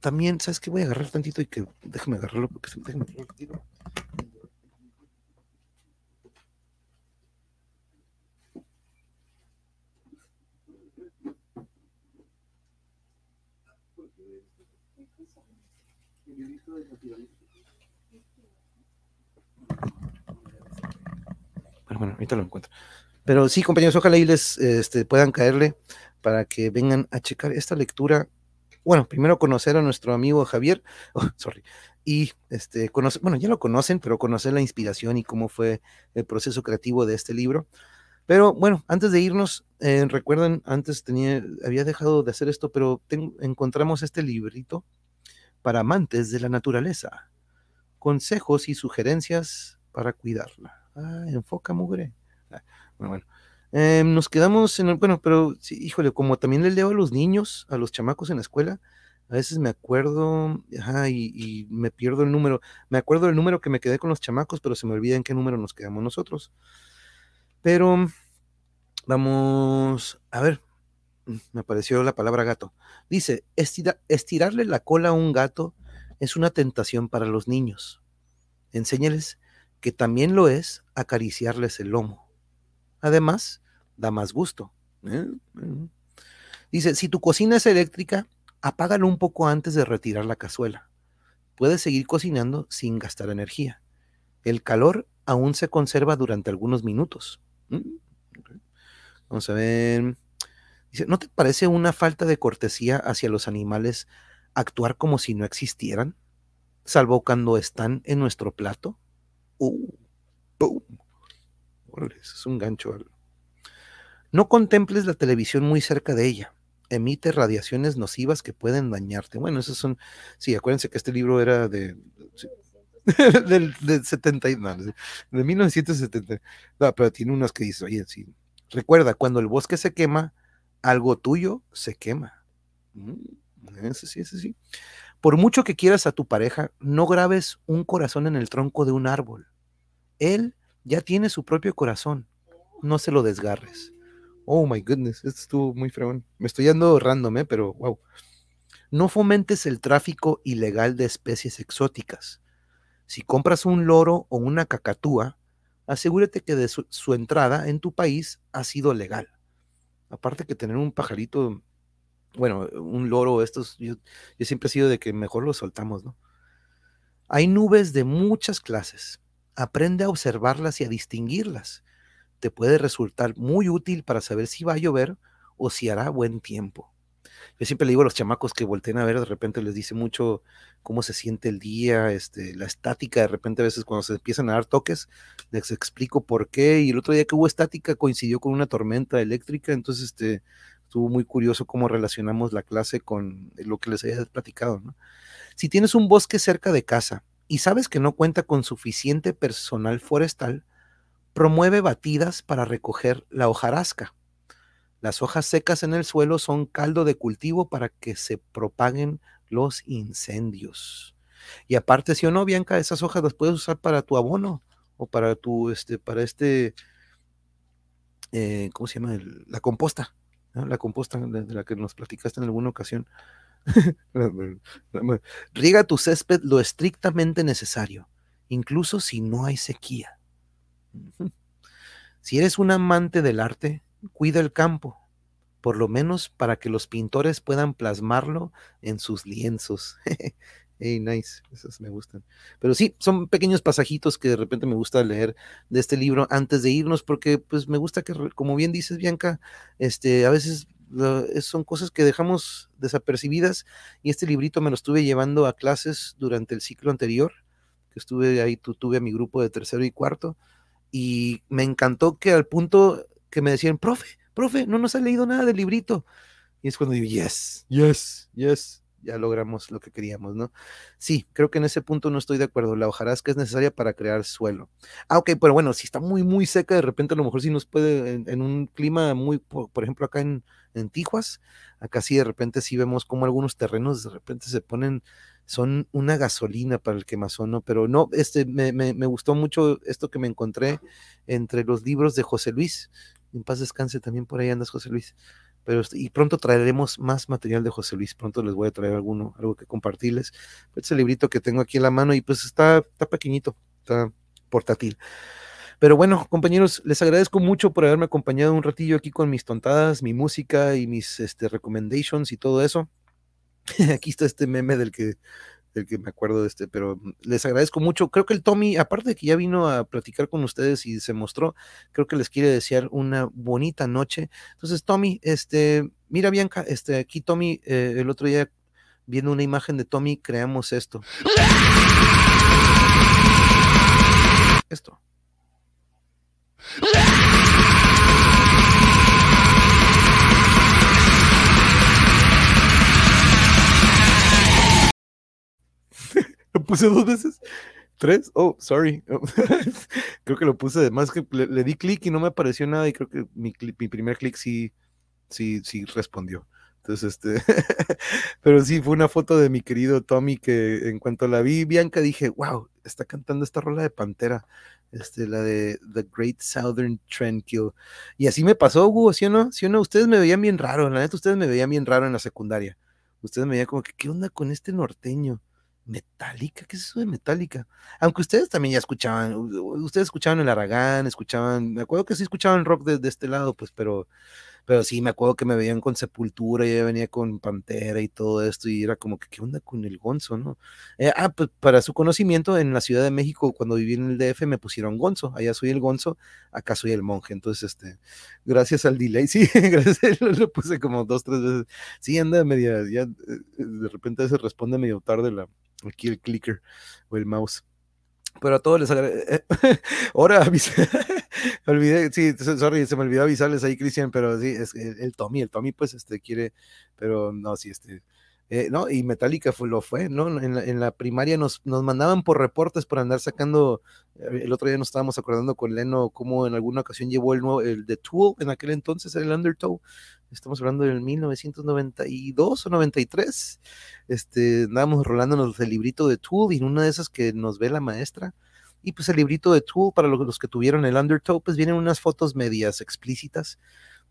también, ¿sabes qué? Voy a agarrar tantito y que déjame agarrarlo porque déjame agarrarlo Bueno, ahorita lo encuentro. Pero sí, compañeros, ojalá y les este, puedan caerle para que vengan a checar esta lectura bueno, primero conocer a nuestro amigo Javier, oh, sorry, y este, conocer, bueno, ya lo conocen, pero conocer la inspiración y cómo fue el proceso creativo de este libro. Pero bueno, antes de irnos, eh, recuerden, antes tenía, había dejado de hacer esto, pero encontramos este librito para amantes de la naturaleza. Consejos y sugerencias para cuidarla. Ah, enfoca, mugre. Ah, bueno, bueno. Eh, nos quedamos en el, bueno, pero sí, híjole, como también le leo a los niños, a los chamacos en la escuela, a veces me acuerdo, ajá, y, me pierdo el número. Me acuerdo del número que me quedé con los chamacos, pero se me olvida en qué número nos quedamos nosotros. Pero vamos a ver, me apareció la palabra gato. Dice, "Estira- estirarle la cola a un gato es una tentación para los niños. Enséñales que también lo es acariciarles el lomo. Además, da más gusto. ¿eh? Mm. Dice, si tu cocina es eléctrica, apágalo un poco antes de retirar la cazuela. Puedes seguir cocinando sin gastar energía. El calor aún se conserva durante algunos minutos. Mm. Vamos a ver. Dice, ¿no te parece una falta de cortesía hacia los animales actuar como si no existieran? Salvo cuando están en nuestro plato. Uh, es un gancho. No contemples la televisión muy cerca de ella. Emite radiaciones nocivas que pueden dañarte. Bueno, esos son. Sí, acuérdense que este libro era de. del, del 70, y- no, no sé, de 1970. No, pero tiene unos que dicen, oye, sí. Recuerda, cuando el bosque se quema, algo tuyo se quema. Mm, Ese sí, ese sí. Por mucho que quieras a tu pareja, no grabes un corazón en el tronco de un árbol. Él ya tiene su propio corazón. No se lo desgarres. Oh my goodness, esto estuvo muy fregón. Me estoy dando random, ¿eh? pero wow. No fomentes el tráfico ilegal de especies exóticas. Si compras un loro o una cacatúa, asegúrate que de su, su entrada en tu país ha sido legal. Aparte que tener un pajarito, bueno, un loro, estos, yo, yo siempre he sido de que mejor los soltamos, ¿no? Hay nubes de muchas clases. Aprende a observarlas y a distinguirlas. Te puede resultar muy útil para saber si va a llover o si hará buen tiempo. Yo siempre le digo a los chamacos que volteen a ver, de repente les dice mucho cómo se siente el día, este, la estática, de repente a veces cuando se empiezan a dar toques, les explico por qué. Y el otro día que hubo estática coincidió con una tormenta eléctrica, entonces este, estuvo muy curioso cómo relacionamos la clase con lo que les había platicado. ¿no? Si tienes un bosque cerca de casa y sabes que no cuenta con suficiente personal forestal, promueve batidas para recoger la hojarasca. Las hojas secas en el suelo son caldo de cultivo para que se propaguen los incendios. Y aparte, si o no, Bianca, esas hojas las puedes usar para tu abono o para tu, este, para este, eh, ¿cómo se llama? La composta, La composta de, la que nos platicaste en alguna ocasión. Riega tu césped lo estrictamente necesario, incluso si no hay sequía. Si eres un amante del arte, cuida el campo, por lo menos para que los pintores puedan plasmarlo en sus lienzos. Hey, nice, esos me gustan. Pero sí, son pequeños pasajitos que de repente me gusta leer de este libro antes de irnos, porque pues me gusta que, como bien dices, Bianca, este, a veces son cosas que dejamos desapercibidas y este librito me lo estuve llevando a clases durante el ciclo anterior, que estuve ahí, tu- tuve a mi grupo de tercero y cuarto, y me encantó que al punto que me decían, profe, profe, no nos ha leído nada del librito. Y es cuando digo, yes, yes, yes, ya logramos lo que queríamos, ¿no? Sí, creo que en ese punto no estoy de acuerdo. La hojarasca es necesaria para crear suelo. Ah, ok, pero bueno, si está muy, muy seca, de repente a lo mejor sí nos puede, en, un clima muy, por, ejemplo, acá en, en Tijuas, acá sí de repente sí vemos como algunos terrenos de repente se ponen, son una gasolina para el quemazón, ¿no? Pero no, este, me, me, me gustó mucho esto que me encontré entre los libros de José Luis. En paz descanse también por ahí andas, José Luis. Pero, y pronto traeremos más material de José Luis, pronto les voy a traer alguno, algo que compartirles. Es el librito que tengo aquí en la mano y pues está, está pequeñito, está portátil. Pero bueno, compañeros, les agradezco mucho por haberme acompañado un ratillo aquí con mis tontadas, mi música y mis este, recommendations y todo eso. aquí está este meme del que, del que me acuerdo de este, pero les agradezco mucho. Creo que el Tommy, aparte de que ya vino a platicar con ustedes y se mostró, creo que les quiere desear una bonita noche. Entonces, Tommy, este, mira Bianca, este, aquí Tommy, eh, el otro día viendo una imagen de Tommy, creamos esto. Esto. Puse dos veces. ¿Tres? Oh, sorry. creo que lo puse de más que le, di clic y no me apareció nada y creo que mi, primer clic sí, sí, sí respondió. Entonces, este, pero sí, fue una foto de mi querido Tommy que en cuanto la vi, Bianca, dije, wow, está cantando esta rola de Pantera, este, la de The Great Southern Trendkill. Y así me pasó, Hugo, ¿sí o no? ¿Sí o no? Ustedes me veían bien raro, la neta, ustedes me veían bien raro en la secundaria. Ustedes me veían como que, ¿qué onda con este norteño? Metallica, ¿qué es eso de Metallica? Aunque ustedes también ya escuchaban, ustedes escuchaban el Aragán, escuchaban, me acuerdo que sí escuchaban rock de, de este lado, pues, pero, pero sí, me acuerdo que me veían con Sepultura y ya venía con Pantera y todo esto, y era como que, ¿qué onda con el Gonzo, no? Eh, ah, pues para su conocimiento, en la Ciudad de México, cuando viví en el DF, me pusieron Gonzo, allá soy el Gonzo, acá soy el monje, entonces, este, gracias al delay, sí, gracias, lo, lo puse como dos, tres veces, sí, anda media, ya, eh, de repente se responde medio tarde la, aquí el clicker o el mouse. Pero a todos les agradezco. Ahora olvidé, sí, so- sorry, se me olvidó avisarles ahí, Cristian, pero sí, es el, el Tommy, el Tommy pues este quiere, pero no, sí, este, eh, no, y Metallica fue, lo fue, ¿no? En la, en la primaria nos, nos mandaban por reportes por andar sacando, eh, el otro día nos estábamos acordando con Leno cómo en alguna ocasión llevó el nuevo, el de Tool, en aquel entonces, el Undertow, estamos hablando del 1992 o 93, este, andábamos rolándonos el librito de Tool y en una de esas que nos ve la maestra, y pues el librito de Tool, para los que tuvieron el Undertow, pues vienen unas fotos medias explícitas.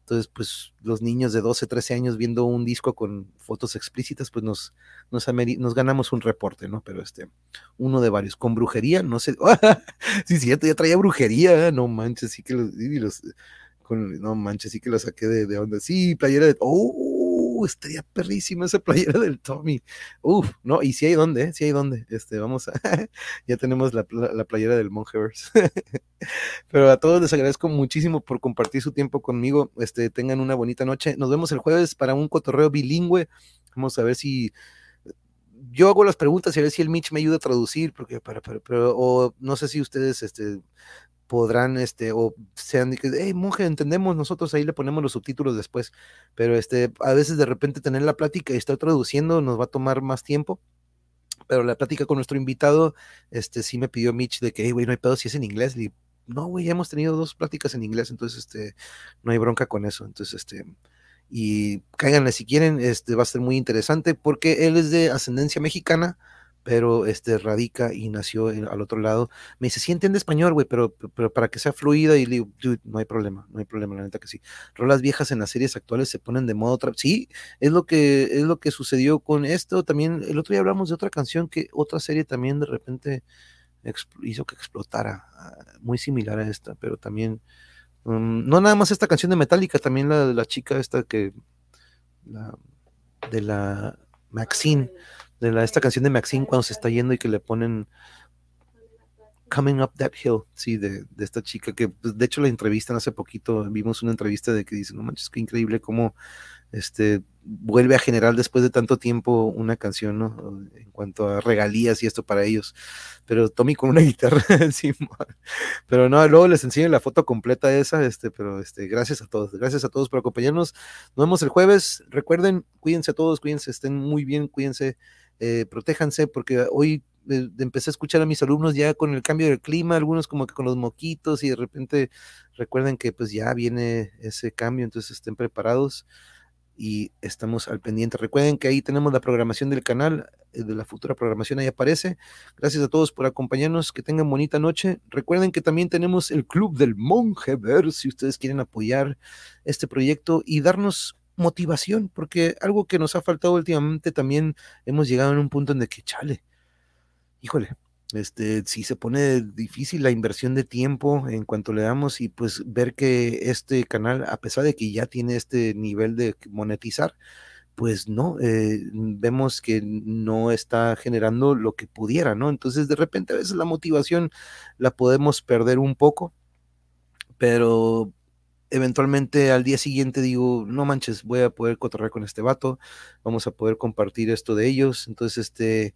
Entonces, pues los niños de 12, 13 años viendo un disco con fotos explícitas, pues nos, nos, nos ganamos un reporte, ¿no? Pero este, uno de varios. Con brujería, no sé. sí, cierto, ya traía brujería, no manches, sí que los, y los- con- no manches, sí que lo saqué de, de onda. Sí, playera de. ¡Oh! Estaría perrísima esa playera del Tommy. Uf, no, y sí hay dónde, sí hay dónde. Este, vamos a. ya tenemos la, la, la playera del Mongeverse. Pero a todos les agradezco muchísimo por compartir su tiempo conmigo. Este, tengan una bonita noche. Nos vemos el jueves para un cotorreo bilingüe. Vamos a ver si yo hago las preguntas y a ver si el Mitch me ayuda a traducir, porque para, para- pero, o no sé si ustedes este, podrán, este, o sean hey, monje, entendemos, nosotros ahí le ponemos los subtítulos después, pero este, a veces de repente tener la plática y estar traduciendo nos va a tomar más tiempo. Pero la plática con nuestro invitado, este, sí me pidió Mitch de que, hey, güey, no hay pedo si es en inglés. Digo, no, güey, ya hemos tenido dos pláticas en inglés, entonces, este, no hay bronca con eso. Entonces, este, y cáiganle si quieren, este, va a ser muy interesante porque él es de ascendencia mexicana, pero este, radica y nació al otro lado. Me dice, sí entiende español, güey, pero, pero para que sea fluida, y digo, dude, no hay problema, no hay problema, la neta que sí. Rolas viejas en las series actuales se ponen de modo otra, sí, es lo que, es lo que sucedió con esto. También, el otro día hablamos de otra canción que otra serie también de repente hizo que explotara, ah, muy similar a esta, pero también, mm, no nada más esta canción de Metallica, también la de la chica esta que, la, de la Maxine, de la, esta canción de Maxine cuando se está yendo y que le ponen Coming Up That Hill, sí, de, de esta chica que pues, de hecho la entrevistan hace poquito, vimos una entrevista de que dice, no manches, qué increíble cómo este, vuelve a generar después de tanto tiempo una canción, ¿no? En cuanto a regalías y esto para ellos. Pero Tommy con una guitarra encima. Pero no, luego les enseño la foto completa esa, este, pero este, gracias a todos, gracias a todos por acompañarnos. Nos vemos el jueves. Recuerden, cuídense a todos, cuídense, estén muy bien, cuídense, eh, protéjanse, porque hoy eh, empecé a escuchar a mis alumnos ya con el cambio del clima, algunos como que con los moquitos y de repente recuerden que pues ya viene ese cambio, entonces estén preparados y estamos al pendiente. Recuerden que ahí tenemos la programación del canal, eh, de la futura programación ahí aparece. Gracias a todos por acompañarnos, que tengan bonita noche. Recuerden que también tenemos el Club del Monje Ver, si ustedes quieren apoyar este proyecto y darnos motivación, porque algo que nos ha faltado últimamente también hemos llegado en un punto en de que, chale, híjole, este, sí se pone difícil la inversión de tiempo en cuanto le damos y pues ver que este canal, a pesar de que ya tiene este nivel de monetizar, pues no, eh, vemos que no está generando lo que pudiera, ¿no? Entonces de repente a veces la motivación la podemos perder un poco, pero eventualmente al día siguiente digo, no manches, voy a poder cotorrear con este vato, vamos a poder compartir esto de ellos. Entonces, este,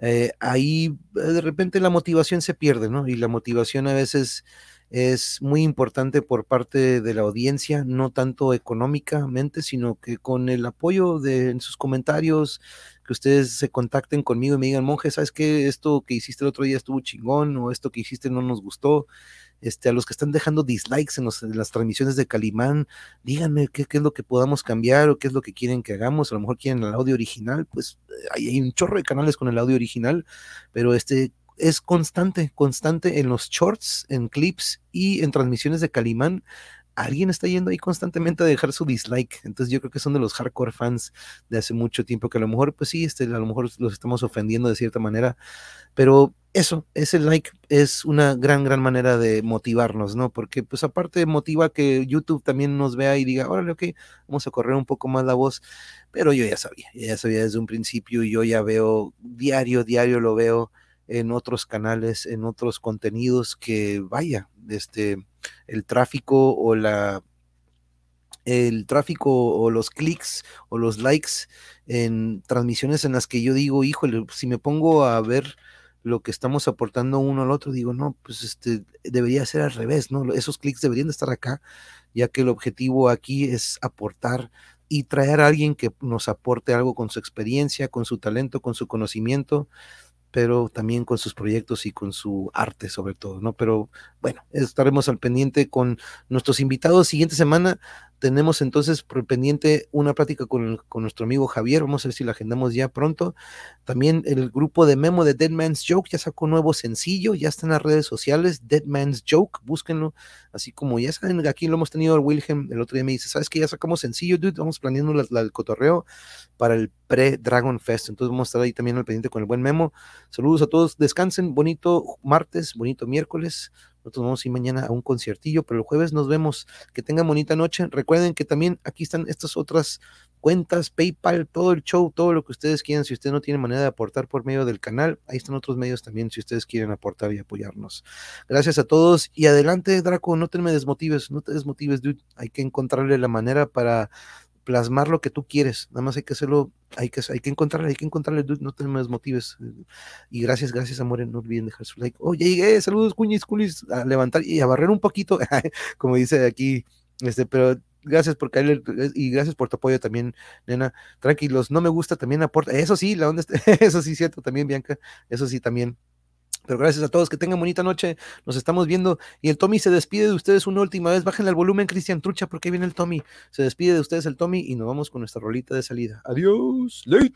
eh, ahí eh, de repente la motivación se pierde, ¿no? Y la motivación a veces es muy importante por parte de la audiencia, no tanto económicamente, sino que con el apoyo de en sus comentarios, que ustedes se contacten conmigo y me digan, monje, ¿sabes qué? Esto que hiciste el otro día estuvo chingón o esto que hiciste no nos gustó. Este, a los que están dejando dislikes en, los- las transmisiones de Calimán, díganme qué, es lo que podamos cambiar o qué es lo que quieren que hagamos. A lo mejor quieren el audio original, pues ahí hay un chorro de canales con el audio original, pero este es constante, constante en los shorts, en clips y en transmisiones de Calimán. Alguien está yendo ahí constantemente a dejar su dislike. Entonces yo creo que son de los hardcore fans de hace mucho tiempo que a lo mejor, pues sí, este, a lo mejor los estamos ofendiendo de cierta manera, pero eso, ese like es una gran, gran manera de motivarnos, ¿no? Porque pues aparte motiva que YouTube también nos vea y diga, órale, ok, vamos a correr un poco más la voz, pero yo ya sabía, ya sabía desde un principio y yo ya veo diario, diario lo veo en otros canales, en otros contenidos que vaya, este, el tráfico o la el tráfico o los clics o los likes en transmisiones en las que yo digo, híjole, si me pongo a ver lo que estamos aportando uno al otro, digo, no, pues este debería ser al revés, ¿no? Esos clics deberían de estar acá, ya que el objetivo aquí es aportar y traer a alguien que nos aporte algo con su experiencia, con su talento, con su conocimiento, pero también con sus proyectos y con su arte sobre todo, ¿no? Pero bueno, estaremos al pendiente con nuestros invitados. Siguiente semana tenemos entonces por pendiente una plática con, con nuestro amigo Javier, vamos a ver si la agendamos ya pronto. También el grupo de Memo de Dead Man's Joke ya sacó un nuevo sencillo, ya está en las redes sociales, Dead Man's Joke, búsquenlo, así como ya saben, aquí lo hemos tenido el Wilhelm, el otro día me dice, ¿sabes que Ya sacamos sencillo, dude, vamos planeando la- el cotorreo para el pre-Dragon Fest, entonces vamos a estar ahí también al pendiente con el buen Memo. Saludos a todos, descansen, bonito martes, bonito miércoles. Nosotros vamos a ir mañana a un conciertillo, pero el jueves nos vemos. Que tengan bonita noche. Recuerden que también aquí están estas otras cuentas, PayPal, todo el show, todo lo que ustedes quieran. Si usted no tiene manera de aportar por medio del canal, ahí están otros medios también si ustedes quieren aportar y apoyarnos. Gracias a todos y adelante, Draco, no te me desmotives, no te desmotives, dude. Hay que encontrarle la manera para plasmar lo que tú quieres. Nada más hay que hacerlo, hay que, hay que encontrarle, hay que encontrarle, no te me desmotives. Y gracias, gracias, amores. No olviden dejar su like. Ya llegué. Saludos, cuñis, culis. A levantar y a barrer un poquito, como dice aquí. Este, pero gracias por caerle y gracias por tu apoyo también, nena. Tranquilos, no me gusta, también aporta. Eso sí, la onda eso sí, cierto, también, Bianca. Eso sí, también. Pero gracias a todos, que tengan bonita noche. Nos estamos viendo. Y el Tommy se despide de ustedes una última vez. Bájenle al volumen, Cristian Trucha, porque ahí viene el Tommy. Se despide de ustedes el Tommy y nos vamos con nuestra rolita de salida. Adiós. Late.